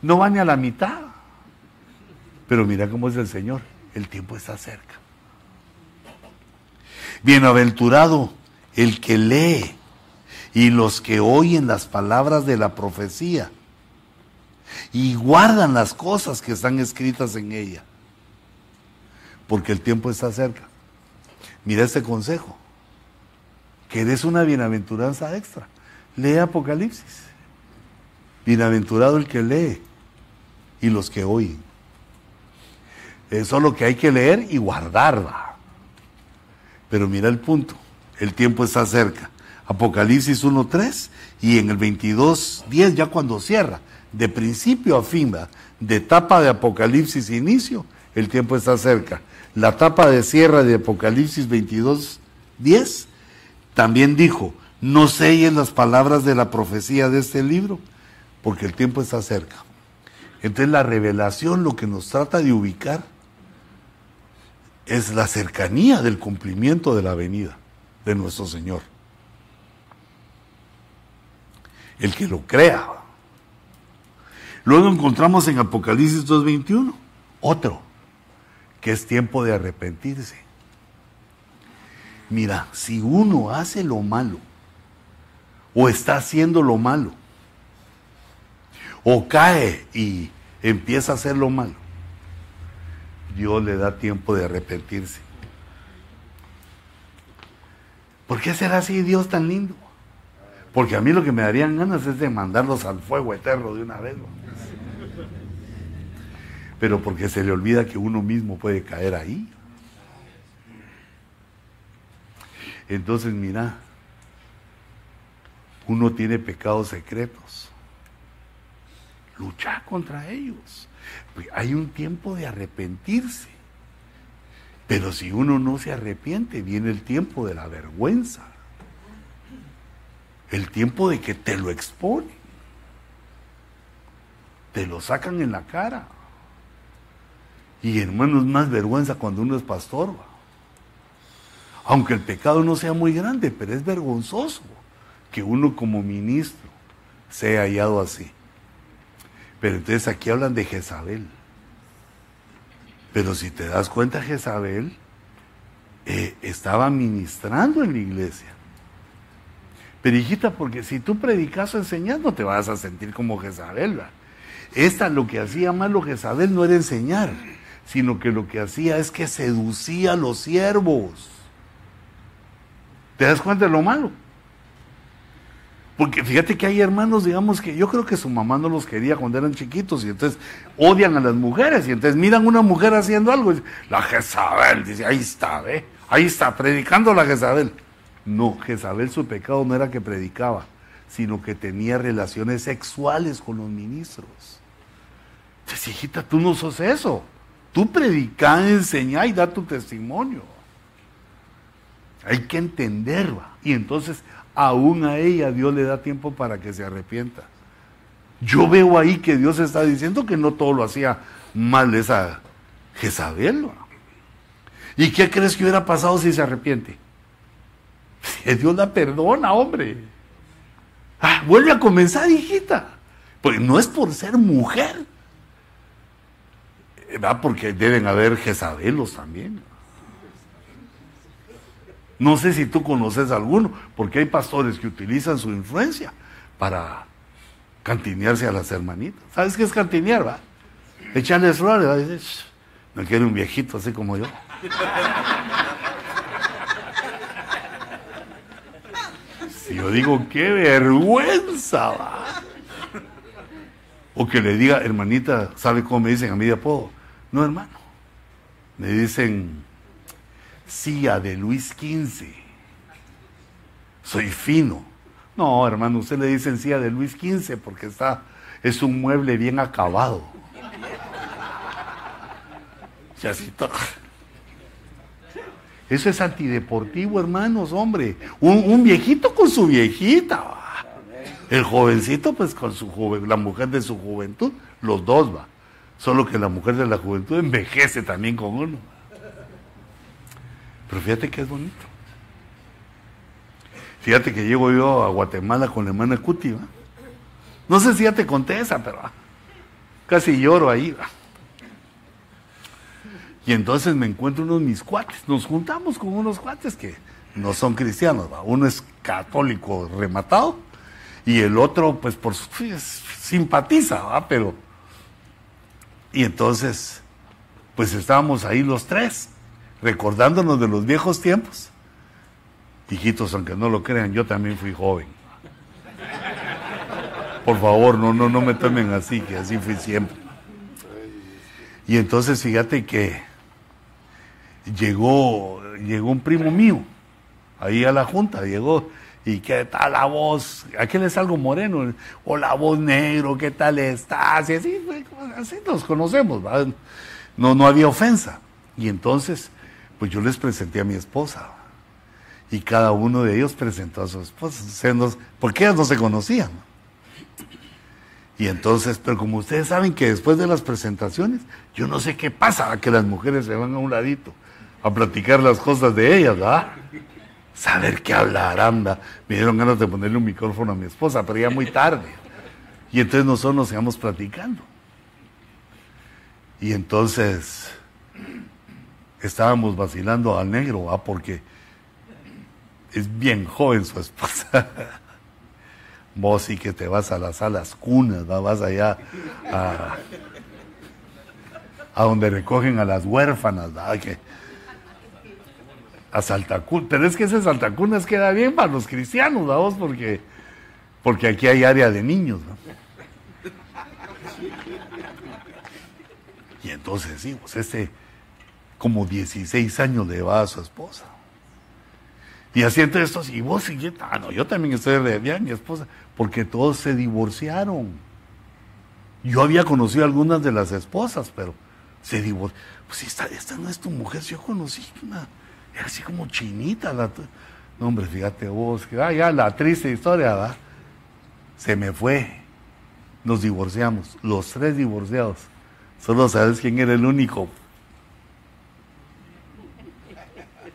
No va ni a la mitad. Pero mira cómo es el Señor, el tiempo está cerca. Bienaventurado el que lee y los que oyen las palabras de la profecía y guardan las cosas que están escritas en ella. Porque el tiempo está cerca. Mira este consejo. Que eres una bienaventuranza extra. Lee Apocalipsis. Bienaventurado el que lee y los que oyen. Eso es lo que hay que leer y guardarla. Pero mira el punto. El tiempo está cerca. Apocalipsis 1.3 y en el 22.10 ya cuando cierra, de principio a fin, de etapa de Apocalipsis inicio, el tiempo está cerca. La etapa de cierre de Apocalipsis 22.10 también dijo, no sellen las palabras de la profecía de este libro, porque el tiempo está cerca. Entonces la revelación lo que nos trata de ubicar es la cercanía del cumplimiento de la venida de nuestro Señor. el que lo crea. Luego encontramos en Apocalipsis 2.21, Otro, que es tiempo de arrepentirse. Mira, si uno hace lo malo, o está haciendo lo malo, o cae y empieza a hacer lo malo, Dios le da tiempo de arrepentirse. ¿Por qué será así Dios tan lindo? Porque a mí lo que me darían ganas es de mandarlos al fuego eterno de una vez. Pero porque se le olvida que uno mismo puede caer ahí. Entonces, mira, uno tiene pecados secretos. Lucha contra ellos. Hay un tiempo de arrepentirse. Pero si uno no se arrepiente, viene el tiempo de la vergüenza. El tiempo de que te lo exponen. Te lo sacan en la cara. Y hermano, es más vergüenza cuando uno es pastor. Aunque el pecado no sea muy grande, pero es vergonzoso que uno como ministro sea hallado así. Pero entonces aquí hablan de Jezabel. Pero si te das cuenta, Jezabel eh, estaba ministrando en la iglesia. Pero hijita, porque si tú predicas o enseñas, no te vas a sentir como Jezabel. Esta lo que hacía malo Jezabel no era enseñar, sino que lo que hacía es que seducía a los siervos. ¿Te das cuenta de lo malo? Porque fíjate que hay hermanos, digamos que yo creo que su mamá no los quería cuando eran chiquitos y entonces odian a las mujeres y entonces miran una mujer haciendo algo y la Jezabel, dice, ahí está, ¿ve? Ahí está, predicando la Jezabel. No, Jezabel su pecado no era que predicaba, sino que tenía relaciones sexuales con los ministros. Entonces, hijita, tú no sos eso. Tú predicá, enseñá y da tu testimonio. Hay que entenderla. Y entonces aún a ella Dios le da tiempo para que se arrepienta. Yo veo ahí que Dios está diciendo que no todo lo hacía mal esa Jezabel. ¿Y qué crees que hubiera pasado si se arrepiente? [laughs] Dios la perdona, hombre. Ah, vuelve a comenzar, hijita. Pues no es por ser mujer. ¿Verdad? Porque deben haber Jezabelos también. No sé si tú conoces alguno, porque hay pastores que utilizan su influencia para cantinearse a las hermanitas. ¿Sabes qué es cantinear, va? Echarles flores, va no quiere un viejito así como yo. Si yo digo, qué vergüenza, va. O que le diga, hermanita, ¿sabe cómo me dicen a mí de apodo? No, hermano. Me dicen, Cia de Luis XV. Soy fino. No, hermano, usted le dice Cia de Luis XV porque está, es un mueble bien acabado. Eso es antideportivo, hermanos, hombre. Un, viejito con su viejita. El jovencito, pues con su joven, la mujer de su juventud, los dos va. Solo que la mujer de la juventud envejece también con uno. Pero fíjate que es bonito. Fíjate que llego yo a Guatemala con la hermana Cuti, No sé si ya te conté esa, pero casi lloro ahí. Y entonces me encuentro unos mis cuates. Nos juntamos con unos cuates que no son cristianos. Uno es católico rematado y el otro, pues, por su, simpatiza, ¿va? pero. Y entonces, pues estábamos ahí los tres recordándonos de los viejos tiempos. Hijitos, aunque no lo crean, yo también fui joven. Por favor, no, no, no me tomen así, que así fui siempre. Y entonces fíjate que llegó, llegó un primo mío, ahí a la junta, llegó, y qué tal la voz, aquel es algo moreno, o la voz negro, qué tal estás, y así, así nos conocemos, no, no había ofensa. Y entonces pues yo les presenté a mi esposa. Y cada uno de ellos presentó a su esposa, porque ellas no se conocían. Y entonces, pero como ustedes saben que después de las presentaciones, yo no sé qué pasa, que las mujeres se van a un ladito a platicar las cosas de ellas, ¿verdad? Saber qué hablarán, Me dieron ganas de ponerle un micrófono a mi esposa, pero ya muy tarde. Y entonces nosotros nos íbamos platicando. Y entonces estábamos vacilando al negro, ¿va? porque es bien joven su esposa. [laughs] Vos sí que te vas a las salas cunas, vas allá a, donde recogen a las huérfanas, Que, a Saltacunas. Pero es que ese Saltacunas queda bien para los cristianos, vamos, porque, porque aquí hay área de niños. Y entonces, sí, pues este, como 16 años le va a su esposa. Y así entre estos, y vos y ah, no, yo también estoy de bien, mi esposa, porque todos se divorciaron. Yo había conocido algunas de las esposas, pero se divorciaron. Pues esta, esta no es tu mujer, yo conocí una, era así como chinita. La, no, hombre, fíjate vos, que ah, ya la triste historia, ¿verdad? Se me fue. Nos divorciamos, los tres divorciados. Solo sabes quién era el único.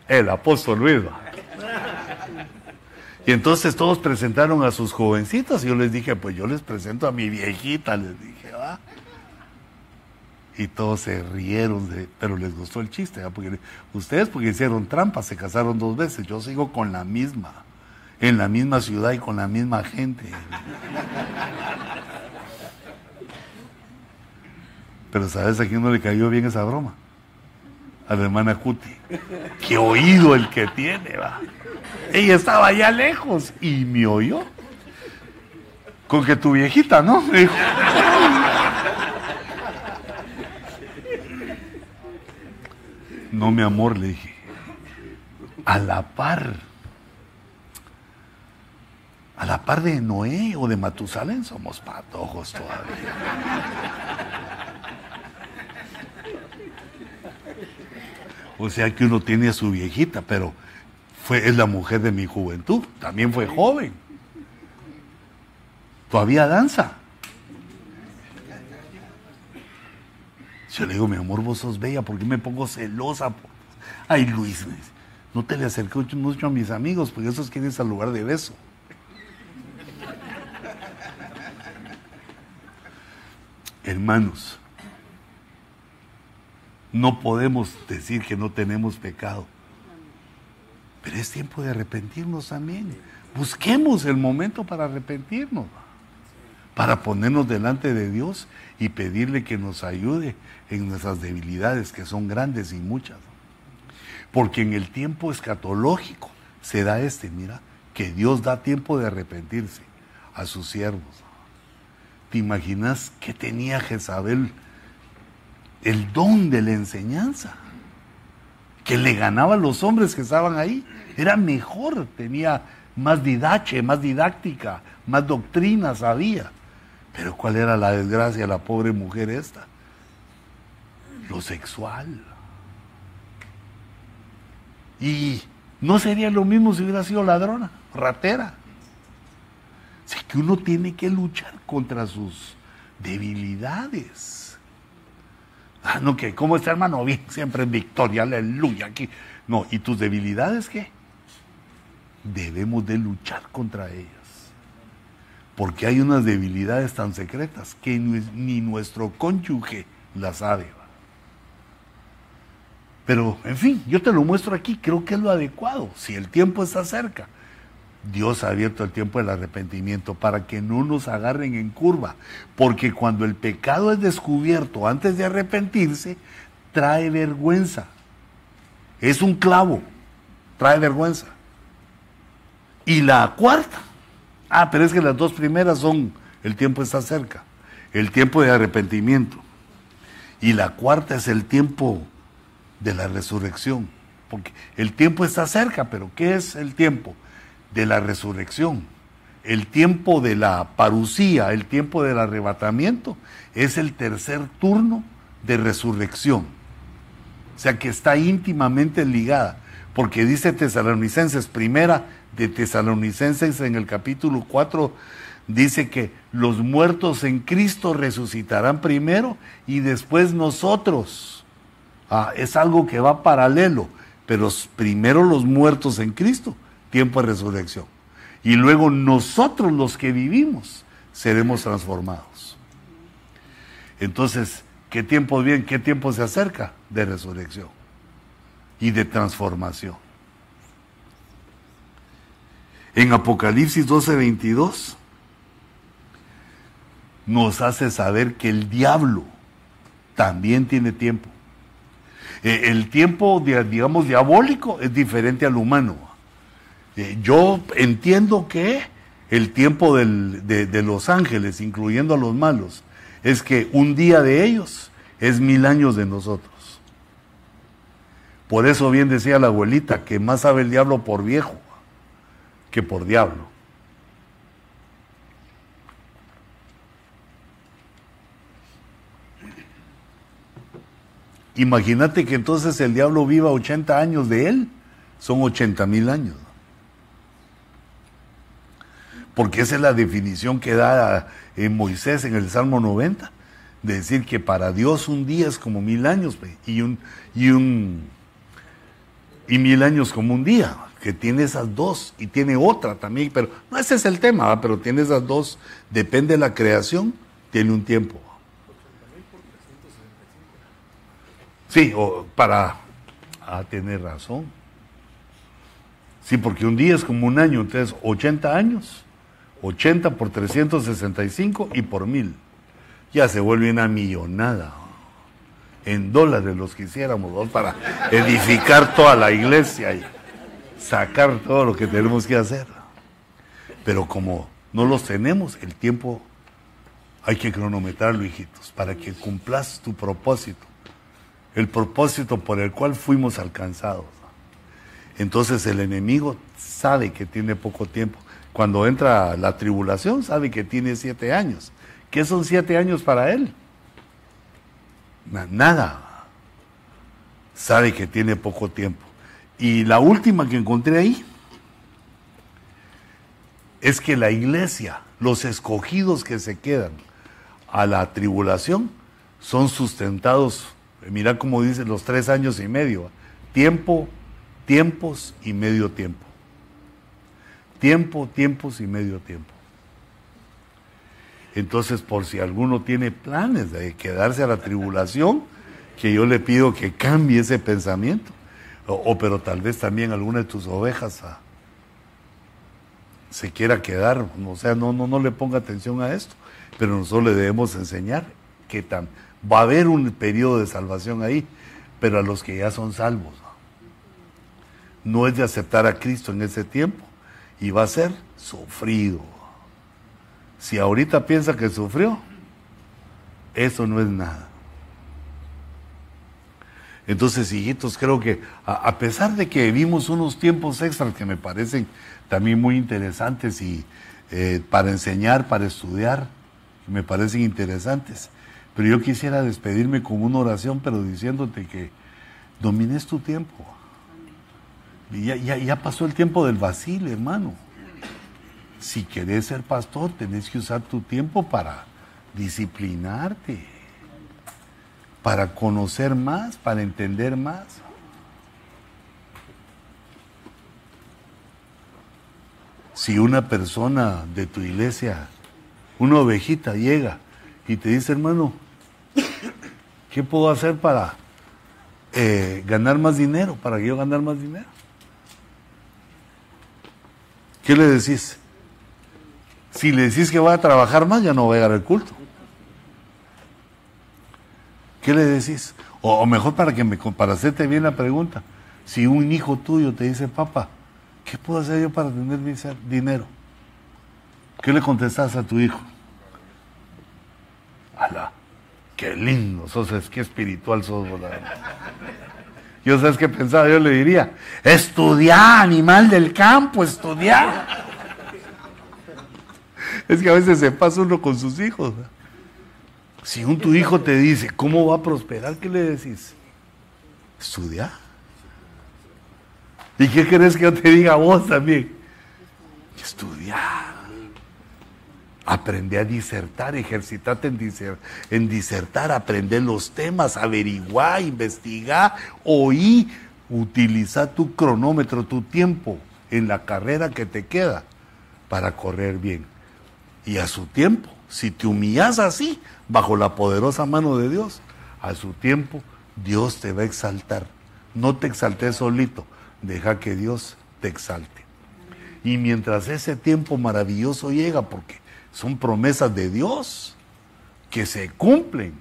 El apóstol Luis. Y entonces todos presentaron a sus jovencitas y yo les dije, pues yo les presento a mi viejita, les dije, va. Y todos se rieron, de, pero les gustó el chiste, porque ustedes porque hicieron trampa, se casaron dos veces, yo sigo con la misma, en la misma ciudad y con la misma gente. Pero ¿sabes a quién no le cayó bien esa broma? A la hermana Cuti. Qué oído el que tiene, va. Ella estaba allá lejos y me oyó. Con que tu viejita, ¿no? dijo. No, mi amor, le dije. A la par. A la par de Noé o de Matusalén somos patojos todavía. O sea que uno tiene a su viejita, pero fue, es la mujer de mi juventud, también fue joven. Todavía danza. Yo le digo, mi amor, vos sos bella, ¿por qué me pongo celosa? Ay, Luis, no te le acerques mucho a mis amigos, porque esos quieren al lugar de beso. Hermanos, no podemos decir que no tenemos pecado. Pero es tiempo de arrepentirnos también. Busquemos el momento para arrepentirnos, para ponernos delante de Dios y pedirle que nos ayude en nuestras debilidades, que son grandes y muchas. Porque en el tiempo escatológico se da este, mira, que Dios da tiempo de arrepentirse a sus siervos. ¿Te imaginas que tenía Jezabel el don de la enseñanza? que le ganaba a los hombres que estaban ahí. Era mejor, tenía más didache, más didáctica, más doctrina sabía. Pero ¿cuál era la desgracia de la pobre mujer esta? Lo sexual. Y no sería lo mismo si hubiera sido ladrona, ratera. Así que uno tiene que luchar contra sus debilidades. Ah, no, que, ¿cómo está hermano? [laughs] Bien, siempre en victoria, aleluya. Aquí. No, ¿y tus debilidades qué? Debemos de luchar contra ellas. Porque hay unas debilidades tan secretas que ni nuestro cónyuge las sabe. Pero, en fin, yo te lo muestro aquí, creo que es lo adecuado, si el tiempo está cerca. Dios ha abierto el tiempo del arrepentimiento para que no nos agarren en curva, porque cuando el pecado es descubierto antes de arrepentirse, trae vergüenza. Es un clavo, trae vergüenza. Y la cuarta, ah, pero es que las dos primeras son, el tiempo está cerca, el tiempo de arrepentimiento. Y la cuarta es el tiempo de la resurrección, porque el tiempo está cerca, pero ¿qué es el tiempo? de la resurrección. El tiempo de la parucía, el tiempo del arrebatamiento, es el tercer turno de resurrección. O sea que está íntimamente ligada, porque dice Tesalonicenses, primera de Tesalonicenses en el capítulo 4, dice que los muertos en Cristo resucitarán primero y después nosotros. Ah, es algo que va paralelo, pero primero los muertos en Cristo tiempo de resurrección. Y luego nosotros los que vivimos seremos transformados. Entonces, ¿Qué tiempo viene? ¿Qué tiempo se acerca? De resurrección y de transformación. En Apocalipsis 12:22 nos hace saber que el diablo también tiene tiempo. Eh, el tiempo, digamos, diabólico es diferente al humano. Eh, yo entiendo que el tiempo de, de los ángeles, incluyendo a los malos, es que un día de ellos es mil años de nosotros. Por eso bien decía la abuelita, que más sabe el diablo por viejo por diablo. Imagínate que entonces el diablo viva 80 años de él, son 80 mil años. Porque esa es la definición que da en Moisés en el Salmo 90, de decir que para Dios un día es como mil años y un, y un y mil años como un día, que tiene esas dos y tiene otra también, pero no ese es el tema, pero tiene esas dos, depende de la creación, tiene un tiempo. Sí, o para ah, tener razón. Sí, porque un día es como un año, entonces 80 años, 80 por 365 y por mil. Ya se vuelve una millonada en dólares los quisiéramos para edificar toda la iglesia sacar todo lo que tenemos que hacer. Pero como no los tenemos, el tiempo hay que cronometrarlo, hijitos, para que cumplas tu propósito, el propósito por el cual fuimos alcanzados. Entonces el enemigo sabe que tiene poco tiempo. Cuando entra la tribulación, sabe que tiene siete años. ¿Qué son siete años para él? Nada. Sabe que tiene poco tiempo. Y la última que encontré ahí es que la iglesia, los escogidos que se quedan a la tribulación, son sustentados, mira cómo dice, los tres años y medio, tiempo, tiempos y medio tiempo. Tiempo, tiempos y medio tiempo. Entonces, por si alguno tiene planes de quedarse a la tribulación, que yo le pido que cambie ese pensamiento. O, pero tal vez también alguna de tus ovejas ah, se quiera quedar, o sea, no, no, no le ponga atención a esto, pero nosotros le debemos enseñar que va a haber un periodo de salvación ahí, pero a los que ya son salvos. no es de aceptar a Cristo en ese tiempo y va a ser sufrido. Si ahorita piensa que sufrió, eso no es nada. Entonces, hijitos, creo que a, pesar de que vimos unos tiempos extras que me parecen también muy interesantes y eh, para enseñar, para estudiar, me parecen interesantes, pero yo quisiera despedirme con una oración, pero diciéndote que domines tu tiempo. Ya, ya, ya pasó el tiempo del vacío, hermano. Si querés ser pastor, tenés que usar tu tiempo para disciplinarte, para conocer más, para entender más. Si una persona de tu iglesia, una ovejita llega y te dice, hermano, ¿qué puedo hacer para eh, ganar más dinero, para yo ganar más dinero? ¿Qué le decís? Si le decís que va a trabajar más, ya no va a llegar al culto. ¿Qué le decís? O, mejor para que me para hacerte bien la pregunta. Si un hijo tuyo te dice, papá, ¿qué puedo hacer yo para tener dinero? ¿Qué le contestas a tu hijo? ¡Hala! ¡Qué lindo! Sos, es que espiritual sos. Yo sabes qué pensaba, yo le diría, estudia, animal del campo, estudia. Es que a veces se pasa uno con sus hijos. Si un tu hijo te dice, ¿cómo va a prosperar? ¿Qué le decís? Estudia. ¿Y qué querés que yo te diga vos también? Estudia. Aprende a disertar, ejercitate en, en disertar, aprender los temas, averiguar, investigar, oí, utiliza tu cronómetro, tu tiempo en la carrera que te queda para correr bien y a su tiempo. Si te humillas así, bajo la poderosa mano de Dios, a su tiempo, Dios te va a exaltar. No te exaltes solito, deja que Dios te exalte. Y mientras ese tiempo maravilloso llega, porque son promesas de Dios que se cumplen,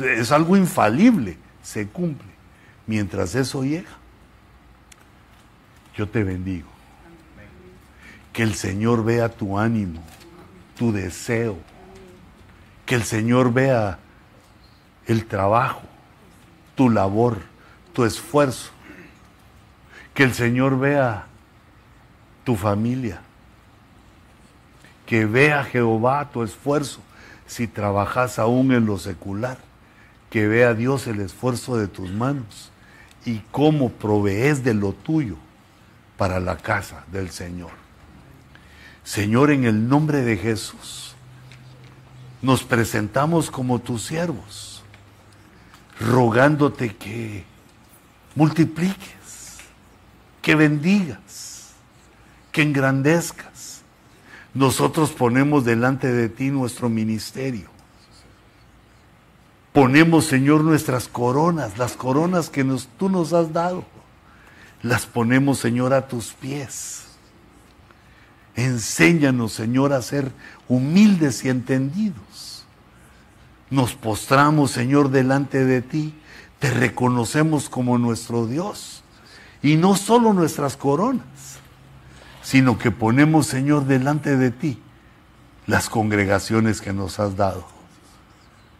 es algo infalible, se cumple. Mientras eso llega, yo te bendigo. Que el Señor vea tu ánimo, tu deseo. Que el Señor vea el trabajo, tu labor, tu esfuerzo. Que el Señor vea tu familia. Que vea Jehová tu esfuerzo si trabajas aún en lo secular. Que vea Dios el esfuerzo de tus manos y cómo provees de lo tuyo para la casa del Señor. Señor, en el nombre de Jesús, nos presentamos como tus siervos, rogándote que multipliques, que bendigas, que engrandezcas. Nosotros ponemos delante de ti nuestro ministerio. Ponemos, Señor, nuestras coronas, las coronas que tú nos has dado las ponemos, Señor, a tus pies. Enséñanos, Señor, a ser humildes y entendidos. Nos postramos, Señor, delante de ti. Te reconocemos como nuestro Dios. Y no solo nuestras coronas, sino que ponemos, Señor, delante de ti las congregaciones que nos has dado.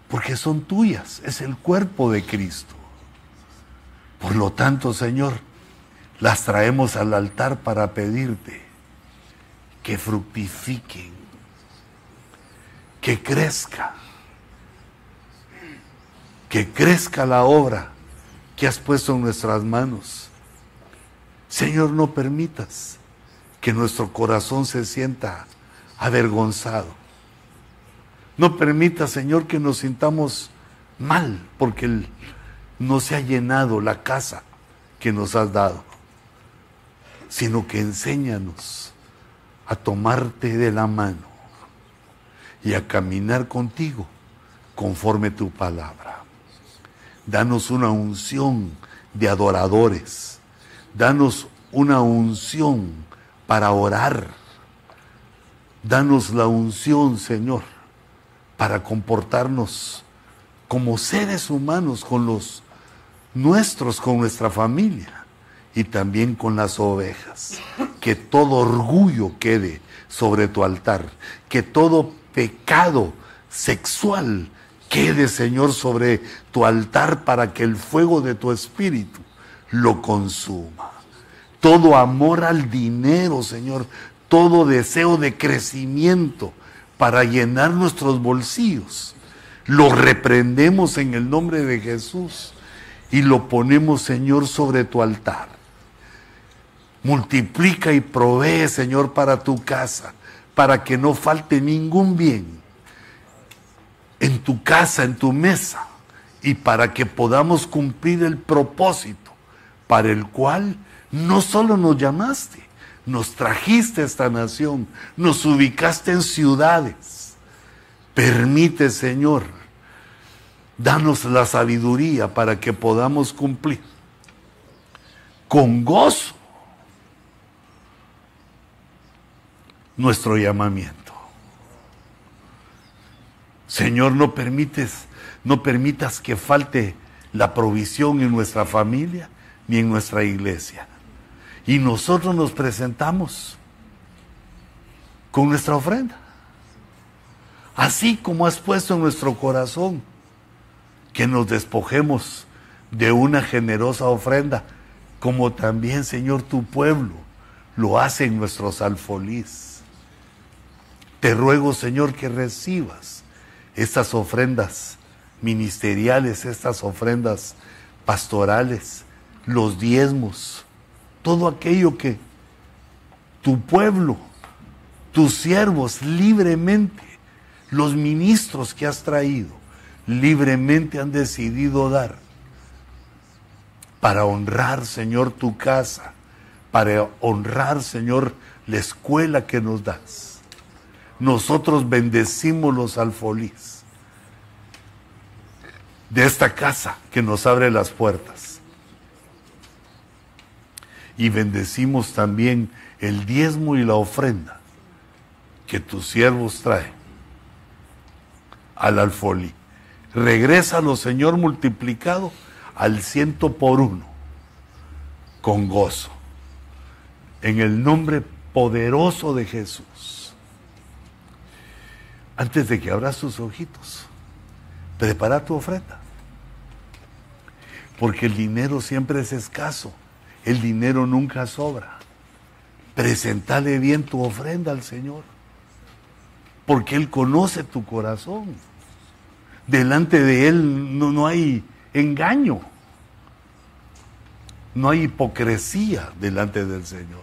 Porque son tuyas, es el cuerpo de Cristo. Por lo tanto, Señor, las traemos al altar para pedirte que fructifiquen, que crezca, que crezca la obra que has puesto en nuestras manos. Señor, no permitas que nuestro corazón se sienta avergonzado. No permita, Señor, que nos sintamos mal porque no se ha llenado la casa que nos has dado sino que enséñanos a tomarte de la mano y a caminar contigo conforme tu palabra. Danos una unción de adoradores. Danos una unción para orar. Danos la unción, Señor, para comportarnos como seres humanos con los nuestros, con nuestra familia y también con las ovejas. Que todo orgullo quede sobre tu altar, que todo pecado sexual quede, Señor, sobre tu altar para que el fuego de tu espíritu lo consuma. Todo amor al dinero, Señor, todo deseo de crecimiento para llenar nuestros bolsillos, lo reprendemos en el nombre de Jesús y lo ponemos, Señor, sobre tu altar Multiplica y provee, Señor, para tu casa, para que no falte ningún bien en tu casa, en tu mesa, y para que podamos cumplir el propósito para el cual no solo nos llamaste, nos trajiste a esta nación, nos ubicaste en ciudades. Permite, Señor, danos la sabiduría para que podamos cumplir con gozo nuestro llamamiento. Señor, no permites, no permitas que falte la provisión en nuestra familia ni en nuestra iglesia. Y nosotros nos presentamos con nuestra ofrenda. Así como has puesto en nuestro corazón que nos despojemos de una generosa ofrenda, como también, Señor, tu pueblo lo hace en nuestros alfolís. Te ruego, Señor, que recibas estas ofrendas ministeriales, estas ofrendas pastorales, los diezmos, todo aquello que tu pueblo, tus siervos libremente, los ministros que has traído, libremente han decidido dar para honrar, Señor, tu casa, para honrar, Señor, la escuela que nos das nosotros bendecimos los alfolís. de esta casa que nos abre las puertas. Y bendecimos también el diezmo y la ofrenda que tus siervos traen al alfolí. Regrésalo, Señor, multiplicado al ciento por uno, con gozo. En el nombre poderoso de Jesús. Antes de que abras tus ojitos, prepara tu ofrenda. Porque el dinero siempre es escaso. El dinero nunca sobra. Presentale bien tu ofrenda al Señor. Porque Él conoce tu corazón. Delante de Él no, no hay engaño. No hay hipocresía delante del Señor.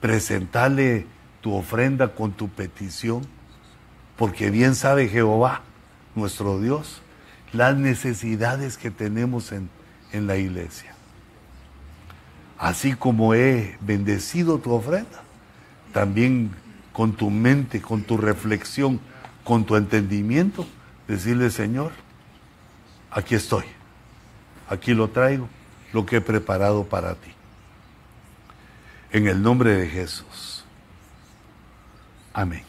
Presentale tu ofrenda con tu petición, porque bien sabe Jehová, nuestro Dios, las necesidades que tenemos en, en la iglesia. Así como he bendecido tu ofrenda, también con tu mente, con tu reflexión, con tu entendimiento, decirle, Señor, aquí estoy, aquí lo traigo, lo que he preparado para ti. En el nombre de Jesús. Amén.